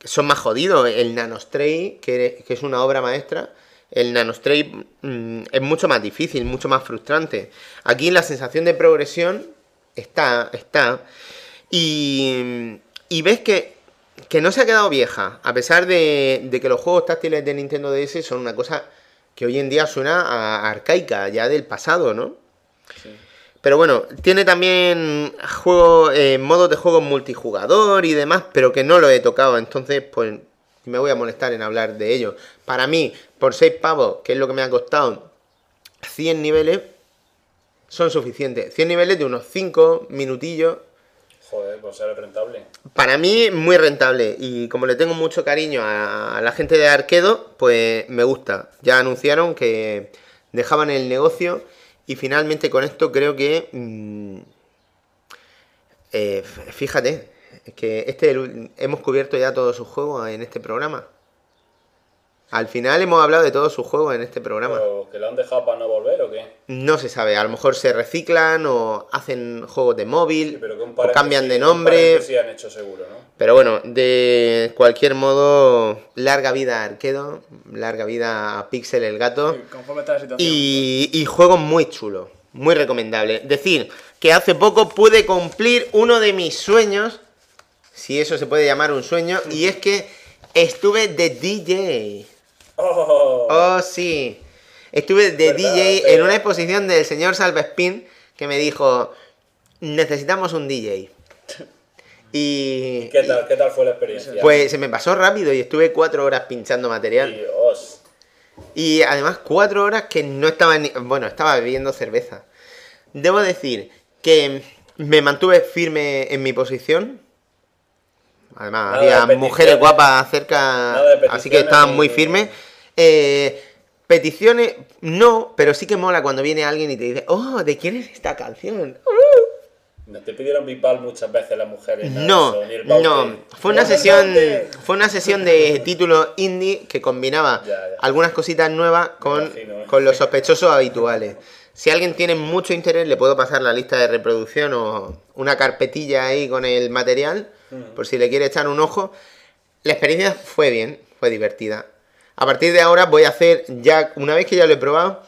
son más jodidos. El Nanostray, que, es una obra maestra, el Nanostray es mucho más difícil, mucho más frustrante. Aquí la sensación de progresión está, está. Y, y ves que, que no se ha quedado vieja, a pesar de, de que los juegos táctiles de Nintendo DS son una cosa que hoy en día suena a arcaica, ya del pasado, ¿no? Pero bueno, tiene también juego, eh, modos de juego multijugador y demás, pero que no lo he tocado, entonces pues me voy a molestar en hablar de ello. Para mí, por 6 pavos, que es lo que me ha costado 100 niveles, son suficientes. 100 niveles de unos 5 minutillos. Joder, pues ser rentable. Para mí, muy rentable. Y como le tengo mucho cariño a, la gente de Arquedo, pues me gusta. Ya anunciaron que dejaban el negocio. Y finalmente con esto creo que... mm, eh, fíjate, que este hemos cubierto ya todos sus juegos en este programa. Al final hemos hablado de todos sus juegos en este programa. ¿Pero que lo han dejado para no volver o qué? No se sabe, a lo mejor se reciclan o hacen juegos de móvil Sí, pero que un o cambian de nombre. paréntesis han hecho seguro, ¿no? Pero bueno, de cualquier modo, larga vida a Arquedo, larga vida a Pixel el gato. Conforme está la situación. Y, y juegos muy chulos, muy recomendable. Decir que hace poco pude cumplir uno de mis sueños, si eso se puede llamar un sueño, y es que estuve de DJ. ¡Oh! Oh, sí. Estuve de ¿Verdad? DJ Sí. en una exposición del señor Salvespin que me dijo, necesitamos un DJ. Y... ¿Qué tal, ¿Qué tal fue la experiencia? Pues se me pasó rápido y estuve cuatro horas pinchando material. Dios. Y además cuatro horas que no estaba ni... Bueno, estaba bebiendo cerveza. Debo decir que me mantuve firme en mi posición. Además, Nada había mujeres guapas cerca, así que estaban muy firmes. Eh, peticiones, no, pero sí que mola cuando viene alguien y te dice, oh, ¿de quién es esta canción? ¿No te pidieron Bipal muchas veces las mujeres? No, Baute? no. Fue una No, sesión, fue una sesión de título indie que combinaba Ya, ya. algunas cositas nuevas con, imagino, ¿eh? con los sospechosos habituales. Si alguien tiene mucho interés, le puedo pasar la lista de reproducción o una carpetilla ahí con el material, por si le quiere echar un ojo. La experiencia fue bien, fue divertida. A partir de ahora voy a hacer, ya una vez que ya lo he probado,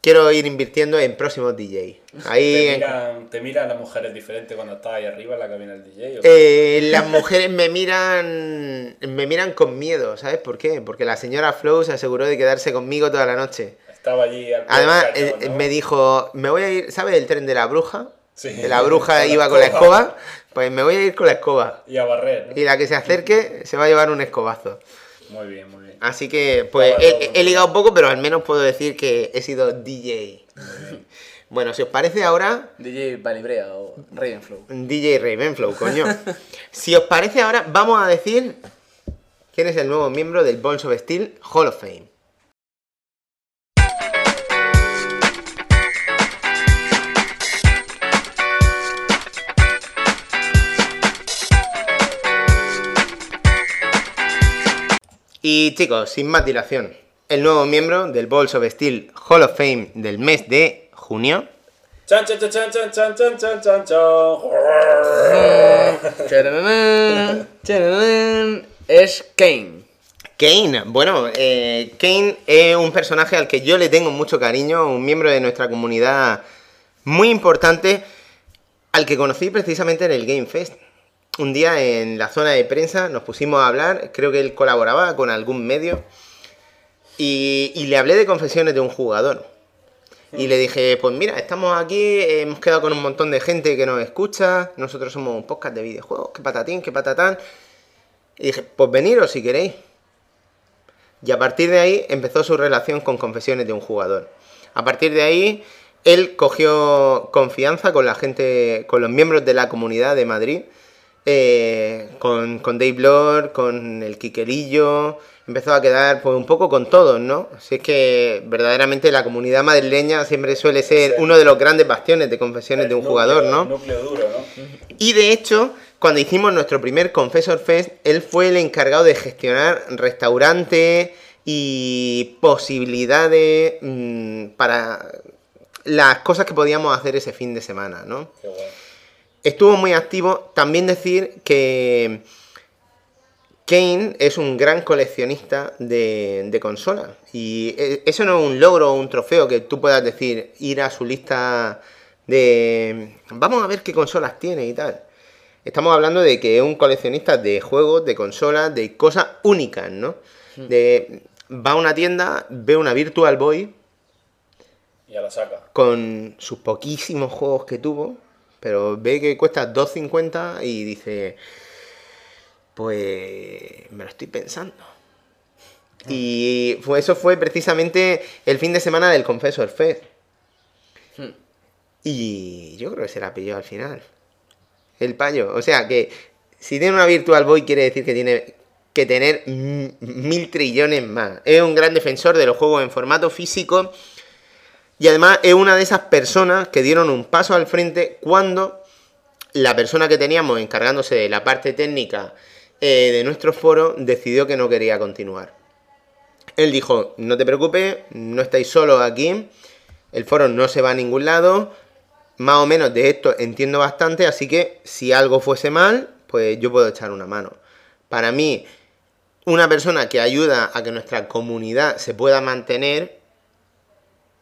quiero ir invirtiendo en próximos DJ. Ahí ¿Te miran, ¿Te miran las mujeres diferentes cuando estás ahí arriba en la cabina del DJ? Eh, las mujeres me miran me miran con miedo, ¿sabes por qué? Porque la señora Flow se aseguró de quedarse conmigo toda la noche. Estaba allí al Además, eh, ¿no? me dijo, me voy a ir, ¿sabes el tren de la bruja? Sí. Que la bruja iba con la escoba. escoba, pues me voy a ir con la escoba. Y a barrer, ¿no? Y la que se acerque se va a llevar un escobazo. Muy bien, muy bien. Así que, pues, he, ligado poco, pero al menos puedo decir que he sido DJ. Bueno, si os parece ahora, DJ Balibrea o Ravenflow. DJ Ravenflow, coño. si os parece ahora, vamos a decir quién es el nuevo miembro del Balls of Steel Hall of Fame. Y chicos, sin más dilación, el nuevo miembro del Balls of Steel Hall of Fame del mes de junio Chan, chan, chan, chan, chan, chan, chan, chan, chan, chan. Chararán, chararán, es Kane. Kane, bueno, eh, Kane es un personaje al que yo le tengo mucho cariño, un miembro de nuestra comunidad muy importante, al que conocí precisamente en el Game Fest. Un día en la zona de prensa nos pusimos a hablar, creo que él colaboraba con algún medio, y, le hablé de confesiones de un jugador. Y le dije, pues mira, estamos aquí, hemos quedado con un montón de gente que nos escucha, nosotros somos un podcast de videojuegos, qué patatín, qué patatán. Y dije, pues veniros si queréis. Y a partir de ahí empezó su relación con Confesiones de un jugador. A partir de ahí, él cogió confianza con la gente, con los miembros de la comunidad de Madrid, eh, con, con Dave Lord, con el Quiquerillo, empezó a quedar pues, un poco con todos, ¿no? Así es que verdaderamente la comunidad madrileña siempre suele ser Sí. uno de los grandes bastiones de Confesiones de un jugador, ¿no? Núcleo duro, ¿no? Y de hecho, cuando hicimos nuestro primer Confessor Fest, él fue el encargado de gestionar restaurantes y posibilidades mm, para las cosas que podíamos hacer ese fin de semana, ¿no? Qué guay. Estuvo muy activo. También decir que Kane es un gran coleccionista de, de consolas. Y e- eso no es un logro o un trofeo que tú puedas decir, ir a su lista de... Vamos a ver qué consolas tiene y tal. Estamos hablando de que es un coleccionista de juegos, de consolas, de cosas únicas, ¿no? De, va a una tienda, ve una Virtual Boy Y a la saca. con sus poquísimos juegos que tuvo, pero ve que cuesta 2.50 y dice, pues me lo estoy pensando. Y fue, eso fue precisamente el fin de semana del Confessor Fest. Hmm. Y yo creo que se la pilló al final. El payo. O sea que si tiene una Virtual Boy quiere decir que tiene que tener mil trillones más. Es un gran defensor de los juegos en formato físico. Y además es una de esas personas que dieron un paso al frente cuando la persona que teníamos encargándose de la parte técnica eh, de nuestro foro decidió que no quería continuar. Él dijo, no te preocupes, no estáis solos aquí, el foro no se va a ningún lado, más o menos de esto entiendo bastante, así que si algo fuese mal, pues yo puedo echar una mano. Para mí, una persona que ayuda a que nuestra comunidad se pueda mantener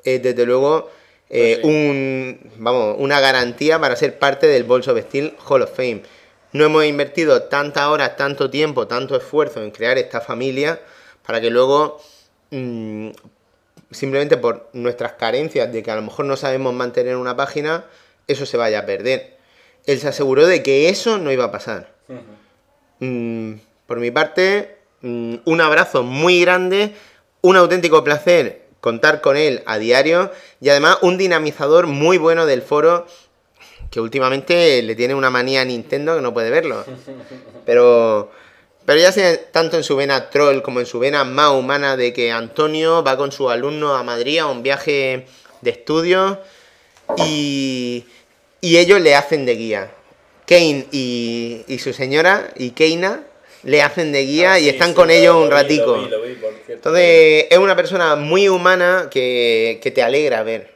es desde luego eh, Pues sí. un, vamos, una garantía para ser parte del Balls of Steel Hall of Fame. No hemos invertido tantas horas, tanto tiempo, tanto esfuerzo en crear esta familia para que luego, mm, simplemente por nuestras carencias de que a lo mejor no sabemos mantener una página, eso se vaya a perder. Él se aseguró de que eso no iba a pasar. Mm, por mi parte, mm, un abrazo muy grande, un auténtico placer contar con él a diario y además un dinamizador muy bueno del foro que últimamente le tiene una manía a Nintendo que no puede verlo. Pero, pero ya sea tanto en su vena troll como en su vena más humana de que Antonio va con sus alumnos a Madrid a un viaje de estudio y, y ellos le hacen de guía. Kane y, y su señora y Keina le hacen de guía Ah, y sí, están sí, con lo- ellos lo un ratico. lo vi, lo. Entonces, es una persona muy humana que, que te alegra ver.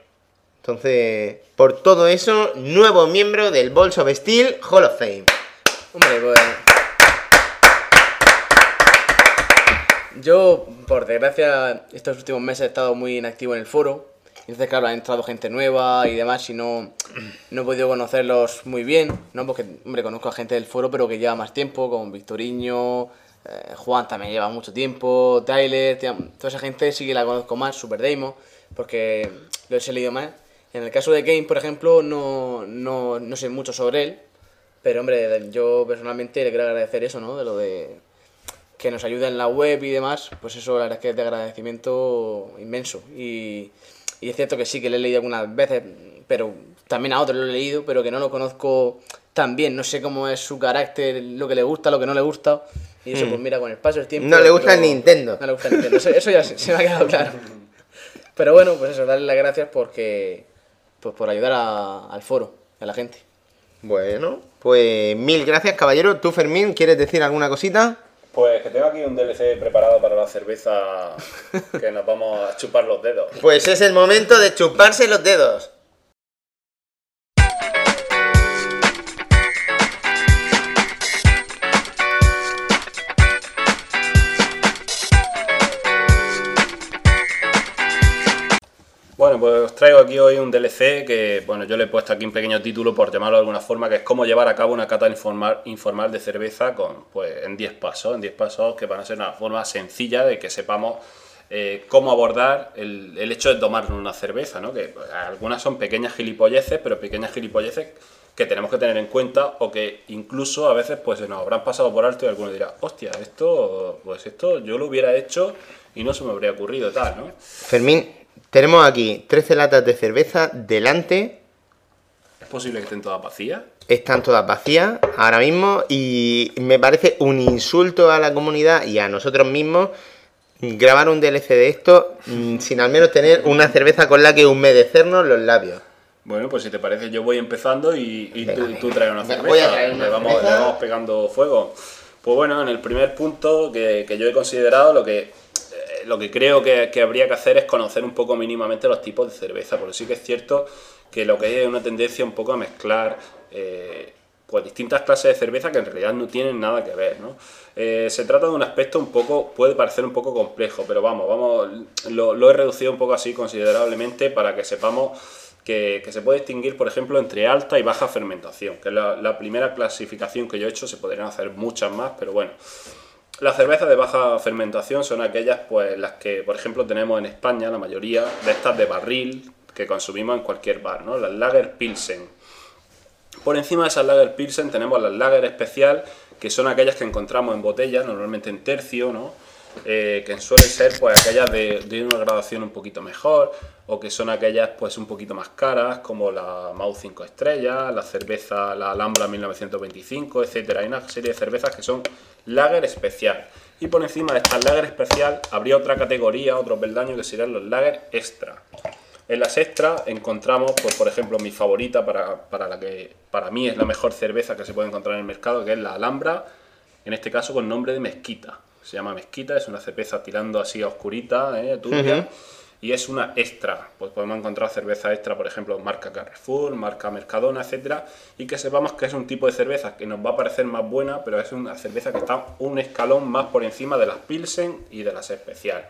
Entonces, por todo eso, nuevo miembro del Balls of Steel Hall of Fame. Hombre, pues. Yo, por desgracia, estos últimos meses he estado muy inactivo en el foro. Entonces, claro, ha entrado gente nueva y demás, y no, no he podido conocerlos muy bien, ¿no? Porque, hombre, conozco a gente del foro, pero que lleva más tiempo, como Victoriño, eh, Juan también lleva mucho tiempo, Tyler, toda esa gente sí que la conozco más, Super Demo, porque lo he leído más. En el caso de Game, por ejemplo, no, no, no sé mucho sobre él, pero hombre, yo personalmente le quiero agradecer eso, ¿no? De lo de que nos ayuda en la web y demás, pues eso la verdad es que es de agradecimiento inmenso. Y, y es cierto que sí que le he leído algunas veces, pero también a otros lo he leído, pero que no lo conozco tan bien, no sé cómo es su carácter, lo que le gusta, lo que no le gusta. Y eso, pues mira, con el paso del tiempo... No le gusta pero- el Nintendo. No le gusta el Nintendo, eso, eso ya se, se me ha quedado claro. Pero bueno, pues eso, darle las gracias porque pues por ayudar a- al foro, a la gente. Bueno, pues mil gracias, caballero. ¿Tú, Fermín, quieres decir alguna cosita? Pues que tengo aquí un DLC preparado para la cerveza que nos vamos a chupar los dedos. Pues es el momento de chuparse los dedos. Pues os traigo aquí hoy un DLC que, bueno, yo le he puesto aquí un pequeño título por llamarlo de alguna forma, que es cómo llevar a cabo una cata informal, informal de cerveza con, pues, en 10 pasos, en 10 pasos que van a ser una forma sencilla de que sepamos eh, cómo abordar el, el hecho de tomar una cerveza, ¿no? Que pues, algunas son pequeñas gilipolleces, pero pequeñas gilipolleces que tenemos que tener en cuenta o que incluso a veces pues nos habrán pasado por alto y alguno dirá, hostia, esto, pues esto yo lo hubiera hecho y no se me habría ocurrido tal, ¿no? Fermín, tenemos aquí 13 latas de cerveza delante. ¿Es posible que estén todas vacías? Están todas vacías ahora mismo y me parece un insulto a la comunidad y a nosotros mismos grabar un DLC de esto mm, sin al menos tener una cerveza con la que humedecernos los labios. Bueno, pues si te parece, yo voy empezando y, y tú, traes una cerveza. voy a traer una le, vamos, cerveza. le vamos pegando fuego. Pues bueno, en el primer punto que, que yo he considerado, lo que, lo que creo que, habría que hacer es conocer un poco mínimamente los tipos de cerveza, porque sí que es cierto que lo que hay es una tendencia un poco a mezclar eh, pues distintas clases de cerveza que en realidad no tienen nada que ver, ¿no? Eh, se trata de un aspecto un poco, puede parecer un poco complejo, pero vamos, vamos, lo, he reducido un poco así considerablemente para que sepamos que, que se puede distinguir, por ejemplo, entre alta y baja fermentación, que es la, la primera clasificación que yo he hecho, se podrían hacer muchas más, pero bueno. Las cervezas de baja fermentación son aquellas, pues las que, por ejemplo, tenemos en España, la mayoría de estas de barril, que consumimos en cualquier bar, ¿no? Las Lager Pilsen. Por encima de esas Lager Pilsen tenemos las Lager Especial, que son aquellas que encontramos en botellas, normalmente en tercio, ¿no? Eh, que suelen ser pues aquellas de, una graduación un poquito mejor o que son aquellas pues un poquito más caras como la Mau 5 estrellas, la cerveza, la Alhambra 1925, etcétera. Hay una serie de cervezas que son lager especial. Y por encima de estas lager especial habría otra categoría, otro peldaño que serían los lager extra. En las extra encontramos, pues, por ejemplo, mi favorita para, para la que para mí es la mejor cerveza que se puede encontrar en el mercado, que es la Alhambra, en este caso con nombre de mezquita. Se llama mezquita, es una cerveza tirando así a oscurita, ¿eh? turbia, y es una extra. Pues podemos encontrar cerveza extra, por ejemplo, marca Carrefour, marca Mercadona, etcétera, y que sepamos que es un tipo de cerveza que nos va a parecer más buena, pero es una cerveza que está un escalón más por encima de las Pilsen y de las especial.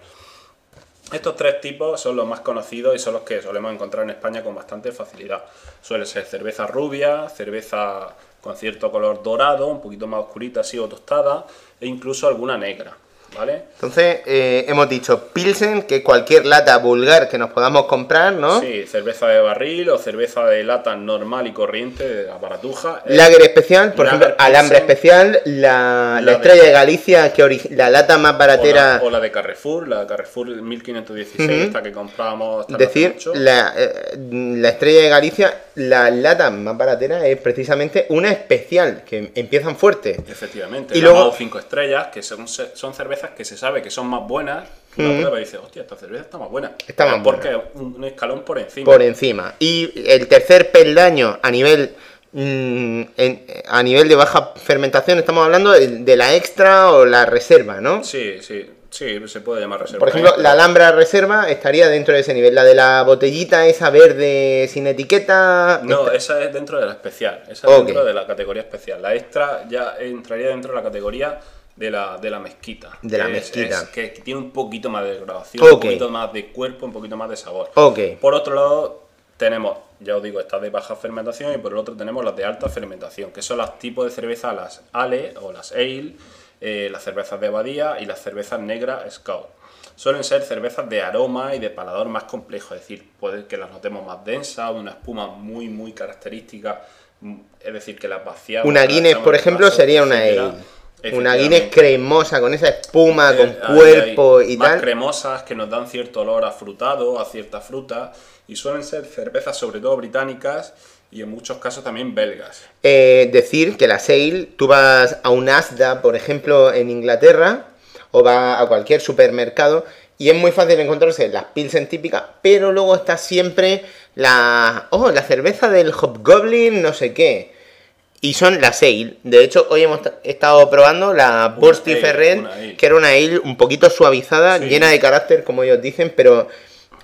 Estos tres tipos son los más conocidos y son los que solemos encontrar en España con bastante facilidad. Suele ser cerveza rubia, cerveza con cierto color dorado, un poquito más oscurita así o tostada, e incluso alguna negra, ¿vale? Entonces, eh, hemos dicho Pilsen, que cualquier lata vulgar que nos podamos comprar, ¿no? Sí, cerveza de barril o cerveza de lata normal y corriente, de la baratuja. Eh, Lager especial, por Lager ejemplo, Alhambra Pilsen. especial, la, la estrella de Galicia, que la lata más o baratera, la, o la de Carrefour, la de Carrefour 1516, Ujú. esta que no hace decir, la, eh, la estrella de Galicia, la lata más baratera es precisamente una especial, que empiezan fuerte. Efectivamente, Y luego- 5 estrellas, que son, son cervezas que se sabe que son más buenas. que Una Ujú. prueba y dice, hostia, esta cerveza está más buena. Está más porque es un, un escalón por encima. por encima. Y el tercer peldaño a nivel mm, en- a nivel de baja fermentación estamos hablando de, de la extra o la reserva, ¿no? Sí, sí, sí, se puede llamar reserva. Por ejemplo, la Alhambra reserva estaría dentro de ese nivel, la de la botellita esa verde sin etiqueta. No, esta- esa es dentro de la especial. Esa es dentro de la categoría especial. La extra ya entraría dentro de la categoría de la, de la mezquita. De la es- mezquita. es que tiene un poquito más de graduación, Ok. un poquito más de cuerpo, un poquito más de sabor. Ok. Por otro lado, tenemos, ya os digo, estas de baja fermentación y por el otro tenemos las de alta fermentación, que son los tipos de cerveza, las Ale o las Ale, eh, las cervezas de abadía y las cervezas negras Scout. Suelen ser cervezas de aroma y de paladar más complejo, es decir, puede que las notemos más densas, una espuma muy, muy característica, mm, es decir, que las vaciamos. Una Guinness, por ejemplo, sería una ale. Una Guinness cremosa, con esa espuma, con Eh, ahí cuerpo hay y más tal. cremosas que nos dan cierto olor a frutado, a cierta fruta, y suelen ser cervezas sobre todo británicas y en muchos casos también belgas. Eh, decir que la sale, tú vas a un Asda, por ejemplo, en Inglaterra, o vas a cualquier supermercado, y es muy fácil encontrarse las Pilsen típicas, pero luego está siempre la. Oh, la cerveza del Hobgoblin, no sé qué. Y son las ale. De hecho, hoy hemos estado probando la Bursty ale, Ferret, que era una ale un poquito suavizada, Sí. llena de carácter, como ellos dicen, pero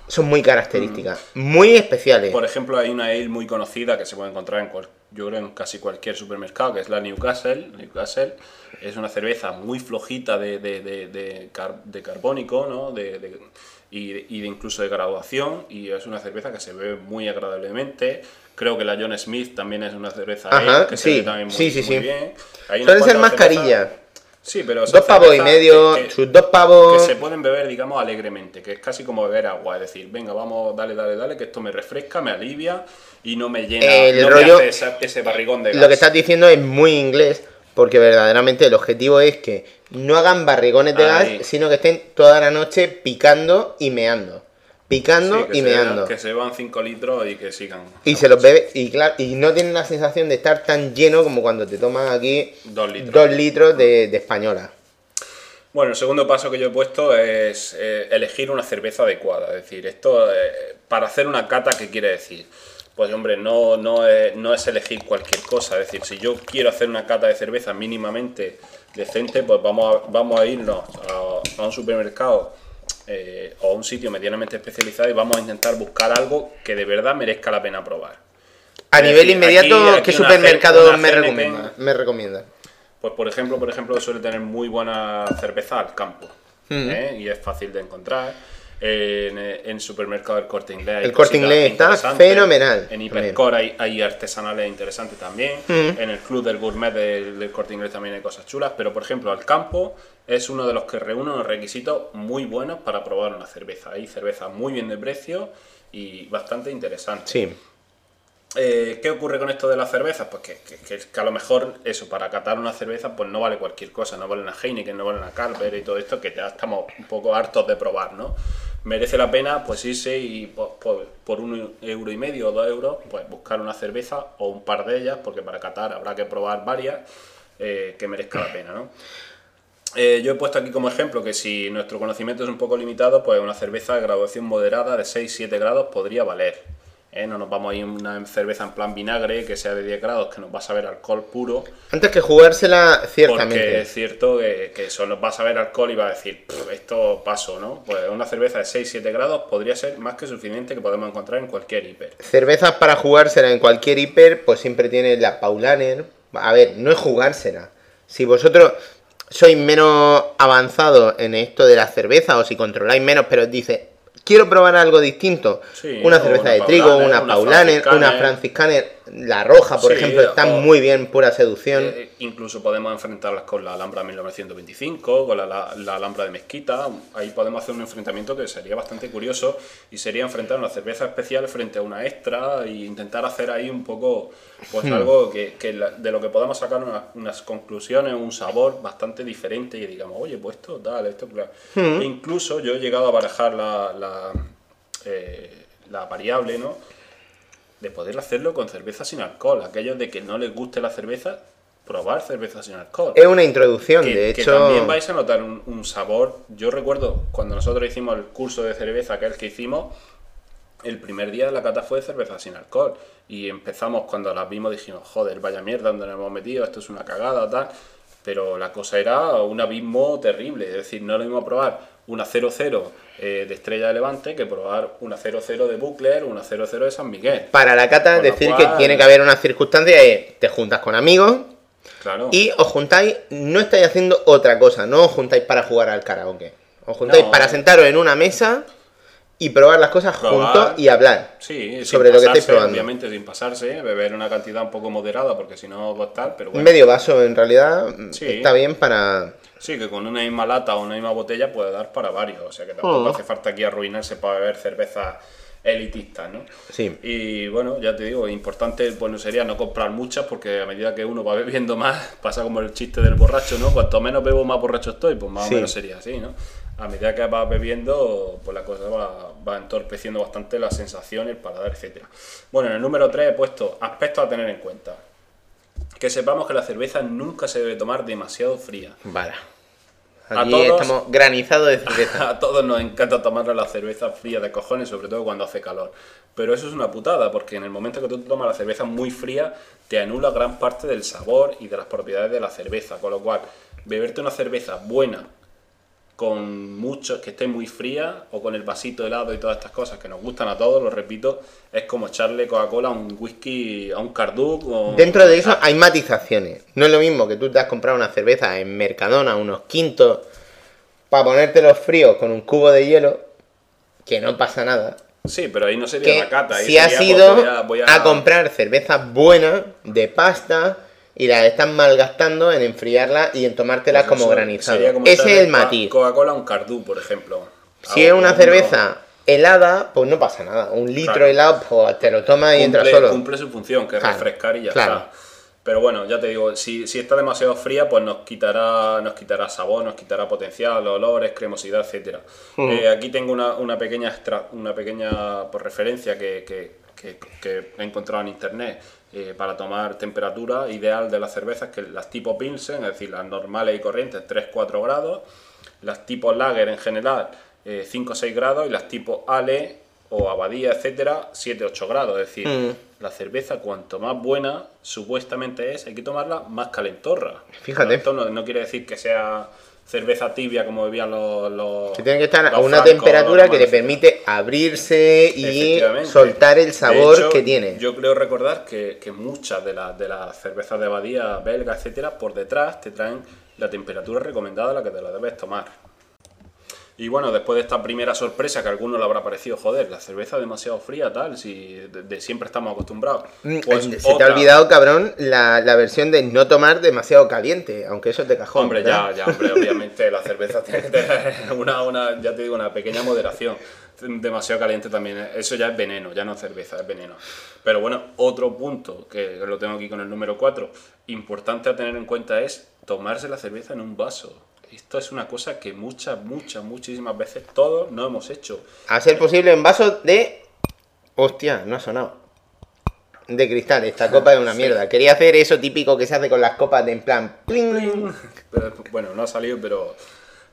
son muy características, muy especiales. Mm. Por ejemplo, hay una ale muy conocida que se puede encontrar en cual- yo creo en casi cualquier supermercado, que es la Newcastle. Newcastle es una cerveza muy flojita de, de, de, de car- de carbónico, ¿no? De- y, de- y de incluso de graduación, y es una cerveza que se bebe muy agradablemente. Creo que la John Smith también es una cerveza Ajá, ale, que se sí, ve también muy, sí, sí, muy bien. Hay Suelen ser mascarillas. Sí, pero Dos pavos y medio, que- que- sus dos pavos. que se pueden beber, digamos, alegremente, que es casi como beber agua, es decir, venga, vamos, dale, dale, dale, que esto me refresca, me alivia y no me llena, El no rollo- me hace esa- ese barrigón de gas. Lo que estás diciendo es muy inglés, porque verdaderamente el objetivo es que no hagan barrigones de Ahí. gas, sino que estén toda la noche picando y meando. Picando Sí, que y se meando. que se beban 5 litros y que sigan. Y se los bebe, y claro, y no tienen la sensación de estar tan lleno como cuando te tomas aquí Dos litros. dos litros de, de española. Bueno, el segundo paso que yo he puesto es eh, elegir una cerveza adecuada. Es decir, esto eh, para hacer una cata, ¿qué quiere decir? Pues hombre, no, no, es, no es elegir cualquier cosa. Es decir, si yo quiero hacer una cata de cerveza mínimamente decente, pues vamos a, vamos a irnos a, a un supermercado eh, o a un sitio medianamente especializado y vamos a intentar buscar algo que de verdad merezca la pena probar. A Es nivel decir, inmediato, aquí- aquí ¿qué supermercado recomienda? Me recomienda. Pues por ejemplo, por ejemplo, suele tener muy buena cerveza al campo. ¿eh? Y es fácil de encontrar. En, eh, en supermercado del Corte Inglés. hay El Corte Inglés está interesantes. fenomenal En. Hipercore hay, hay artesanales interesantes también. En el Club del Gourmet del, del Corte Inglés también hay cosas chulas. Pero por ejemplo, al campo es uno de los que reúne unos requisitos muy buenos para probar una cerveza. Hay cervezas muy bien de precio y bastante interesante. Sí. Eh, ¿Qué ocurre con esto de las cervezas? Pues que, a lo mejor eso, para catar una cerveza, pues no vale cualquier cosa, no vale una Heineken, no vale una Carver y todo esto, que ya estamos un poco hartos de probar, ¿no? Merece la pena pues irse y po- por, por un euro y medio o dos euros, pues buscar una cerveza o un par de ellas, porque para catar habrá que probar varias eh, que merezca la pena, ¿no? Eh, yo he puesto aquí como ejemplo que si nuestro conocimiento es un poco limitado, pues una cerveza de graduación moderada de 6-7 grados podría valer. ¿Eh? No nos vamos a ir a una cerveza en plan vinagre que sea de 10 grados, que nos va a saber alcohol puro, Antes que jugársela, porque ciertamente. es cierto que, que eso nos va a saber alcohol y va a decir, "Pff, esto paso, ¿no? Pues una cerveza de 6-7 grados podría ser más que suficiente que podemos encontrar en cualquier hiper. Cervezas para jugársela en cualquier hiper, pues siempre tiene la Paulaner. A ver, no es jugársela. Si vosotros sois menos avanzados en esto de la cerveza o si controláis menos, pero dice, quiero probar algo distinto. Sí, una cerveza una de trigo, una una Paulaner, una Franciscaner. La roja, por Sí, ejemplo, está o- muy bien, pura seducción. Eh, incluso podemos enfrentarlas con la Alhambra 1925, con la, la- la Alhambra de Mezquita. Ahí podemos hacer un enfrentamiento que sería bastante curioso y sería enfrentar una cerveza especial frente a una extra e intentar hacer ahí un poco, pues algo que, que la- de lo que podamos sacar una- unas conclusiones, un sabor bastante diferente y digamos, oye, pues esto, tal, esto, claro. E incluso yo he llegado a barajar la, la, eh, la variable, ¿no? De poder hacerlo con cerveza sin alcohol. Aquellos de que no les guste la cerveza, probar cerveza sin alcohol. Es una introducción, que, de que hecho. también vais a notar un, un sabor. Yo recuerdo cuando nosotros hicimos el curso de cerveza, aquel que hicimos, el primer día de la cata fue de cerveza sin alcohol. Y empezamos cuando las vimos, dijimos, joder, vaya mierda, donde nos hemos metido, esto es una cagada, tal. Pero la cosa era un abismo terrible. Es decir, no lo mismo probar una 0-0 eh, de Estrella de Levante que probar una 0-0 de Buckler, una 0-0 de San Miguel. Para la cata, Con decir cual- que tiene que haber una circunstancia es, te juntas con amigos Claro. y os juntáis, no estáis haciendo otra cosa, no os juntáis para jugar al karaoke. Os juntáis No. para sentaros en una mesa y probar las cosas Probar. juntos y hablar Sí, sobre lo que estáis probando. Obviamente sin pasarse, beber una cantidad un poco moderada porque si no va a estar, pero bueno. Medio vaso, en realidad, Sí. está bien para... Sí, que con una misma lata o una misma botella puede dar para varios, o sea que tampoco Oh. hace falta aquí arruinarse para beber cervezas elitistas, ¿no? Sí. Y bueno, ya te digo, importante bueno, sería no comprar muchas porque a medida que uno va bebiendo más, pasa como el chiste del borracho, ¿no? Cuanto menos bebo, más borracho estoy, pues más Sí. o menos sería así, ¿no? A medida que vas bebiendo, pues la cosa va, va entorpeciendo bastante las sensaciones, el paladar, etc. Bueno, en el número 3 he puesto aspectos a tener en cuenta. Que sepamos que la cerveza nunca se debe tomar demasiado fría. Vale. A todos- estamos granizados de cerveza. A todos nos encanta tomar la cerveza fría de cojones, sobre todo cuando hace calor. Pero eso es una putada, porque en el momento que tú tomas la cerveza muy fría, te anula gran parte del sabor y de las propiedades de la cerveza. Con lo cual, beberte una cerveza buena, con mucho, que esté muy fría, o con el vasito helado y todas estas cosas que nos gustan a todos, lo repito, es como echarle Coca-Cola a un whisky, a un Carduc. o- Dentro de eso hay matizaciones. No es lo mismo que tú te has comprado una cerveza en Mercadona, unos quintos, para ponértelos fríos con un cubo de hielo, que no pasa nada. Sí, pero ahí no sería la cata. ahí si has sería, ido pues, voy a- voy a... comprar cervezas buenas, de pasta, y las estás malgastando en enfriarlas y en tomártelas Pues como granizado. sería como Ese es el matiz. Co- Coca-Cola un Cardú, por ejemplo. Si es un- una cerveza helada, pues no pasa nada. Un litro Claro. helado, pues te lo tomas y entra solo. cumple su función, que es Claro, refrescar y ya claro. está. Pero bueno, ya te digo, si, si está demasiado fría, pues nos quitará, nos quitará sabor, nos quitará potencial, olores, cremosidad, etcétera. Eh, aquí tengo una, una pequeña extra- una pequeña pues, referencia que, que- que- que he encontrado en internet eh, para tomar temperatura ideal de las cervezas, que las tipo Pilsen, es decir, las normales y corrientes, 3-4 grados, las tipo Lager en general, 5-6 grados, y las tipo Ale o Abadía, etcétera, 7-8 grados. Es decir, Mm. la cerveza, cuanto más buena supuestamente es, hay que tomarla más calentorra. Fíjate. Esto no, no quiere decir que sea cerveza tibia como bebían los. los Que tiene que estar a una francos, temperatura que romanos, permite abrirse y soltar el sabor hecho, que tiene. Yo creo recordar que, que muchas de, las de las cervezas de abadía belga, etcétera, por detrás te traen la temperatura recomendada a la que te la debes tomar. Y bueno, después de esta primera sorpresa que a alguno le habrá parecido, joder, la cerveza demasiado fría, tal, si de, de siempre estamos acostumbrados. Mm, Pues Se te ha olvidado, cabrón, la, la versión de no tomar demasiado caliente, aunque eso es de cajón. Hombre, ¿verdad? ya, ya, hombre, obviamente la cerveza tiene que tener una, una, ya te digo, una pequeña moderación. Demasiado caliente también, eh, eso ya es veneno, ya no es cerveza, es veneno. Pero bueno, otro punto que lo tengo aquí con el número 4, importante a tener en cuenta es tomarse la cerveza en un vaso. Esto es una cosa que muchas, muchas, muchísimas veces todos no hemos hecho. A ser posible en vasos de. Hostia, no ha sonado. De cristal, esta copa es una mierda. Quería hacer eso típico que se hace con las copas de en plan. pling. Pero, bueno, no ha salido, pero,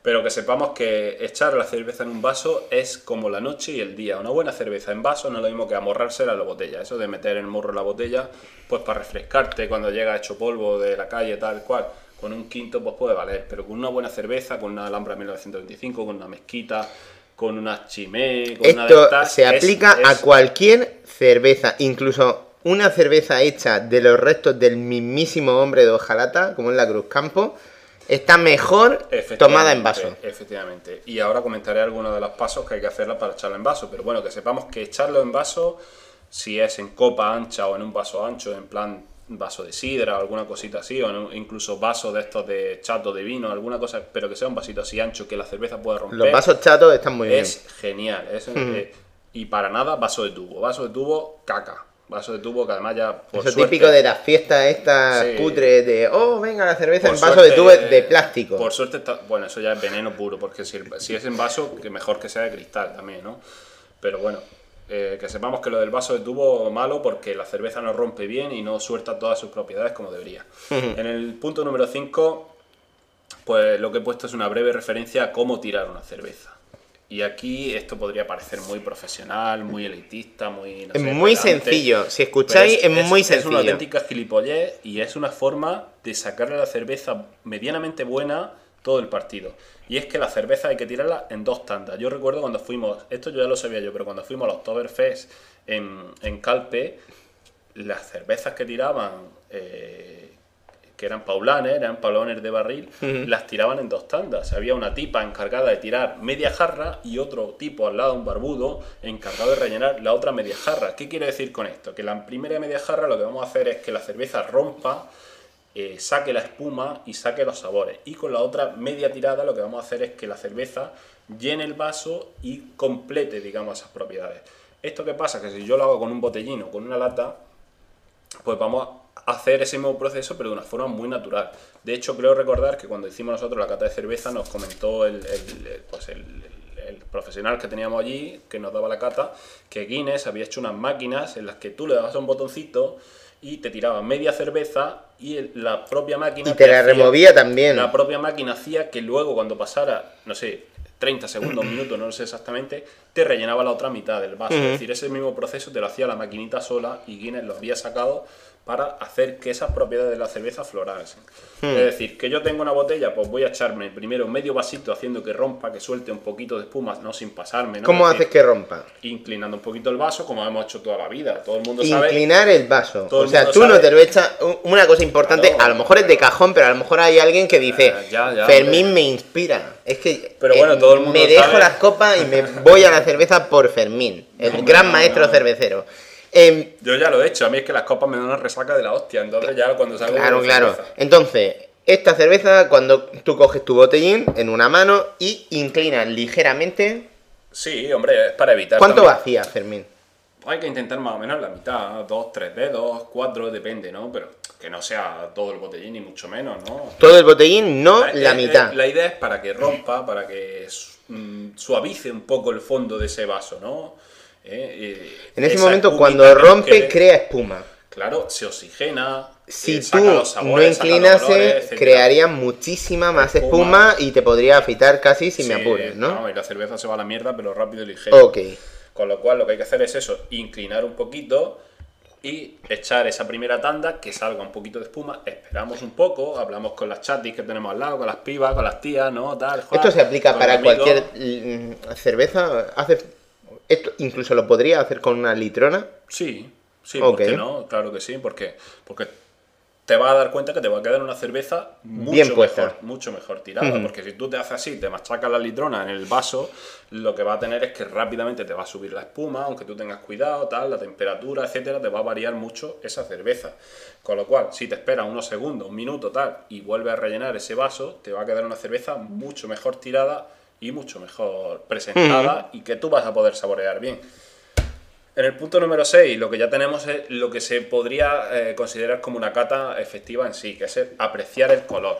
pero que sepamos que echar la cerveza en un vaso es como la noche y el día. Una buena cerveza en vaso no es lo mismo que amorrársela a la botella. Eso de meter el morro en la botella, pues para refrescarte cuando llega hecho polvo de la calle, tal cual. Con un quinto, pues puede valer. Pero con una buena cerveza, con una Alhambra 1925, con una mezquita, con una chimé, con una de Esto estas, se es- aplica a cualquier cerveza, incluso una cerveza hecha de los restos del mismísimo hombre de hojalata, como es la Cruz Campo, está mejor tomada en vaso. Efectivamente. Y ahora comentaré algunos de los pasos que hay que hacerla para echarlo en vaso. Pero bueno, que sepamos que echarlo en vaso, si es en copa ancha o en un vaso ancho, en plan vaso de sidra o alguna cosita así, o incluso vaso de estos de chato de vino, alguna cosa, pero que sea un vasito así ancho que la cerveza pueda romper. Los vasos chatos están muy bien. Es genial. es, eh, y para nada, vaso de tubo. Vaso de tubo, caca. Vaso de tubo que además ya. Por Eso suerte- típico de las fiestas estas Sí. cutres de, oh, venga, la cerveza por en vaso suerte- de tubo de plástico. Por suerte, está, bueno, eso ya es veneno puro, porque si, si es en vaso, que mejor que sea de cristal también, ¿no? Pero bueno, eh, que sepamos que lo del vaso de tubo malo porque la cerveza no rompe bien y no suelta todas sus propiedades como debería. en el punto número 5, pues lo que he puesto es una breve referencia a cómo tirar una cerveza. Y aquí esto podría parecer muy profesional, muy elitista, muy... no Es muy sencillo. Si escucháis, es, muy Es sencillo. una auténtica gilipollez y es una forma de sacarle la cerveza medianamente buena todo el partido. Y es que la cerveza hay que tirarla en dos tandas. Yo recuerdo cuando fuimos, esto yo ya lo sabía yo, pero cuando fuimos a los Oktoberfest en, en Calpe, las cervezas que tiraban, eh, que eran paulanes, eran paulones de barril, las tiraban en dos tandas. Había una tipa encargada de tirar media jarra y otro tipo al lado, un barbudo, encargado de rellenar la otra media jarra. ¿Qué quiere decir con esto? Que la primera media jarra lo que vamos a hacer es que la cerveza rompa, eh, saque la espuma y saque los sabores. Y con la otra media tirada lo que vamos a hacer es que la cerveza llene el vaso y complete, digamos, esas propiedades. ¿Esto qué pasa? Que si yo lo hago con un botellín o con una lata, pues vamos a hacer ese mismo proceso pero de una forma muy natural. De hecho, creo recordar que cuando hicimos nosotros la cata de cerveza nos comentó el, el- el- pues profesional que teníamos allí, que nos daba la cata, que Guinness había hecho unas máquinas en las que tú le dabas un botoncito y te tiraba media cerveza y el- la propia máquina... Y te la hacía- removía también. La propia máquina hacía que luego cuando pasara, no sé, 30 segundos, un minuto, no lo sé exactamente, te rellenaba la otra mitad del vaso. Es decir, ese mismo proceso te lo hacía la maquinita sola y Guinness lo había sacado para hacer que esas propiedades de la cerveza florasen. Es decir, que yo tengo una botella, pues voy a echarme primero medio vasito haciendo que rompa, que suelte un poquito de espuma, no sin pasarme. ¿no? ¿Cómo decir, haces que rompa? Inclinando un poquito el vaso, como hemos hecho toda la vida. Todo el mundo sabe. Inclinar el vaso. Todo O sea, tú no sabe. te lo echas. Una cosa importante, Claro. a lo mejor es de cajón, pero a lo mejor hay alguien que dice: Eh, ya, ya, Fermín me inspira. Es que eh, Pero bueno, todo el mundo me dejo sabe. las copas y me voy a la cerveza por Fermín, el No, gran no, maestro no. cervecero. Em, Yo ya lo he hecho, a mí es que las copas me dan una resaca de la hostia, entonces ya cuando salgo Claro, claro. cerveza. Entonces, esta cerveza, cuando tú coges tu botellín en una mano y inclinas ligeramente. Sí, hombre, es para evitar. ¿Cuánto también- vacías, Fermín? Hay que intentar más o menos la mitad, dos, tres dedos, cuatro, depende, ¿no? Pero que no sea todo el botellín, ni mucho menos, ¿no? Todo el botellín, no Eh, la eh, mitad. La idea es para que rompa, para que mm, suavice un poco el fondo de ese vaso, ¿no? Eh, eh, En ese momento, cuando rompe, crea espuma. Claro, se oxigena. Si eh, tú saca los sabores, no inclinase, crearía muchísima más espuma, Espuma. y te podría afitar casi si me apuras, ¿no? Y la cerveza se va a la mierda, pero rápido y ligero. Ok. Con lo cual lo que hay que hacer es eso, inclinar un poquito y echar esa primera tanda, que salga un poquito de espuma, esperamos un poco, hablamos con las chatis que tenemos al lado, con las pibas, con las tías, ¿no? Tal, Esto se aplica para cualquier mm, cerveza. Hace, esto incluso lo podría hacer con una litrona. Sí, sí, Ok. ¿por qué no? Claro que sí, porque, porque te vas a dar cuenta que te va a quedar una cerveza mucho Bien puesta. mejor, mucho mejor tirada, porque si tú te haces así, te machacas la litrona en el vaso, lo que va a tener es que rápidamente te va a subir la espuma, aunque tú tengas cuidado, tal, la temperatura, etcétera, te va a variar mucho esa cerveza. Con lo cual, si te esperas unos segundos, un minuto, tal, y vuelves a rellenar ese vaso, te va a quedar una cerveza mucho mejor tirada y mucho mejor presentada y que tú vas a poder saborear bien. En el punto número 6, lo que ya tenemos es lo que se podría eh, considerar como una cata efectiva en sí, que es el apreciar el color.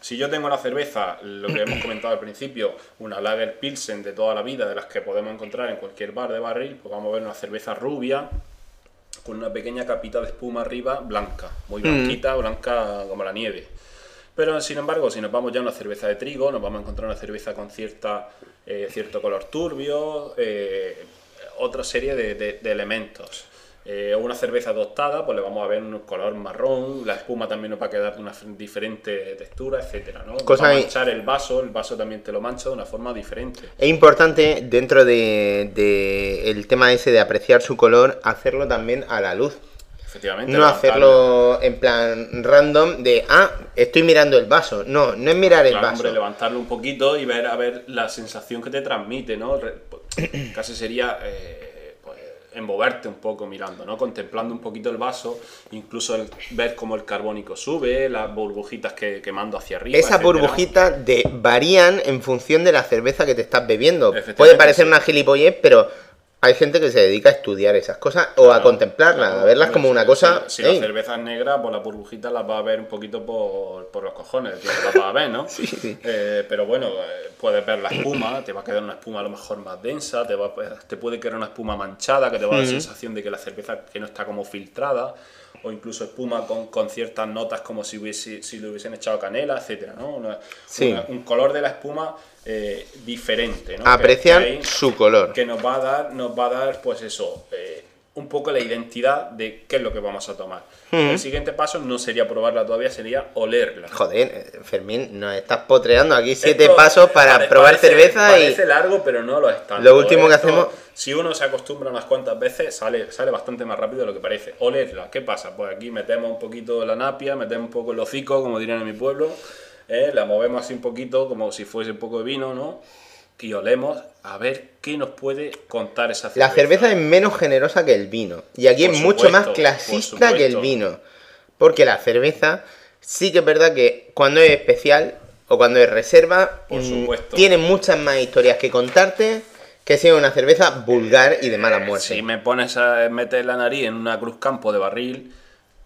Si yo tengo una cerveza, lo que hemos comentado al principio, una Lager Pilsen de toda la vida, de las que podemos encontrar en cualquier bar de barril, pues vamos a ver una cerveza rubia con una pequeña capita de espuma arriba blanca, muy blanquita, blanca como la nieve. Pero sin embargo, si nos vamos ya a una cerveza de trigo, nos vamos a encontrar una cerveza con cierta, eh, cierto color turbio, eh, otra serie de, de- de elementos. Eh, una cerveza tostada, pues le vamos a ver un color marrón, la espuma también nos va a quedar de una diferente textura, etcétera, ¿no? Cosa va a manchar el vaso, el vaso también te lo mancha de una forma diferente. Es importante dentro de, de el tema ese de apreciar su color, hacerlo también a la luz. Efectivamente. No hacerlo en plan random de, ah, estoy mirando el vaso. No, no es mirar el vaso. hombre, levantarlo un poquito y ver a ver la sensación que te transmite, ¿no? Pues, Casi sería eh, pues, envolverte un poco mirando, ¿no? Contemplando un poquito el vaso, incluso el- ver cómo el carbónico sube, las burbujitas que, que mando hacia arriba. Esas burbujitas de, varían en función de la cerveza que te estás bebiendo. Puede parecer sí. una gilipollez, pero hay gente que se dedica a estudiar esas cosas o a contemplarlas, claro, a verlas como una si- cosa. Si, la cerveza es negra, pues las burbujitas las va a ver un poquito por, por los cojones, tío, las va a ver, ¿no? Sí, sí. Eh, pero bueno, eh, puedes ver la espuma, te va a quedar una espuma a lo mejor más densa, te, va, te puede quedar una espuma manchada que te va a dar la sensación de que la cerveza que no está como filtrada, o incluso espuma con, con ciertas notas como si, hubiese, si le hubiesen echado canela, etcétera, ¿no? Una- Sí. una- un color de la espuma eh, diferente, ¿no? Que- apreciar que ahí- su color. que nos va a dar, nos va a dar, pues eso, eh, un poco la identidad de qué es lo que vamos a tomar. El siguiente paso no sería probarla todavía, sería olerla. Joder, eh, Fermín, nos estás potreando aquí siete Esto pasos para pare- probar parece- cerveza y. Parece largo, pero no lo es tanto. Lo último que Esto, hacemos- Si uno se acostumbra unas cuantas veces, sale, sale bastante más rápido de lo que parece. Olerla, ¿qué pasa? Pues aquí metemos un poquito la napia, metemos un poco el hocico, como dirían en mi pueblo, ¿eh? la movemos así un poquito, como si fuese un poco de vino, ¿no? Y olemos a ver qué nos puede contar esa cerveza. La cerveza es menos generosa que el vino. Y aquí Por es mucho más clasista que el vino. Porque la cerveza sí que es verdad que cuando es especial o cuando es reserva, Por mm, supuesto. tiene muchas más historias que contarte que sea una cerveza vulgar y de mala muerte. Si me pones a meter la nariz en una cruz campo de barril,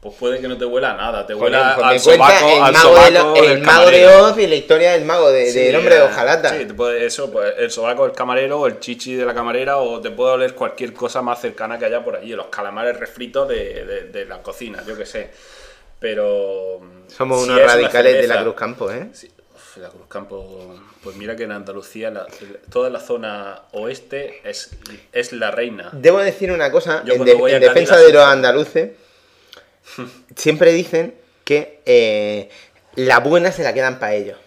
pues puede que no te huela a nada. Te huela al me cuenta sobaco, el al mago, de, lo- sobaco el del mago de. Oz y la historia del mago de- Sí, del hombre de hojalata. Sí, te puede- eso, pues el sobaco del camarero, o el chichi de la camarera, o te puede oler cualquier cosa más cercana que haya por allí. Los calamares refritos de, de- de la cocina, yo qué sé. Pero. Somos si unos una radicales de la Cruz Campo, ¿eh? Sí, uf, la Cruz Campo. Pues mira que en Andalucía, la- toda la zona oeste es, es la reina. Debo decir una cosa, Yo en, de- defensa de los andaluces, siempre dicen que eh, la buena se la quedan para ellos.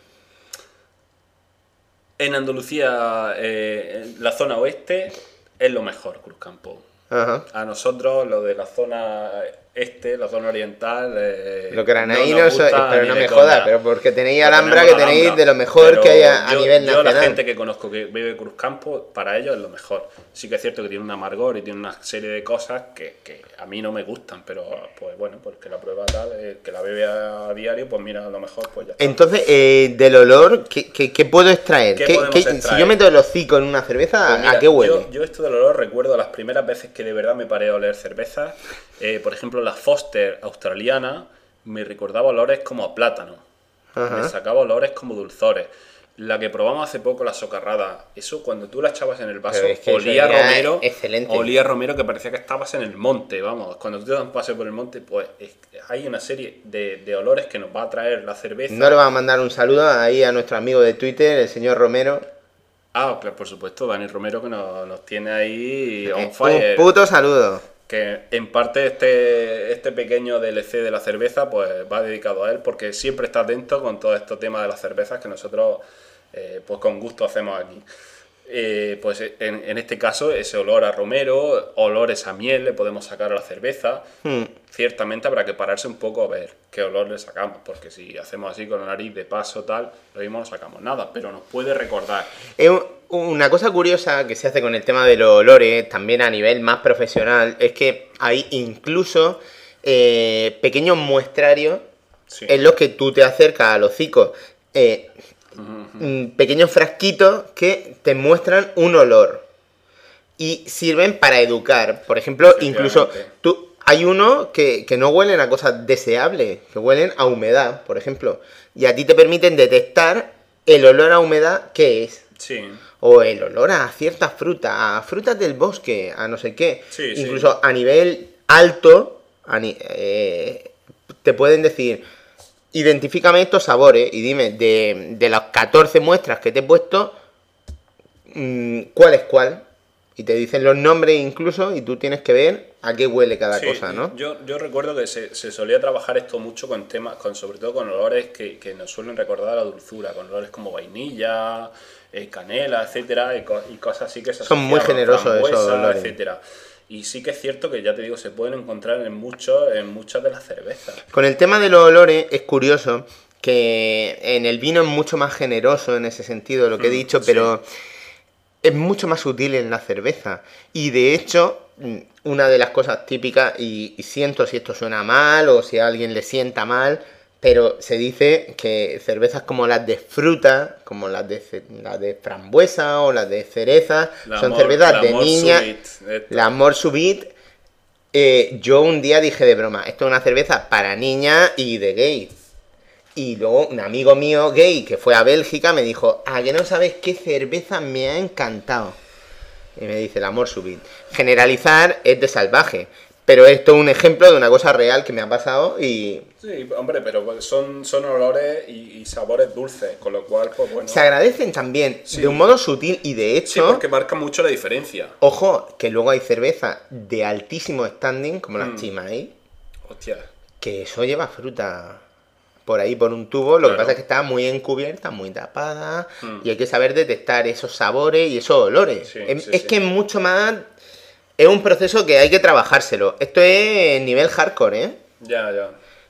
En Andalucía, eh, la zona oeste es lo mejor, Cruz Campo. Ajá. A nosotros, lo de la zona este, la zona oriental. eh, Lo que no nos granaínos, sois- gusta pero no me coña. jodas, pero porque tenéis No Alhambra, que tenéis Alhambra, de lo mejor que hay a, a yo- nivel Yo, la nacional. gente que conozco que vive Cruz Campo, para ellos es lo mejor. Sí que es cierto que tiene un amargor y tiene una serie de cosas que, que a mí no me gustan, pero pues bueno, porque la prueba tal, eh, que la bebe a diario, pues mira, a lo mejor pues ya está. Entonces, eh, del olor, ¿qué, qué- qué puedo extraer? ¿Qué ¿Qué- podemos qué- Si yo meto el hocico en una cerveza, Pues ¿a qué huele? Yo, yo esto del olor recuerdo las primeras veces que de verdad me paré a oler cervezas. Eh, por ejemplo, la Foster australiana me recordaba olores como a plátano. Ajá. Me sacaba olores como dulzores. La que probamos hace poco, la socarrada, eso cuando tú la echabas en el vaso, es que olía romero. excelente. Olía romero que parecía que estabas en el monte, vamos. Cuando tú te das un paseo por el monte, pues es- hay una serie de, de olores que nos va a traer la cerveza. No le vamos a mandar un saludo ahí a nuestro amigo de Twitter, el señor Romero. Ah, claro, por supuesto, Dani Romero que nos, nos tiene ahí Eh, on fire. un puto saludo. Que en parte este, este pequeño DLC de la cerveza pues va dedicado a él porque siempre está atento con todo este tema de las cervezas que nosotros eh, pues con gusto hacemos aquí. Eh, pues en, en este caso ese olor a romero, olores a miel le podemos sacar a la cerveza. Hmm. Ciertamente habrá que pararse un poco a ver qué olor le sacamos, porque si hacemos así con la nariz de paso tal, lo mismo no sacamos nada, pero nos puede recordar. Es un- una cosa curiosa que se hace con el tema de los olores, también a nivel más profesional, es que hay incluso eh, pequeños muestrarios Sí. en los que tú te acercas al hocico. eh, pequeños frasquitos que te muestran un olor. Y sirven para educar. Por ejemplo, incluso tú, hay uno que, que no huelen a cosas deseables, que huelen a humedad, por ejemplo. Y a ti te permiten detectar el olor a humedad que es. Sí. O el olor a ciertas frutas, a frutas del bosque, a no sé qué. Sí, sí. Incluso a nivel alto, a ni- eh, te pueden decir, identifícame estos sabores y dime, de, de las 14 muestras que te he puesto, mm, ¿cuál es cuál? Y te dicen los nombres incluso y tú tienes que ver a qué huele cada Sí, cosa, ¿no? Yo, yo recuerdo que se, se solía trabajar esto mucho con temas, con, sobre todo con olores que, que nos suelen recordar a la dulzura, con olores como vainilla, eh, canela, etcétera, y, co- y cosas así que se Son muy generosos esos olores. etcétera. Y sí que es cierto que ya te digo, se pueden encontrar en muchos, en muchas de las cervezas. Con el tema de los olores es curioso que en el vino es mucho más generoso en ese sentido, lo que he Mm, dicho, sí. pero es mucho más sutil en la cerveza. Y de hecho, mm, una de las cosas típicas, y, y siento si esto suena mal o si a alguien le sienta mal, pero se dice que cervezas como las de fruta, como las de, las de frambuesa o las de cereza, La son cervezas de niña. Subit. La Mort Subit, eh, yo un día dije de broma, esto es una cerveza para niñas y de gay. Y luego un amigo mío gay que fue a Bélgica me dijo, ah, que no sabes qué cerveza me ha encantado. Y me dice, el amor subit. Generalizar es de salvaje. Pero esto es un ejemplo de una cosa real que me ha pasado y Sí, hombre, pero son, son olores y, y sabores dulces, con lo cual, pues bueno. se agradecen también Sí. de un modo sutil y de Sí, hecho, porque marca mucho la diferencia. ojo, que luego hay cerveza de altísimo standing como las Mm. Chimay, Hostia. que eso lleva fruta por ahí por un tubo, lo que pasa es que está muy encubierta, muy tapada Mm. y hay que saber detectar esos sabores y esos olores. Sí, es sí, es sí. que es mucho más es un proceso que hay que trabajárselo. Esto es nivel hardcore, ¿eh? Ya, ya.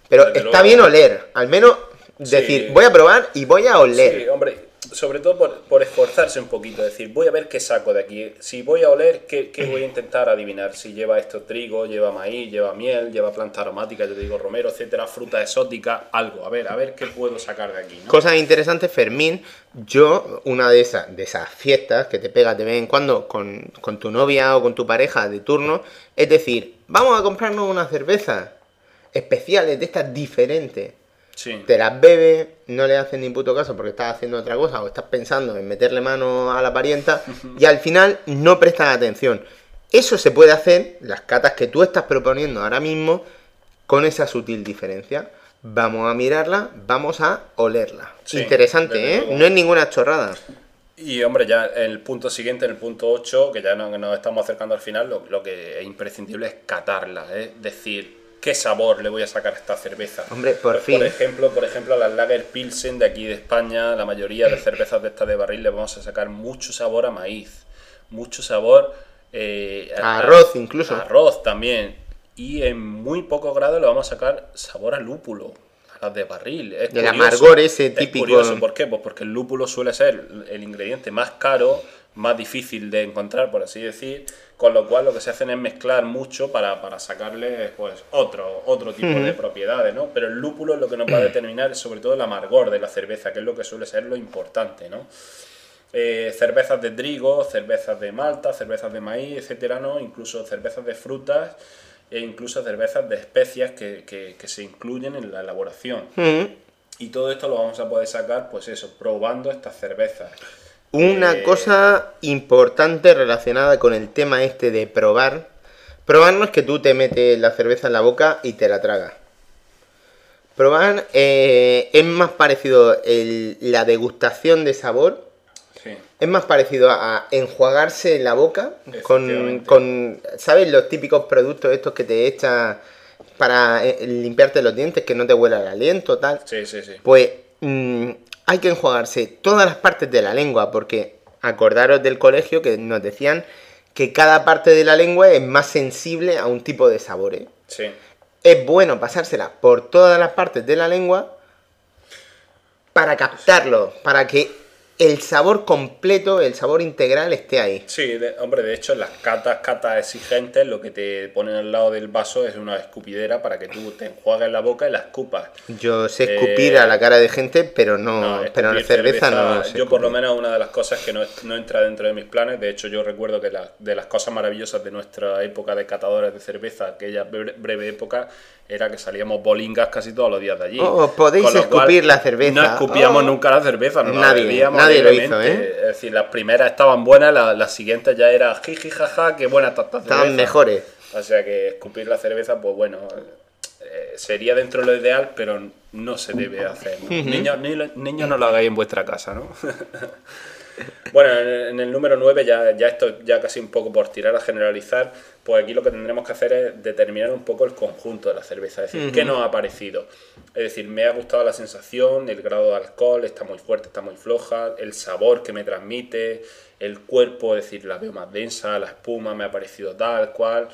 Pero Desde está luego. bien oler, al menos decir, voy a probar y voy a oler. Sí, hombre, sobre todo por, por esforzarse un poquito, decir, voy a ver qué saco de aquí. Si voy a oler, ¿qué, qué voy a intentar adivinar? Si lleva esto trigo, lleva maíz, lleva miel, lleva planta aromática, yo te digo romero, etcétera, fruta exótica, algo. A ver, a ver qué puedo sacar de aquí, ¿no? Cosas interesantes, Fermín. Yo, una de esas, de esas fiestas que te pegas de vez en cuando con, con tu novia o con tu pareja de turno, es decir, vamos a comprarnos unas cervezas especiales, de estas diferentes. Sí. Te las bebes, no le haces ni puto caso porque estás haciendo otra cosa o estás pensando en meterle mano a la parienta y al final no prestas atención. Eso se puede hacer, las catas que tú estás proponiendo ahora mismo, con esa sutil diferencia. Vamos a mirarla, vamos a olerla. Sí, Interesante, ¿eh? No es ninguna chorrada. Y hombre, ya el punto siguiente, en el punto 8, que ya nos estamos acercando al final, lo, lo que es imprescindible es catarla, es decir, qué sabor le voy a sacar a esta cerveza. Hombre, por Pues, fin. Por ejemplo, por ejemplo, a las Lager Pilsen de aquí de España, la mayoría de cervezas de estas de barril le vamos a sacar mucho sabor a maíz, mucho sabor eh, A arroz incluso. a arroz también. Y en muy poco grado le vamos a sacar sabor a lúpulo. A las de barril. Es el amargor ese Es típico. curioso, ¿por qué? Pues porque el lúpulo suele ser el ingrediente más caro, más difícil de encontrar, por así decir, con lo cual lo que se hacen es mezclar mucho para, para sacarle pues otro, otro tipo de propiedades, ¿no? Pero el lúpulo es lo que nos va a determinar sobre todo el amargor de la cerveza, que es lo que suele ser lo importante, ¿no? Eh, cervezas de trigo, cervezas de malta, cervezas de maíz, etcétera, ¿no? Incluso cervezas de frutas e incluso cervezas de especias que, que- que se incluyen en la elaboración. Mm. Y todo esto lo vamos a poder sacar, pues eso, probando estas cervezas. Una Eh, cosa importante relacionada con el tema este de probar. Probar no es que tú te metes la cerveza en la boca y te la tragas. Probar eh, es más parecido el- la degustación de sabor. Sí. Es más parecido a enjuagarse la boca con, ¿sabes? Los típicos productos estos que te echas para eh, limpiarte los dientes, que no te huela el aliento, tal. Sí, sí, sí. Pues mm, hay que enjuagarse todas las partes de la lengua porque acordaros del colegio que nos decían que cada parte de la lengua es más sensible a un tipo de sabores. Sí. Es bueno pasársela por todas las partes de la lengua para captarlo, para que el sabor completo, el sabor integral esté ahí. Sí, de- hombre, de hecho, en las catas, catas exigentes, lo que te ponen al lado del vaso es una escupidera para que tú te enjuagues la boca y la escupas. Yo sé escupir Eh, a la cara de gente, pero no, No, pero en escupir cerveza, no. sé Yo por lo escupir. menos una de las cosas que no, no entra dentro de mis planes, de hecho yo recuerdo que la- de las cosas maravillosas de nuestra época de catadores de cerveza, aquella bre- breve época, era que salíamos bolingas casi todos los días de allí. Oh, podéis cual, escupir la cerveza. No escupíamos Oh. nunca la cerveza, no la Nadie, bebíamos nadie lo hizo, alegremente. ¿eh? Es decir, las primeras estaban buenas, la- las siguientes ya era jiji jaja, qué buena está Estaban mejores. O sea que escupir la cerveza, pues bueno, eh, sería dentro de lo ideal, pero no se debe hacer. ¿no? niños, ni niños no lo hagáis en vuestra casa, ¿no? bueno, en el, número 9, ya, ya esto ya casi un poco por tirar a generalizar, pues aquí lo que tendremos que hacer es determinar un poco el conjunto de la cerveza, es decir, qué nos ha parecido. Es decir, me ha gustado la sensación, el grado de alcohol, está muy fuerte, está muy floja, el sabor que me transmite, el cuerpo, es decir, la veo más densa, la espuma me ha parecido tal cual,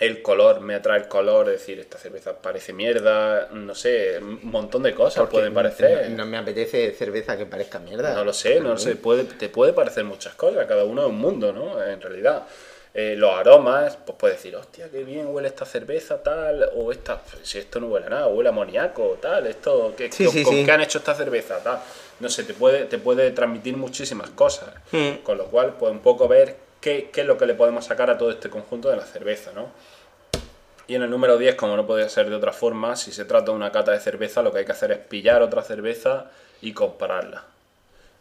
el color, me atrae el color, es decir, esta cerveza parece mierda, no sé, un montón de cosas Porque pueden parecer. No, no me apetece cerveza que parezca mierda. No lo sé, no lo sé, puede, te puede parecer muchas cosas, cada uno es un mundo, ¿no? En realidad. Eh, los aromas, pues puedes decir, hostia, qué bien huele esta cerveza, tal, o esta, si esto no huele a nada, huele a amoníaco, tal, esto, ¿qué, Sí, con, sí, con sí. qué han hecho esta cerveza, tal? No sé, te puede, te puede transmitir muchísimas cosas, Mm. con lo cual, pues un poco ver qué, qué es lo que le podemos sacar a todo este conjunto de la cerveza, ¿no? Y en el número 10, como no podía ser de otra forma, si se trata de una cata de cerveza, lo que hay que hacer es pillar otra cerveza y compararla.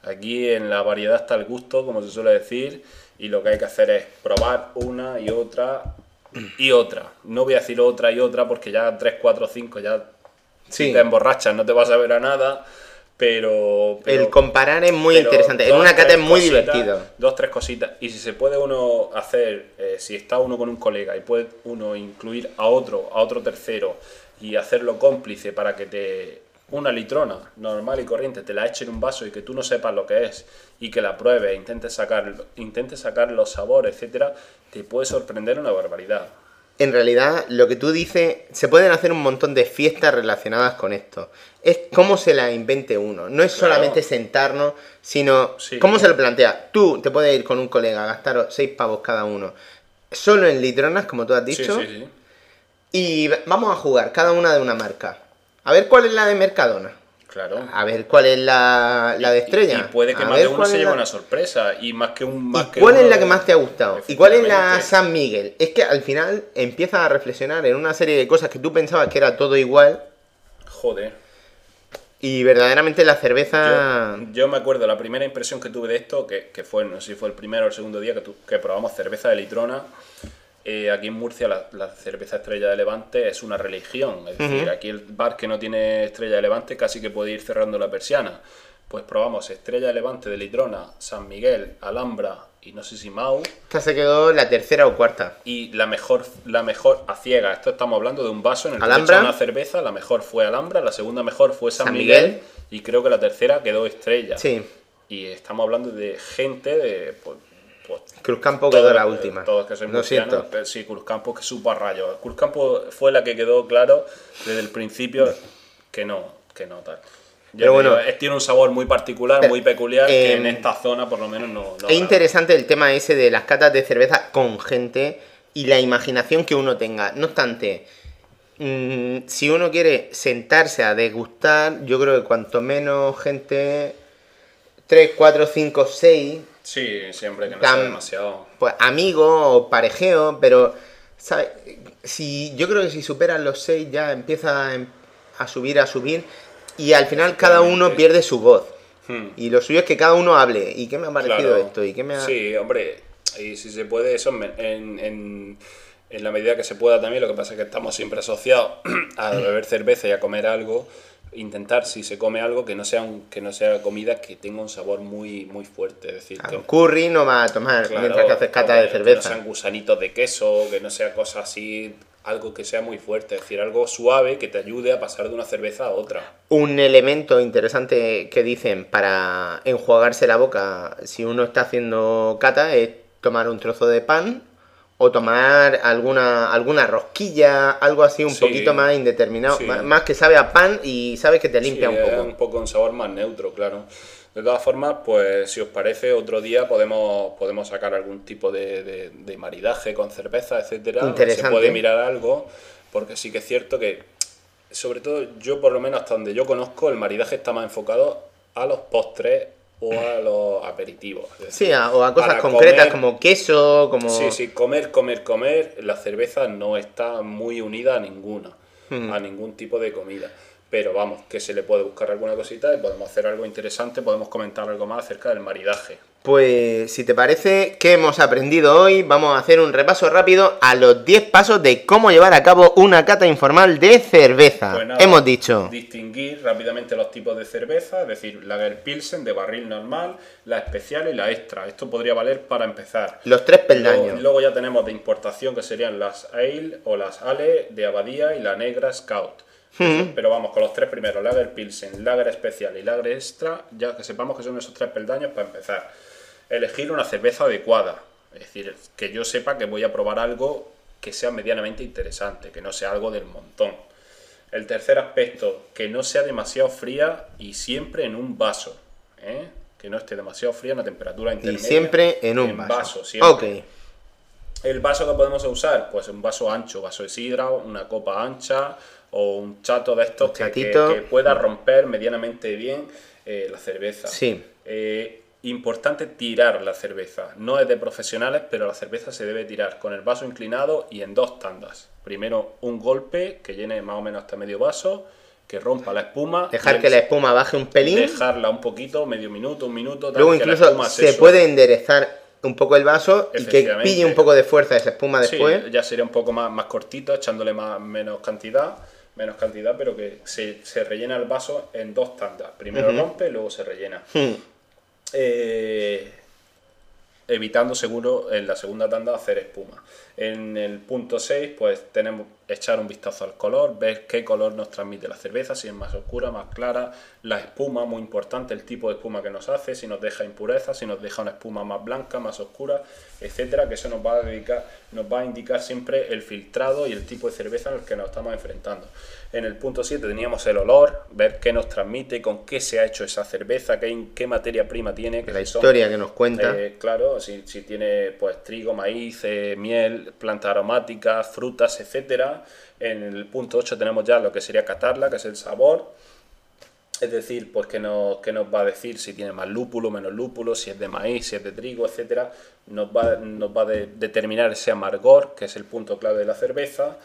Aquí en la variedad está el gusto, como se suele decir, y lo que hay que hacer es probar una y otra y otra. No voy a decir otra y otra porque ya 3, 4, 5 ya Sí. te emborrachas no te vas a ver a nada, pero... pero- el comparar es muy interesante. En una cata es muy cositas, divertido. Dos, tres cositas. Y si se puede uno hacer, eh, si está uno con un colega y puede uno incluir a otro, a otro tercero y hacerlo cómplice para que te una litrona normal y corriente te la eche en un vaso y que tú no sepas lo que es y que la pruebes e intentes sacar, intentes sacar los sabores, etcétera, te puede sorprender una barbaridad. En realidad, lo que tú dices, se pueden hacer un montón de fiestas relacionadas con esto. Es cómo se la invente uno. No es Claro. solamente sentarnos, sino Sí. cómo se lo plantea. Tú te puedes ir con un colega a gastar seis pavos cada uno. Solo en litronas, como tú has dicho. sí, sí. Y vamos a jugar, cada una de una marca. A ver cuál es la de Mercadona. Claro. A ver cuál es la, la de Estrella. Y, y puede que A más de uno se lleve la- una sorpresa. Y más que un. Más ¿Y que cuál es la que más te ha gustado? ¿Y cuál es la. San Miguel? Es que al final empiezas a reflexionar en una serie de cosas que tú pensabas que era todo igual Joder. y verdaderamente la cerveza... Yo, yo me acuerdo, la primera impresión que tuve de esto, que, que fue, no sé si fue el primero o el segundo día que, tu- que probamos cerveza de litrona. Eh, aquí en Murcia la, la cerveza estrella de Levante es una religión. Es decir, aquí el bar que no tiene estrella de Levante casi que puede ir cerrando la persiana. Pues probamos estrella de Levante de litrona, San Miguel, Alhambra y no sé si Mau. Esta se quedó la tercera o cuarta. Y la mejor, la mejor a ciega, esto estamos hablando de un vaso en el que Alhambra. echan una cerveza, la mejor fue Alhambra, la segunda mejor fue San, San Miguel, Miguel. y creo que la tercera quedó estrella. Sí, Y estamos hablando de gente de. Pues, pues, Cruzcampo todos- quedó la última. Todos que sois Lo siento. pero sí, Cruzcampo que supo a rayos. Cruzcampo fue la que quedó claro desde el principio que no, que no tal. Pero bueno, digo, tiene un sabor muy particular, pero, muy peculiar, que eh, en esta zona por lo menos no. no Es interesante el tema ese de las catas de cerveza con gente y la imaginación que uno tenga. No obstante, mm, si uno quiere sentarse a degustar, yo creo que cuanto menos gente, 3, 4, 5, 6, Sí, siempre que no sea demasiado. pues amigos o parejeo, pero ¿sabes? Si, yo creo que si superan los 6 ya empieza a, em- a subir, a subir y al final cada uno pierde su voz. Hmm. Y lo suyo es que cada uno hable. ¿Y qué me ha parecido Claro. esto? ¿Y qué me ha... Sí, hombre, y si se puede, eso en, en- en la medida que se pueda también, lo que pasa es que estamos siempre asociados a beber cerveza y a comer algo, intentar si se come algo que no sea un- que no sea comida que tenga un sabor muy muy fuerte, es decir, Claro, que, curry no va a tomar claro, mientras que haces cata de que no cerveza. sean gusanitos de queso, que no sea cosas así algo que sea muy fuerte, es decir, algo suave que te ayude a pasar de una cerveza a otra. Un elemento interesante que dicen para enjuagarse la boca si uno está haciendo cata es tomar un trozo de pan o tomar alguna, alguna rosquilla, algo así un Sí. poquito más indeterminado, Sí. más, más que sabe a pan y sabe que te limpia Sí, un es poco. un poco un sabor más neutro, claro. De todas formas, pues si os parece, otro día podemos, podemos sacar algún tipo de, de- de maridaje con cerveza, etcétera. Interesante. Se puede mirar algo, porque sí que es cierto que, sobre todo yo por lo menos hasta donde yo conozco, el maridaje está más enfocado a los postres o a los aperitivos. Decir, Sí, a- o a cosas concretas comer- como queso, como... Sí, sí, comer, comer, comer. La cerveza no está muy unida a ninguna, a ningún tipo de comida. Pero vamos, que se le puede buscar alguna cosita y podemos hacer algo interesante, podemos comentar algo más acerca del maridaje. Pues si te parece, ¿qué hemos aprendido hoy? Vamos a hacer un repaso rápido a los 10 pasos de cómo llevar a cabo una cata informal de cerveza. Pues nada, hemos dicho... Distinguir rápidamente los tipos de cerveza, es decir, Lager Pilsen de barril normal, la especial y la extra. Esto podría valer para empezar. Los tres Luego, peldaños. luego ya tenemos de importación que serían las Ale o las Ale de Abadía y la Negra Scout. Pero vamos, con los tres primeros, Lager Pilsen, Lager Especial y Lager Extra, ya que sepamos que son esos tres peldaños para empezar. Elegir una cerveza adecuada, es decir, que yo sepa que voy a probar algo que sea medianamente interesante, que no sea algo del montón. El tercer aspecto, que no sea demasiado fría y siempre en un vaso. ¿eh? Que no esté demasiado fría, una temperatura Y intermedia. siempre en un vaso. siempre. ok. El vaso que podemos usar, pues un vaso ancho, vaso de sidra, una copa ancha o un chato de estos que, que- chatito. que pueda romper medianamente bien eh, la cerveza. Sí. Eh, importante tirar la cerveza. No es de profesionales, pero la cerveza se debe tirar con el vaso inclinado y en dos tandas. Primero un golpe que llene más o menos hasta medio vaso, que rompa la espuma. Dejar que la espuma baje un pelín. Dejarla un poquito, medio minuto, un minuto. tal, Luego incluso se puede enderezar un poco el vaso y que pille un poco de fuerza esa espuma Sí, después. ya sería un poco más, más cortito, echándole más, menos cantidad, menos cantidad, pero que se, se rellena el vaso en dos tandas. Primero rompe, luego se rellena. Hmm. Eh, evitando seguro en la segunda tanda hacer espuma. En el punto 6, pues tenemos echar un vistazo al color, ver qué color nos transmite la cerveza, si es más oscura, más clara, la espuma, muy importante, el tipo de espuma que nos hace, si nos deja impureza, si nos deja una espuma más blanca, más oscura, etcétera, que eso nos va a dedicar, nos va a indicar siempre el filtrado y el tipo de cerveza en el que nos estamos enfrentando. En el punto 7 teníamos el olor, ver qué nos transmite, con qué se ha hecho esa cerveza, qué, qué materia prima tiene, que La son- historia que nos cuenta. eh, claro, si, si tiene pues trigo, maíz, eh, miel, plantas aromáticas, frutas, etcétera. En el punto 8 tenemos ya lo que sería catarla, que es el sabor. Es decir, pues que nos, que nos va a decir si tiene más lúpulo, menos lúpulo, si es de maíz, si es de trigo, etcétera. Nos va, nos va a de- determinar ese amargor, que es el punto clave de la cerveza.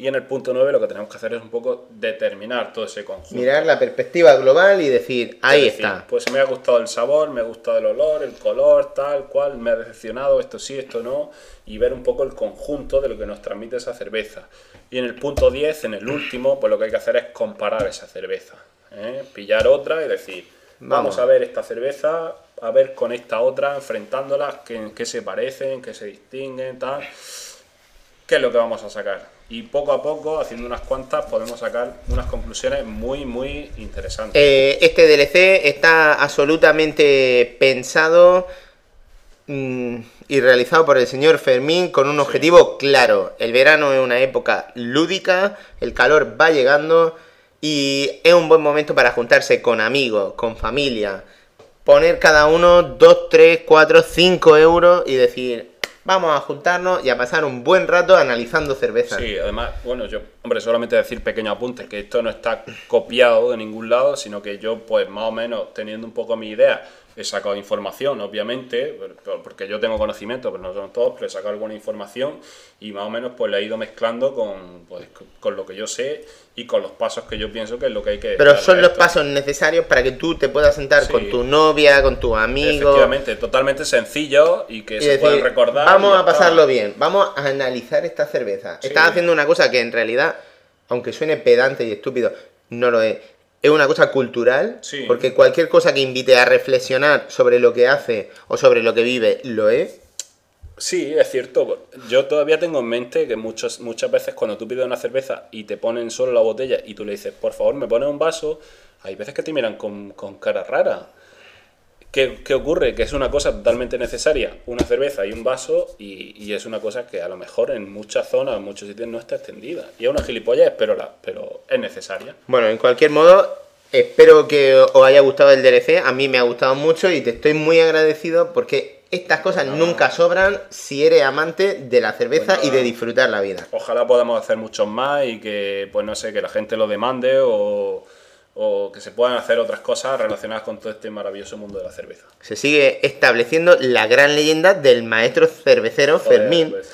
Y en el punto 9 lo que tenemos que hacer es un poco determinar todo ese conjunto. Mirar la perspectiva global y decir, ahí Es decir, está. Pues me ha gustado el sabor, me ha gustado el olor, el color, tal cual, me ha decepcionado, esto sí, esto no, y ver un poco el conjunto de lo que nos transmite esa cerveza. Y en el punto 10, en el último, pues lo que hay que hacer es comparar esa cerveza. ¿eh? Pillar otra y decir, vamos. Vamos. a ver esta cerveza, a ver con esta otra, enfrentándolas, en qué se parecen, qué se distinguen, tal. ¿Qué es lo que vamos a sacar? Y poco a poco, haciendo unas cuantas, podemos sacar unas conclusiones muy, muy interesantes. Eh, este DLC está absolutamente pensado mm, y realizado por el señor Fermín con un objetivo claro. El verano es una época lúdica, el calor va llegando y es un buen momento para juntarse con amigos, con familia, poner cada uno 2, 3, 4, 5 euros y decir, vamos a juntarnos y a pasar un buen rato analizando cerveza. Sí, además, bueno, yo, hombre, solamente decir pequeño apunte, que esto no está copiado de ningún lado, sino que yo, pues más o menos, teniendo un poco mi idea, he sacado información, obviamente, por- porque yo tengo conocimiento, pero no son todos, pero he sacado alguna información y más o menos pues la he ido mezclando con, pues, con lo que yo sé y con los pasos que yo pienso que es lo que hay que... Pero son los pasos necesarios para que tú te puedas sentar Sí. con tu novia, con tu amigo. Efectivamente, totalmente sencillo y que Y se decir, pueden recordar. vamos a pasarlo bien, vamos a analizar esta cerveza. Sí. Estás haciendo una cosa que en realidad, aunque suene pedante y estúpido, no lo es. Es una cosa cultural, Sí. porque cualquier cosa que invite a reflexionar sobre lo que hace o sobre lo que vive, lo es. Sí, es cierto. Yo todavía tengo en mente que muchos, muchas veces cuando tú pides una cerveza y te ponen solo la botella y tú le dices, por favor, me pones un vaso, hay veces que te miran con, con cara rara. ¿Qué, qué ocurre? Que es una cosa totalmente necesaria, una cerveza y un vaso, y, y es una cosa que a lo mejor en muchas zonas, en muchos sitios no está extendida. Y es una gilipollas, pero, la, pero es necesaria. Bueno, en cualquier modo, espero que os haya gustado el DLC. A mí me ha gustado mucho y te estoy muy agradecido porque estas cosas nunca sobran si eres amante de la cerveza Pues y de disfrutar la vida. Ojalá podamos hacer muchos más y que, pues no sé, que la gente lo demande o, o que se puedan hacer otras cosas relacionadas con todo este maravilloso mundo de la cerveza. Se sigue estableciendo la gran leyenda del maestro cervecero Joder, Fermín. pues.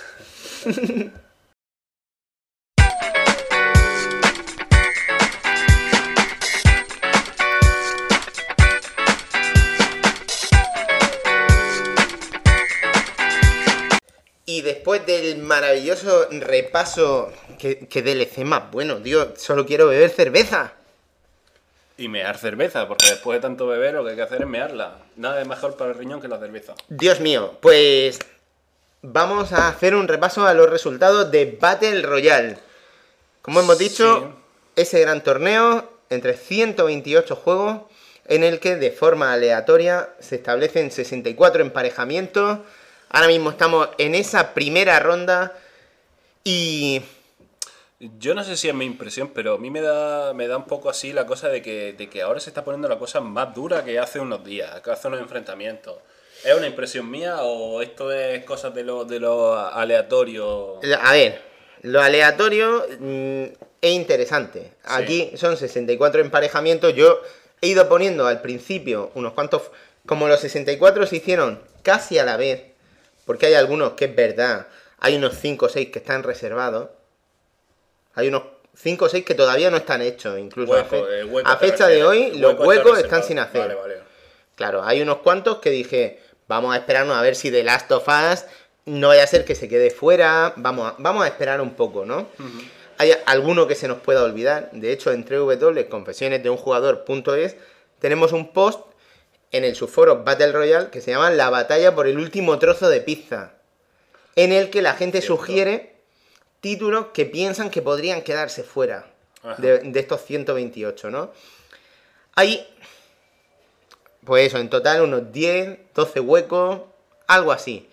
Y después del maravilloso repaso, que, que DLC más bueno, tío, solo quiero beber cerveza. Y mear cerveza, porque después de tanto beber lo que hay que hacer es mearla. Nada es mejor para el riñón que la cerveza. Dios mío, pues vamos a hacer un repaso a los resultados de Battle Royale. Como hemos dicho, ese gran torneo entre 128 juegos en el que de forma aleatoria se establecen 64 emparejamientos. Ahora mismo estamos en esa primera ronda y Yo no sé si es mi impresión, pero a mí me da, me da un poco así la cosa de que, de que ahora se está poniendo la cosa más dura que hace unos días, que hace unos enfrentamientos. ¿Es una impresión mía o esto es cosas de lo, de lo aleatorio? A ver, lo aleatorio mm, es interesante. Aquí son 64 emparejamientos. Yo he ido poniendo al principio unos cuantos. Como los 64 se hicieron casi a la vez, porque hay algunos que es verdad, hay unos 5 o 6 que están reservados. Hay unos 5 o 6 que todavía no están hechos, incluso a, fe- Hueco, eh, a fecha de hoy, los hueco huecos están sin hacer. Vale, vale. Claro, hay unos cuantos que dije, vamos a esperarnos a ver si The Last of Us no vaya a ser que se quede fuera, vamos a, vamos a esperar un poco, ¿no? Hay alguno que se nos pueda olvidar, de hecho en www.confesionesdeunjugador.es tenemos un post en el subforo Battle Royale que se llama La batalla por el último trozo de pizza, en el que la gente Cierto. sugiere títulos que piensan que podrían quedarse fuera de, de estos 128, ¿no? Hay pues eso, en total unos 10, 12 huecos, algo así.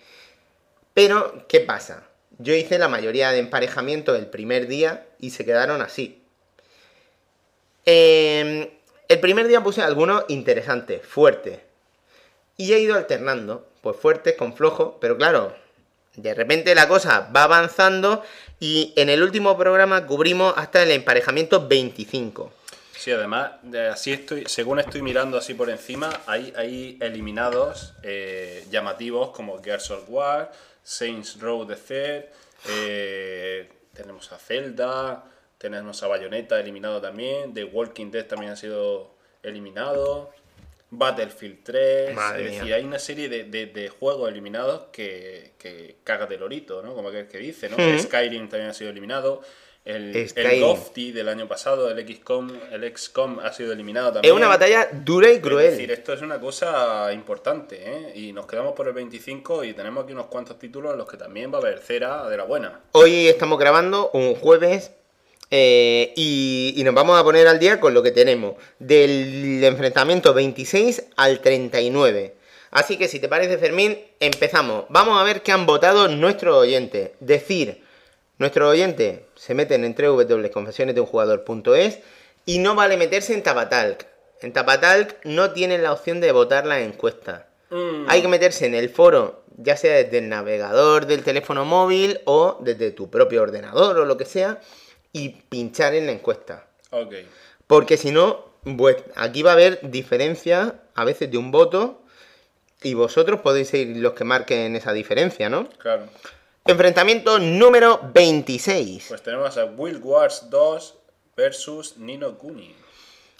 Pero, ¿qué pasa? Yo hice la mayoría de emparejamientos el primer día y se quedaron así. Eh, el primer día puse algunos interesantes, fuertes. Y he ido alternando, pues fuertes con flojos, pero claro, de repente la cosa va avanzando y en el último programa cubrimos hasta el emparejamiento 25. Sí, además, de- así estoy, según estoy mirando así por encima, hay, hay eliminados eh, llamativos como Gears of War, Saints Row the Third, eh, tenemos a Zelda, tenemos a Bayonetta eliminado también, The Walking Dead también ha sido eliminado, Battlefield 3, Madre es mía. decir, hay una serie de, de- de juegos eliminados que, que cagas de lorito, ¿no? Como que, que dice, ¿no? Ujú. Skyrim también ha sido eliminado. El, el. Gofty del año pasado, el XCOM, el XCOM ha sido eliminado también. Es una batalla dura y Es cruel. decir, esto es una cosa importante, ¿eh? Y nos quedamos por el 25 y tenemos aquí unos cuantos títulos en los que también va a haber cera de la buena. Hoy estamos grabando un jueves eh, y, y nos vamos a poner al día con lo que tenemos. Del enfrentamiento 26 al 39. Así que si te parece Fermín, empezamos. Vamos a ver qué han votado nuestros oyentes. Decir, nuestros oyentes se meten en www.confesionesdeunjugador.es y no vale meterse en Tapatalk. En Tapatalk no tienen la opción de votar la encuesta. Mm. Hay que meterse en el foro, ya sea desde el navegador del teléfono móvil o desde tu propio ordenador o lo que sea, y pinchar en la encuesta. Ok. Porque si no, pues aquí va a haber diferencia a veces de un voto y vosotros podéis ser los que marquen esa diferencia, ¿no? Claro. Enfrentamiento número 26. Pues tenemos a Will Wars 2 versus Nino Kuni.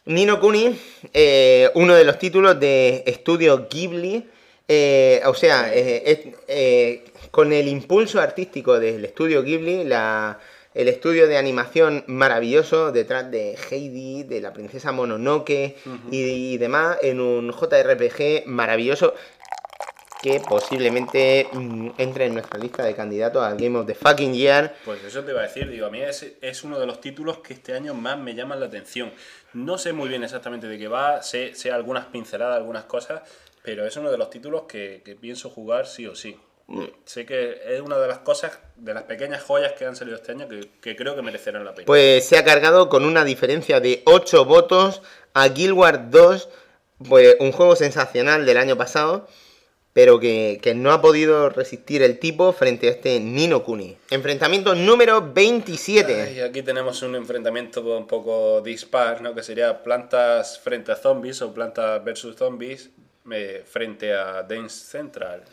Nino Kuni, eh, uno de los títulos de estudio Ghibli, eh, o sea, eh, con el impulso artístico del estudio Ghibli, la- el estudio de animación maravilloso detrás de Heidi, de la princesa Mononoke y, y demás, en un JRPG maravilloso. que posiblemente mm, entre en nuestra lista de candidatos al Game of the Fucking Year. Pues eso te iba a decir, digo, a mí es, es uno de los títulos que este año más me llaman la atención. No sé muy bien exactamente de qué va, sé, sé algunas pinceladas, algunas cosas, pero es uno de los títulos que, que pienso jugar sí o sí. Sé que es una de las cosas, de las pequeñas joyas que han salido este año que, que creo que merecerán la pena. Pues se ha cargado con una diferencia de 8 votos a Guild Wars 2, pues un juego sensacional del año pasado, pero que, que no ha podido resistir el tipo frente a este Nino Kuni. Enfrentamiento número 27. Y aquí tenemos un enfrentamiento un poco dispar, ¿no? Que sería plantas frente a zombies o plantas versus zombies eh, frente a Dance Central.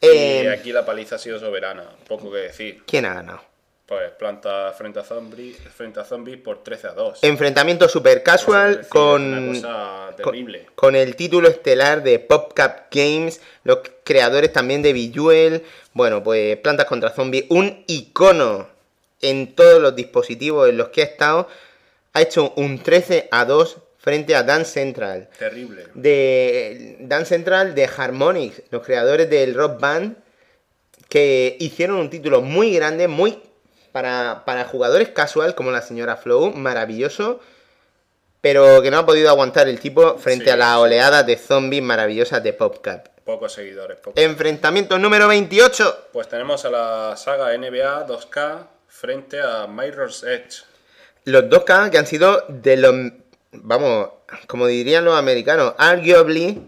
Eh, y aquí la paliza ha sido soberana, poco que decir. ¿Quién ha ganado? Pues planta frente a zombies, frente a zombies por 13 a 2. Enfrentamiento super casual decir, con, Una cosa terrible. con, con el título estelar de PopCap Games, los creadores también de Bejeweled. Bueno, pues Plantas contra Zombies, un icono en todos los dispositivos en los que ha estado. Ha hecho un 13 a 2 frente a Dance Central. Terrible. De Dance Central de Harmonix, los creadores del Rock Band, que hicieron un título muy grande, muy para, para jugadores casual, como la señora Flow, maravilloso, pero que no ha podido aguantar el tipo frente Sí, a las sí. oleadas de zombies maravillosas de PopCap. Pocos seguidores. pocos. Enfrentamiento número 28. Pues tenemos a la saga NBA 2K frente a Mirror's Edge. Los 2K que han sido de los, vamos, como dirían los americanos, arguably,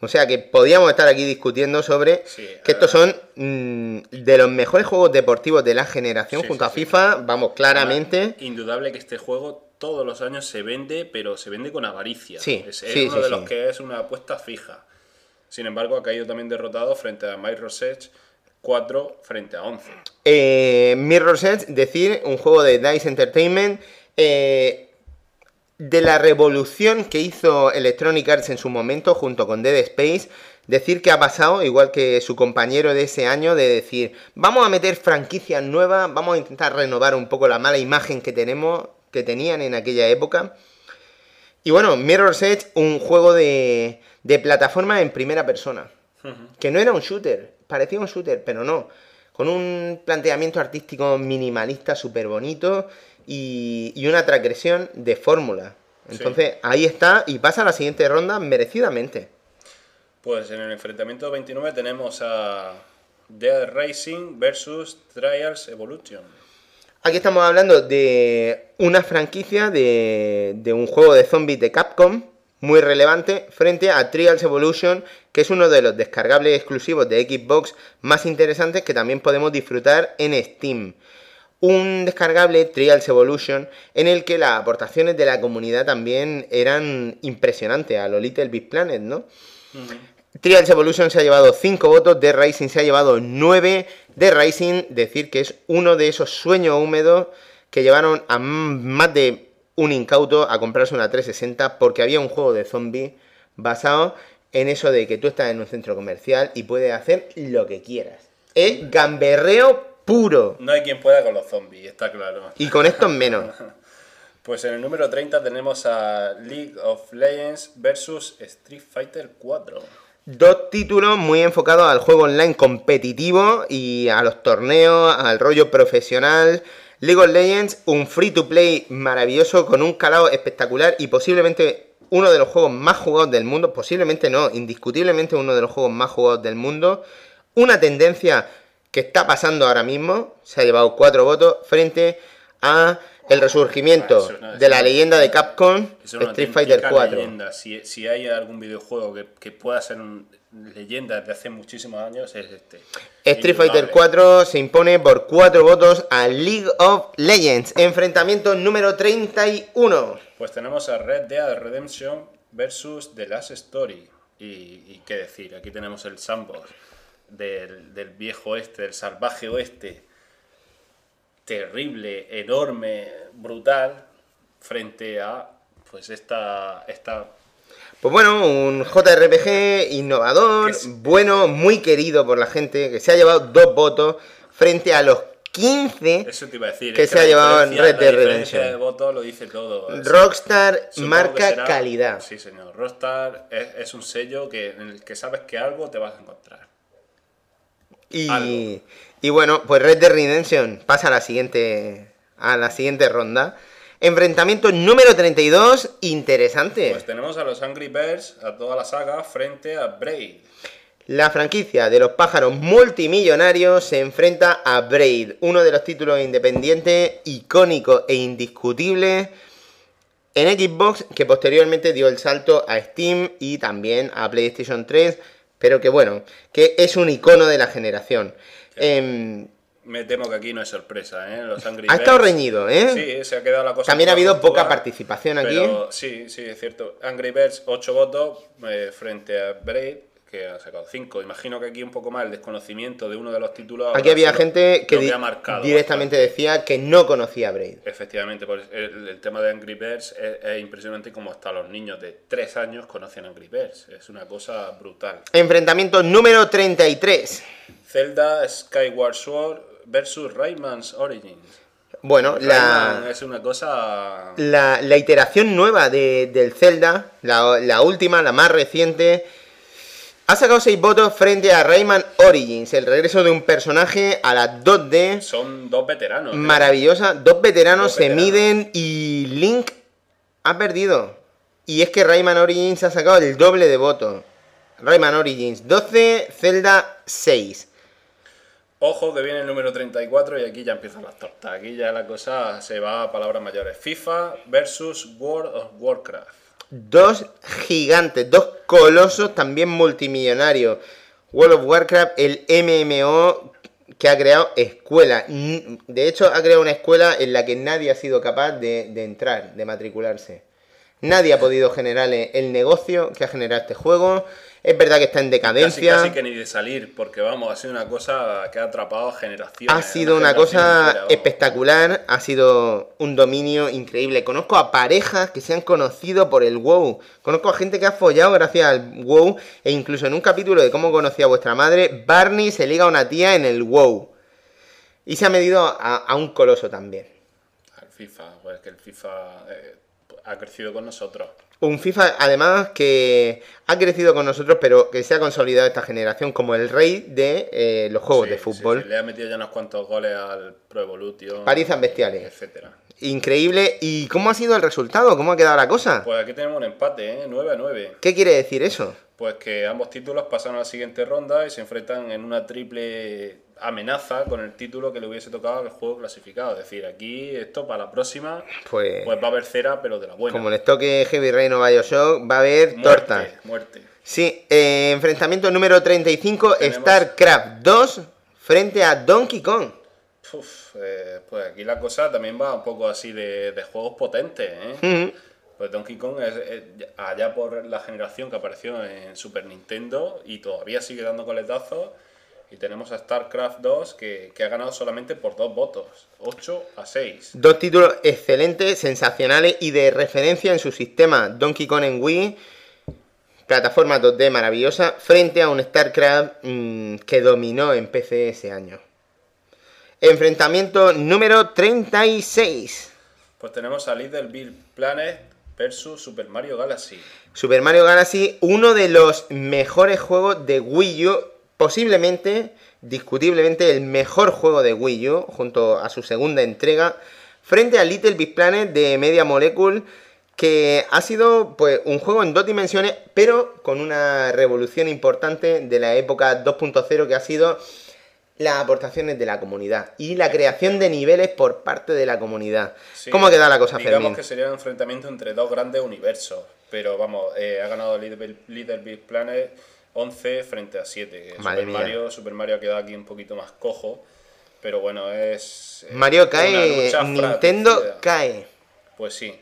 o sea que podíamos estar aquí discutiendo sobre Sí, que estos son mm, de los mejores juegos deportivos de la generación Sí, junto sí, a. FIFA, vamos, claramente. Indudable que este juego todos los años se vende, pero se vende con avaricia. Sí, es, uno de los que es una apuesta fija. Sin embargo, ha caído también derrotado frente a Mirror's Edge 4 frente a 11. Eh, Mirror's Edge, decir, un juego de DICE Entertainment, eh, de la revolución que hizo Electronic Arts en su momento junto con Dead Space, decir que ha pasado, igual que su compañero de ese año, de decir, vamos a meter franquicias nuevas, vamos a intentar renovar un poco la mala imagen que tenemos, que tenían en aquella época. Y bueno, Mirror's Edge, un juego de, de plataforma en primera persona. Que no era un shooter, parecía un shooter, pero no. Con un planteamiento artístico minimalista súper bonito y, y una transgresión de fórmula. Entonces ahí está y pasa a la siguiente ronda merecidamente. Pues en el enfrentamiento 29 tenemos a Dead Racing versus Trials Evolution. Aquí estamos hablando de una franquicia de, de un juego de zombies de Capcom muy relevante frente a Trials Evolution, que es uno de los descargables exclusivos de Xbox más interesantes que también podemos disfrutar en Steam. Un descargable Trials Evolution en el que las aportaciones de la comunidad también eran impresionantes a lo Little Big Planet, ¿no? Trials Evolution se ha llevado 5 votos, The Racing se ha llevado 9. The Racing, decir que es uno de esos sueños húmedos que llevaron a más de un incauto a comprarse una 360 porque había un juego de zombies basado en eso de que tú estás en un centro comercial y puedes hacer lo que quieras. Es gamberreo puro. No hay quien pueda con los zombies, está claro. Y con esto menos. Pues en el número 30 tenemos a League of Legends versus Street Fighter 4. Dos títulos muy enfocados al juego online competitivo y a los torneos, al rollo profesional. League of Legends, un free to play maravilloso con un calado espectacular y posiblemente uno de los juegos más jugados del mundo. Posiblemente no, indiscutiblemente uno de los juegos más jugados del mundo. Una tendencia que está pasando ahora mismo. Se ha llevado cuatro votos frente a el resurgimiento no, de la leyenda de Capcom, Street Fighter auténtica 4. leyenda. Si, si hay algún videojuego que, que pueda ser un- leyenda desde hace muchísimos años, es este. Street Fighter Indudable. 4 se impone por 4 votos a League of Legends. Enfrentamiento número 31. Pues tenemos a Red Dead Redemption versus The Last Story. Y, y qué decir, aquí tenemos el sandbox del, del viejo oeste, del salvaje oeste. Terrible, enorme, brutal, frente a pues esta, esta Pues bueno, un JRPG innovador, es- bueno, muy querido por la gente, que se ha llevado dos votos frente a los 15 Eso te iba a decir. que es se ha llevado en Red Dead Redemption. de votos lo dice todo. Rockstar marca será- calidad. Sí, señor. Rockstar es, es un sello que, en el que sabes que algo te vas a encontrar. Y, Algo. y bueno, pues Red Dead Redemption pasa a la siguiente, a la siguiente ronda. Enfrentamiento número 32, interesante. Pues tenemos a los Angry Birds, a toda la saga, frente a Braid. La franquicia de los pájaros multimillonarios se enfrenta a Braid, uno de los títulos independientes icónicos e indiscutibles en Xbox que posteriormente dio el salto a Steam y también a PlayStation 3, pero que bueno, que es un icono de la generación. Em, Me temo que aquí no es sorpresa, ¿eh? Los Angry ha estado Birds- reñido, ¿eh? Sí, se ha quedado la cosa. También ha habido poca participación aquí. pero sí, sí, es cierto. Angry Birds, 8 votos eh, frente a Braid, que ha sacado 5. Imagino que aquí un poco más el desconocimiento de uno de los títulos. Aquí había gente que di- marcado directamente bastante. decía que no conocía a Braid. Efectivamente, pues el, el tema de Angry Birds es, es impresionante como hasta los niños de 3 años conocen Angry Birds. Es una cosa brutal. Enfrentamiento número 33. Zelda Skyward Sword versus Rayman's Origins. Bueno, la, es una cosa... la, la iteración nueva de- del Zelda, la, la última, la más reciente, ha sacado 6 votos frente a Rayman Origins, el regreso de un personaje a la 2D Son dos veteranos. maravillosa. Dos veteranos Dos se veteranos. miden y Link ha perdido. Y es que Rayman Origins ha sacado el doble de votos. Rayman Origins 12, Zelda 6. Ojo que viene el número 34 y aquí ya empiezan las tortas. Aquí ya la cosa se va a palabras mayores. FIFA versus World of Warcraft. Dos gigantes, dos colosos también multimillonarios. World of Warcraft, el MMO que ha creado escuela. De hecho, ha creado una escuela en la que nadie ha sido capaz de, de entrar, de matricularse. Nadie ha podido generar el negocio que ha generado este juego. Es verdad que está en Casi, decadencia. casi que ni de salir, porque vamos, ha sido una cosa que ha atrapado a generaciones. Ha sido una cosa entera, espectacular, ha sido un dominio increíble. Conozco a parejas que se han conocido por el WoW. Conozco a gente que ha follado gracias al WoW. E incluso en un capítulo de cómo conocía a vuestra madre, Barney se liga a una tía en el WoW. Y se ha medido a, a un coloso también. Al FIFA, pues que el FIFA eh, ha crecido con nosotros. Un FIFA, además, que ha crecido con nosotros, pero que se ha consolidado esta generación como el rey de eh, los juegos Sí, de fútbol. sí, le ha metido ya unos cuantos goles al Pro Evolution. Bestiales. Etcétera. Increíble. ¿Y cómo ha sido el resultado? ¿Cómo ha quedado la cosa? Pues aquí tenemos un empate, ¿eh? 9 a 9. ¿Qué quiere decir eso? Pues que ambos títulos pasan a la siguiente ronda y se enfrentan en una triple amenaza con el título que le hubiese tocado al juego clasificado. Es decir, aquí esto para la próxima Pues, pues va a haber cera, pero de la buena. como les toque Heavy Rain o Bioshock, va a haber muerte, tortas. muerte. Sí, eh, enfrentamiento número 35, Tenemos- StarCraft 2 frente a Donkey Kong. Uf, eh, pues aquí la cosa también va un poco así de, de juegos potentes, ¿eh? Pues Donkey Kong es, es allá por la generación que apareció en Super Nintendo y todavía sigue dando coletazos. Y tenemos a StarCraft 2 que, que ha ganado solamente por dos votos, 8 a 6. Dos títulos excelentes, sensacionales y de referencia en su sistema. Donkey Kong en Wii, plataforma 2D maravillosa, frente a un StarCraft mm, que dominó en PC ese año. Enfrentamiento número 36. Pues tenemos a Little Big Planet versus Super Mario Galaxy. Super Mario Galaxy, uno de los mejores juegos de Wii U, posiblemente, discutiblemente, el mejor juego de Wii U, junto a su segunda entrega, frente a Little Big Planet de Media Molecule, que ha sido pues un juego en dos dimensiones, pero con una revolución importante de la época 2.0 que ha sido las aportaciones de la comunidad y la creación de niveles por parte de la comunidad. Sí, ¿Cómo ha quedado la cosa, Digamos Fermín? que sería un enfrentamiento entre dos grandes universos. Pero vamos, eh, ha ganado Little, Little Big Planet 11 frente a 7. Madre Super mía. Mario, Super Mario ha quedado aquí un poquito más cojo. Pero bueno, es. eh, Mario cae, Nintendo fratricida. cae. Pues sí.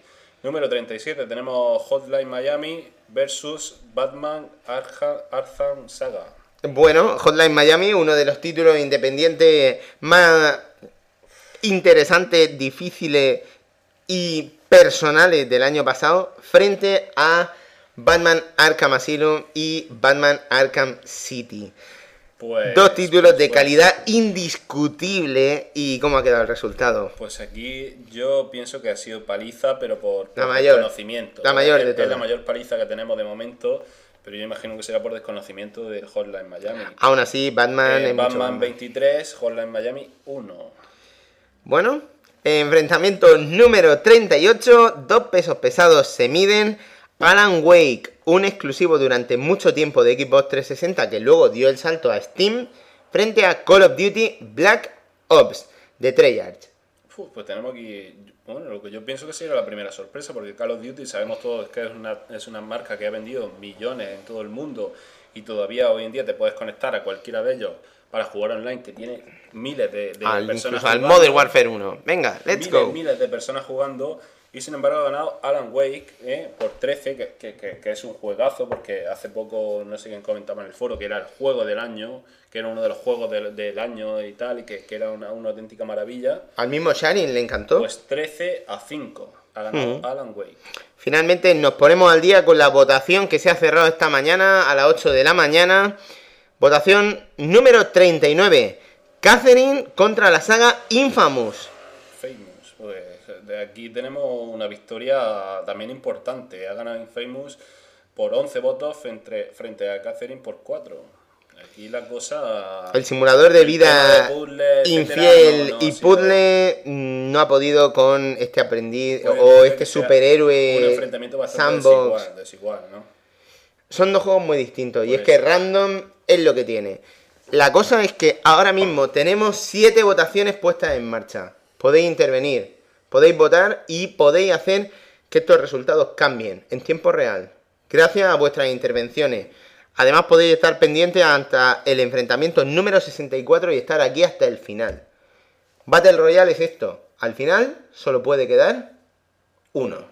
Número 37 tenemos Hotline Miami versus Batman Arkham Saga. Bueno, Hotline Miami, uno de los títulos independientes más interesantes, difíciles y personales del año pasado, frente a Batman Arkham Asylum y Batman Arkham City. Pues, Dos títulos de pues- calidad indiscutible y cómo ha quedado el resultado. Pues aquí yo pienso que ha sido paliza, pero por, La por mayor. conocimiento. La mayor es, de es la todas. mayor paliza que tenemos de momento, Pero yo imagino que será por desconocimiento de Hotline Miami. Aún así, Batman Eh, es Batman más. 23, Hotline Miami 1. Bueno, enfrentamiento número 38, dos pesos pesados se miden. Alan Wake, un exclusivo durante mucho tiempo de Xbox 360 que luego dio el salto a Steam, frente a Call of Duty Black Ops de Treyarch. Uf, pues tenemos aquí, bueno, lo que yo pienso que sería la primera sorpresa, porque Call of Duty sabemos todos que es una, es una marca que ha vendido millones en todo el mundo y todavía hoy en día te puedes conectar a cualquiera de ellos para jugar online, que tiene miles de, de Al, personas incluso al jugando. Modern Warfare 1. Venga, let's miles, go. miles de personas jugando y sin embargo ha ganado Alan Wake eh, por 13, que, que- que- que es un juegazo, porque hace poco, no sé quién comentaba en el foro, que era el juego del año, que era uno de los juegos del, del año y tal, y que, que era una, una auténtica maravilla. Al mismo Sharin le encantó. Pues 13 a 5 ha ganado Ujú. Alan Wake. Finalmente nos ponemos al día con la votación que se ha cerrado esta mañana a las 8 de la mañana. Votación número 39. Catherine contra la saga Infamous. De aquí tenemos una victoria también importante. Ha ganado Infamous por 11 votos frente, frente a Catherine por 4. Aquí la cosa. El simulador de vida de puzzle, infiel no, no y puzzle mm, no ha podido con este aprendiz o este Un superhéroe enfrentamiento bastante sandbox. desigual, desigual, ¿no? Son dos juegos muy distintos y es que random es lo que tiene. La cosa es que ahora mismo tenemos siete votaciones puestas en marcha. Podéis intervenir, podéis votar y podéis hacer que estos resultados cambien en tiempo real. Gracias a vuestras intervenciones. Además podéis estar pendientes hasta el enfrentamiento número 64 y estar aquí hasta el final. Battle Royale es esto. Al final solo puede quedar uno.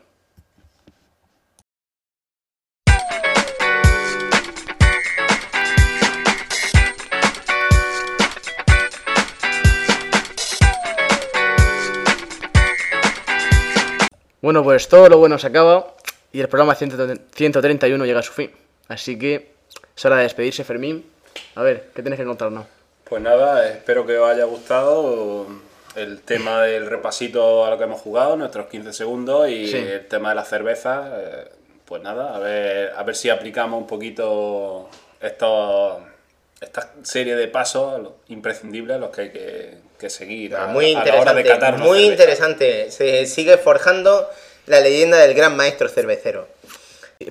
Bueno, pues todo lo bueno se acaba y el programa 131 llega a su fin. Así que es hora de despedirse, Fermín. A ver, ¿qué tienes que contarnos? Pues nada, espero que os haya gustado el tema del repasito a lo que hemos jugado, nuestros 15 segundos y Sí. el tema de la cerveza. eh, Pues nada, a ver, a ver si aplicamos un poquito estos, esta serie de pasos imprescindibles los que hay que, que seguir a, muy a la hora de interesante, catar muy cerveza. interesante. Se sigue forjando la leyenda del gran maestro cervecero.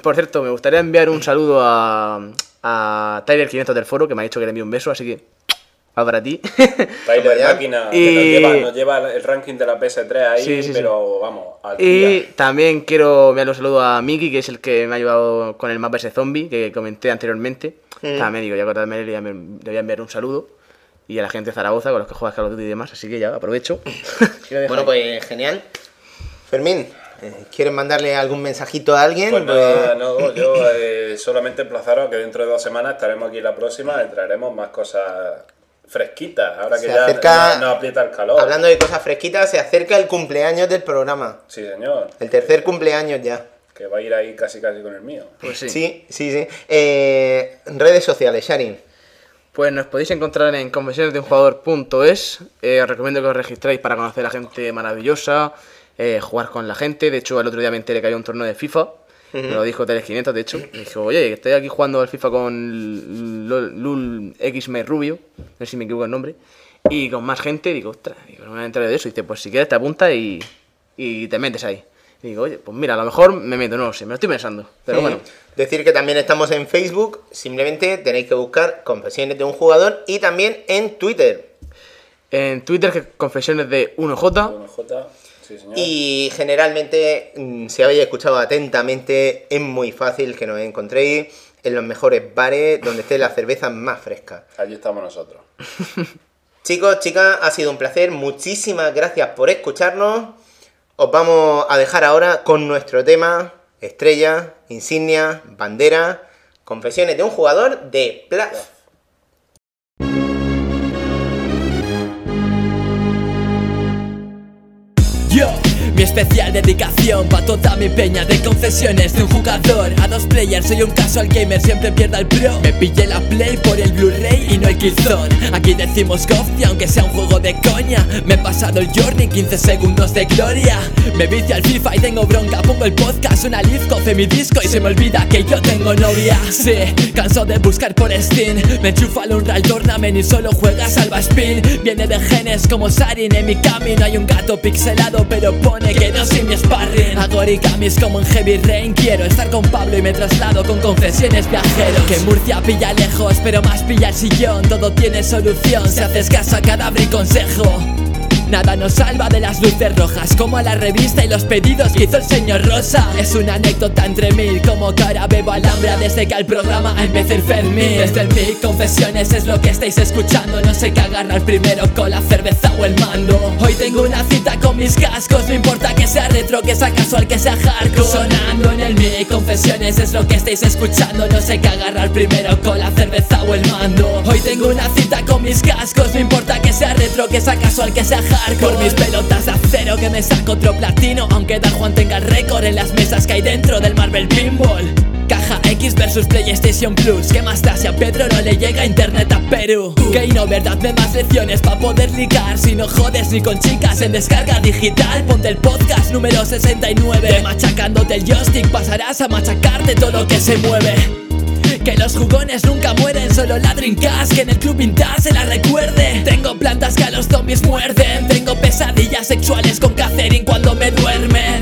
Por cierto, me gustaría enviar un saludo a, a Tyler 500 del foro, que me ha dicho que le envíe un beso, así que va para ti. Tyler. Máquina, que Y- nos, lleva, nos lleva el ranking de la PS3 ahí, Sí, sí, sí. pero vamos, al y día. también quiero enviar un saludo a Miki, que es el que me ha ayudado con el mapa ese zombie que comenté anteriormente. Mm. También digo, ya acordarme le voy a enviar un saludo. Y a la gente de Zaragoza, con los que juegas Call of Duty y demás, así que ya aprovecho. Bueno, pues genial. Fermín, eh, ¿quieres mandarle algún mensajito a alguien? Pues Pues- nada, no, yo eh, solamente emplazaros que dentro de dos semanas estaremos aquí la próxima y traeremos más cosas fresquitas, ahora que Se ya acerca- no, no aprieta el calor. Hablando de cosas fresquitas, se acerca el cumpleaños del programa. Sí, señor, El tercer cumpleaños ya. que va a ir ahí casi casi con el mío. Pues sí. Sí, sí, sí. Eh, redes sociales, Sharin. Pues nos podéis encontrar en confesionesdeunjugador.es. Eh, os recomiendo que os registréis para conocer a gente maravillosa, eh, jugar con la gente. De hecho, el otro día me enteré que había un torneo de FIFA. Me lo dijo Teles 500, de hecho. Me dijo, oye, estoy aquí jugando al FIFA con Lul, Xme Rubio. No sé si me equivoco el nombre. Y con más gente, digo, ostras, digo, no me he enterado de eso. Y dice, pues si quieres te apuntas y, y te metes ahí. Y digo, oye, pues mira, a lo mejor me meto, no lo sé, me lo estoy pensando. Pero bueno, Decir que también estamos en Facebook, simplemente tenéis que buscar Confesiones de un jugador y también en Twitter. en Twitter, que confesiones de 1J. Bueno, J, sí, señor. Y generalmente, mm, si habéis escuchado atentamente, es muy fácil que nos encontréis en los mejores bares donde esté la cerveza más fresca. Allí estamos nosotros. Chicos, chicas, ha sido un placer. Muchísimas gracias por escucharnos. Os vamos a dejar ahora con nuestro tema, estrella, insignia, bandera, confesiones de un jugador de Plaz. Mi especial dedicación pa' toda mi peña de confesiones de un jugador a dos players. Soy un casual gamer, siempre pierda el pro. Me pillé la play por el Blu-ray y no el Killzone. Aquí decimos Gofty, aunque sea un juego de coña. Me he pasado el Journey, 15 segundos de gloria. Me vicio al FIFA y tengo bronca. Pongo el podcast, una live, coce mi disco y se me olvida que yo tengo novia. Sí, canso de buscar por Steam. Me enchufa al Unreal Tournament y solo juega Salva Spin. Viene de genes como Sarin. En mi camino hay un gato pixelado, pero pone que no soy mi sparring. Hago origamis como en Heavy Rain. Quiero estar con Pablo y me traslado con confesiones viajeros. Que Murcia pilla lejos, pero más pilla el sillón. Todo tiene solución si haces caso a cadáver y consejo. Nada nos salva de las luces rojas Como a la revista y los pedidos que hizo el señor Rosa. Es una anécdota entre mil Como que ahora bebo alhambra desde que al programa empecé el Fermín. Desde el mic, confesiones es lo que estáis escuchando. No sé qué agarrar primero con la cerveza o el mando. Hoy tengo una cita con mis cascos No importa que sea retro, que sea casual, que sea hardcore. Sonando en el mic, confesiones es lo que estáis escuchando. No sé qué agarrar primero con la cerveza o el mando. Hoy tengo una cita con mis cascos No importa que sea retro, que sea casual, que sea hardcore por mis pelotas de acero que me saco otro platino Aunque Dan Juan tenga el récord en las mesas que hay dentro del Marvel Pinball. Caja X versus PlayStation Plus ¿Qué más da si a Pedro no le llega internet a Perú? Que no, verdad, de más lecciones pa' poder ligar Si no jodes ni con chicas en descarga digital. Ponte el podcast número 69 Machacándote el joystick pasarás a machacarte todo lo que se mueve que los jugones nunca mueren, solo la Dreamcast Que en el club vintage se la recuerde. Tengo plantas que a los zombies muerden Tengo pesadillas sexuales con Catherine cuando me duermen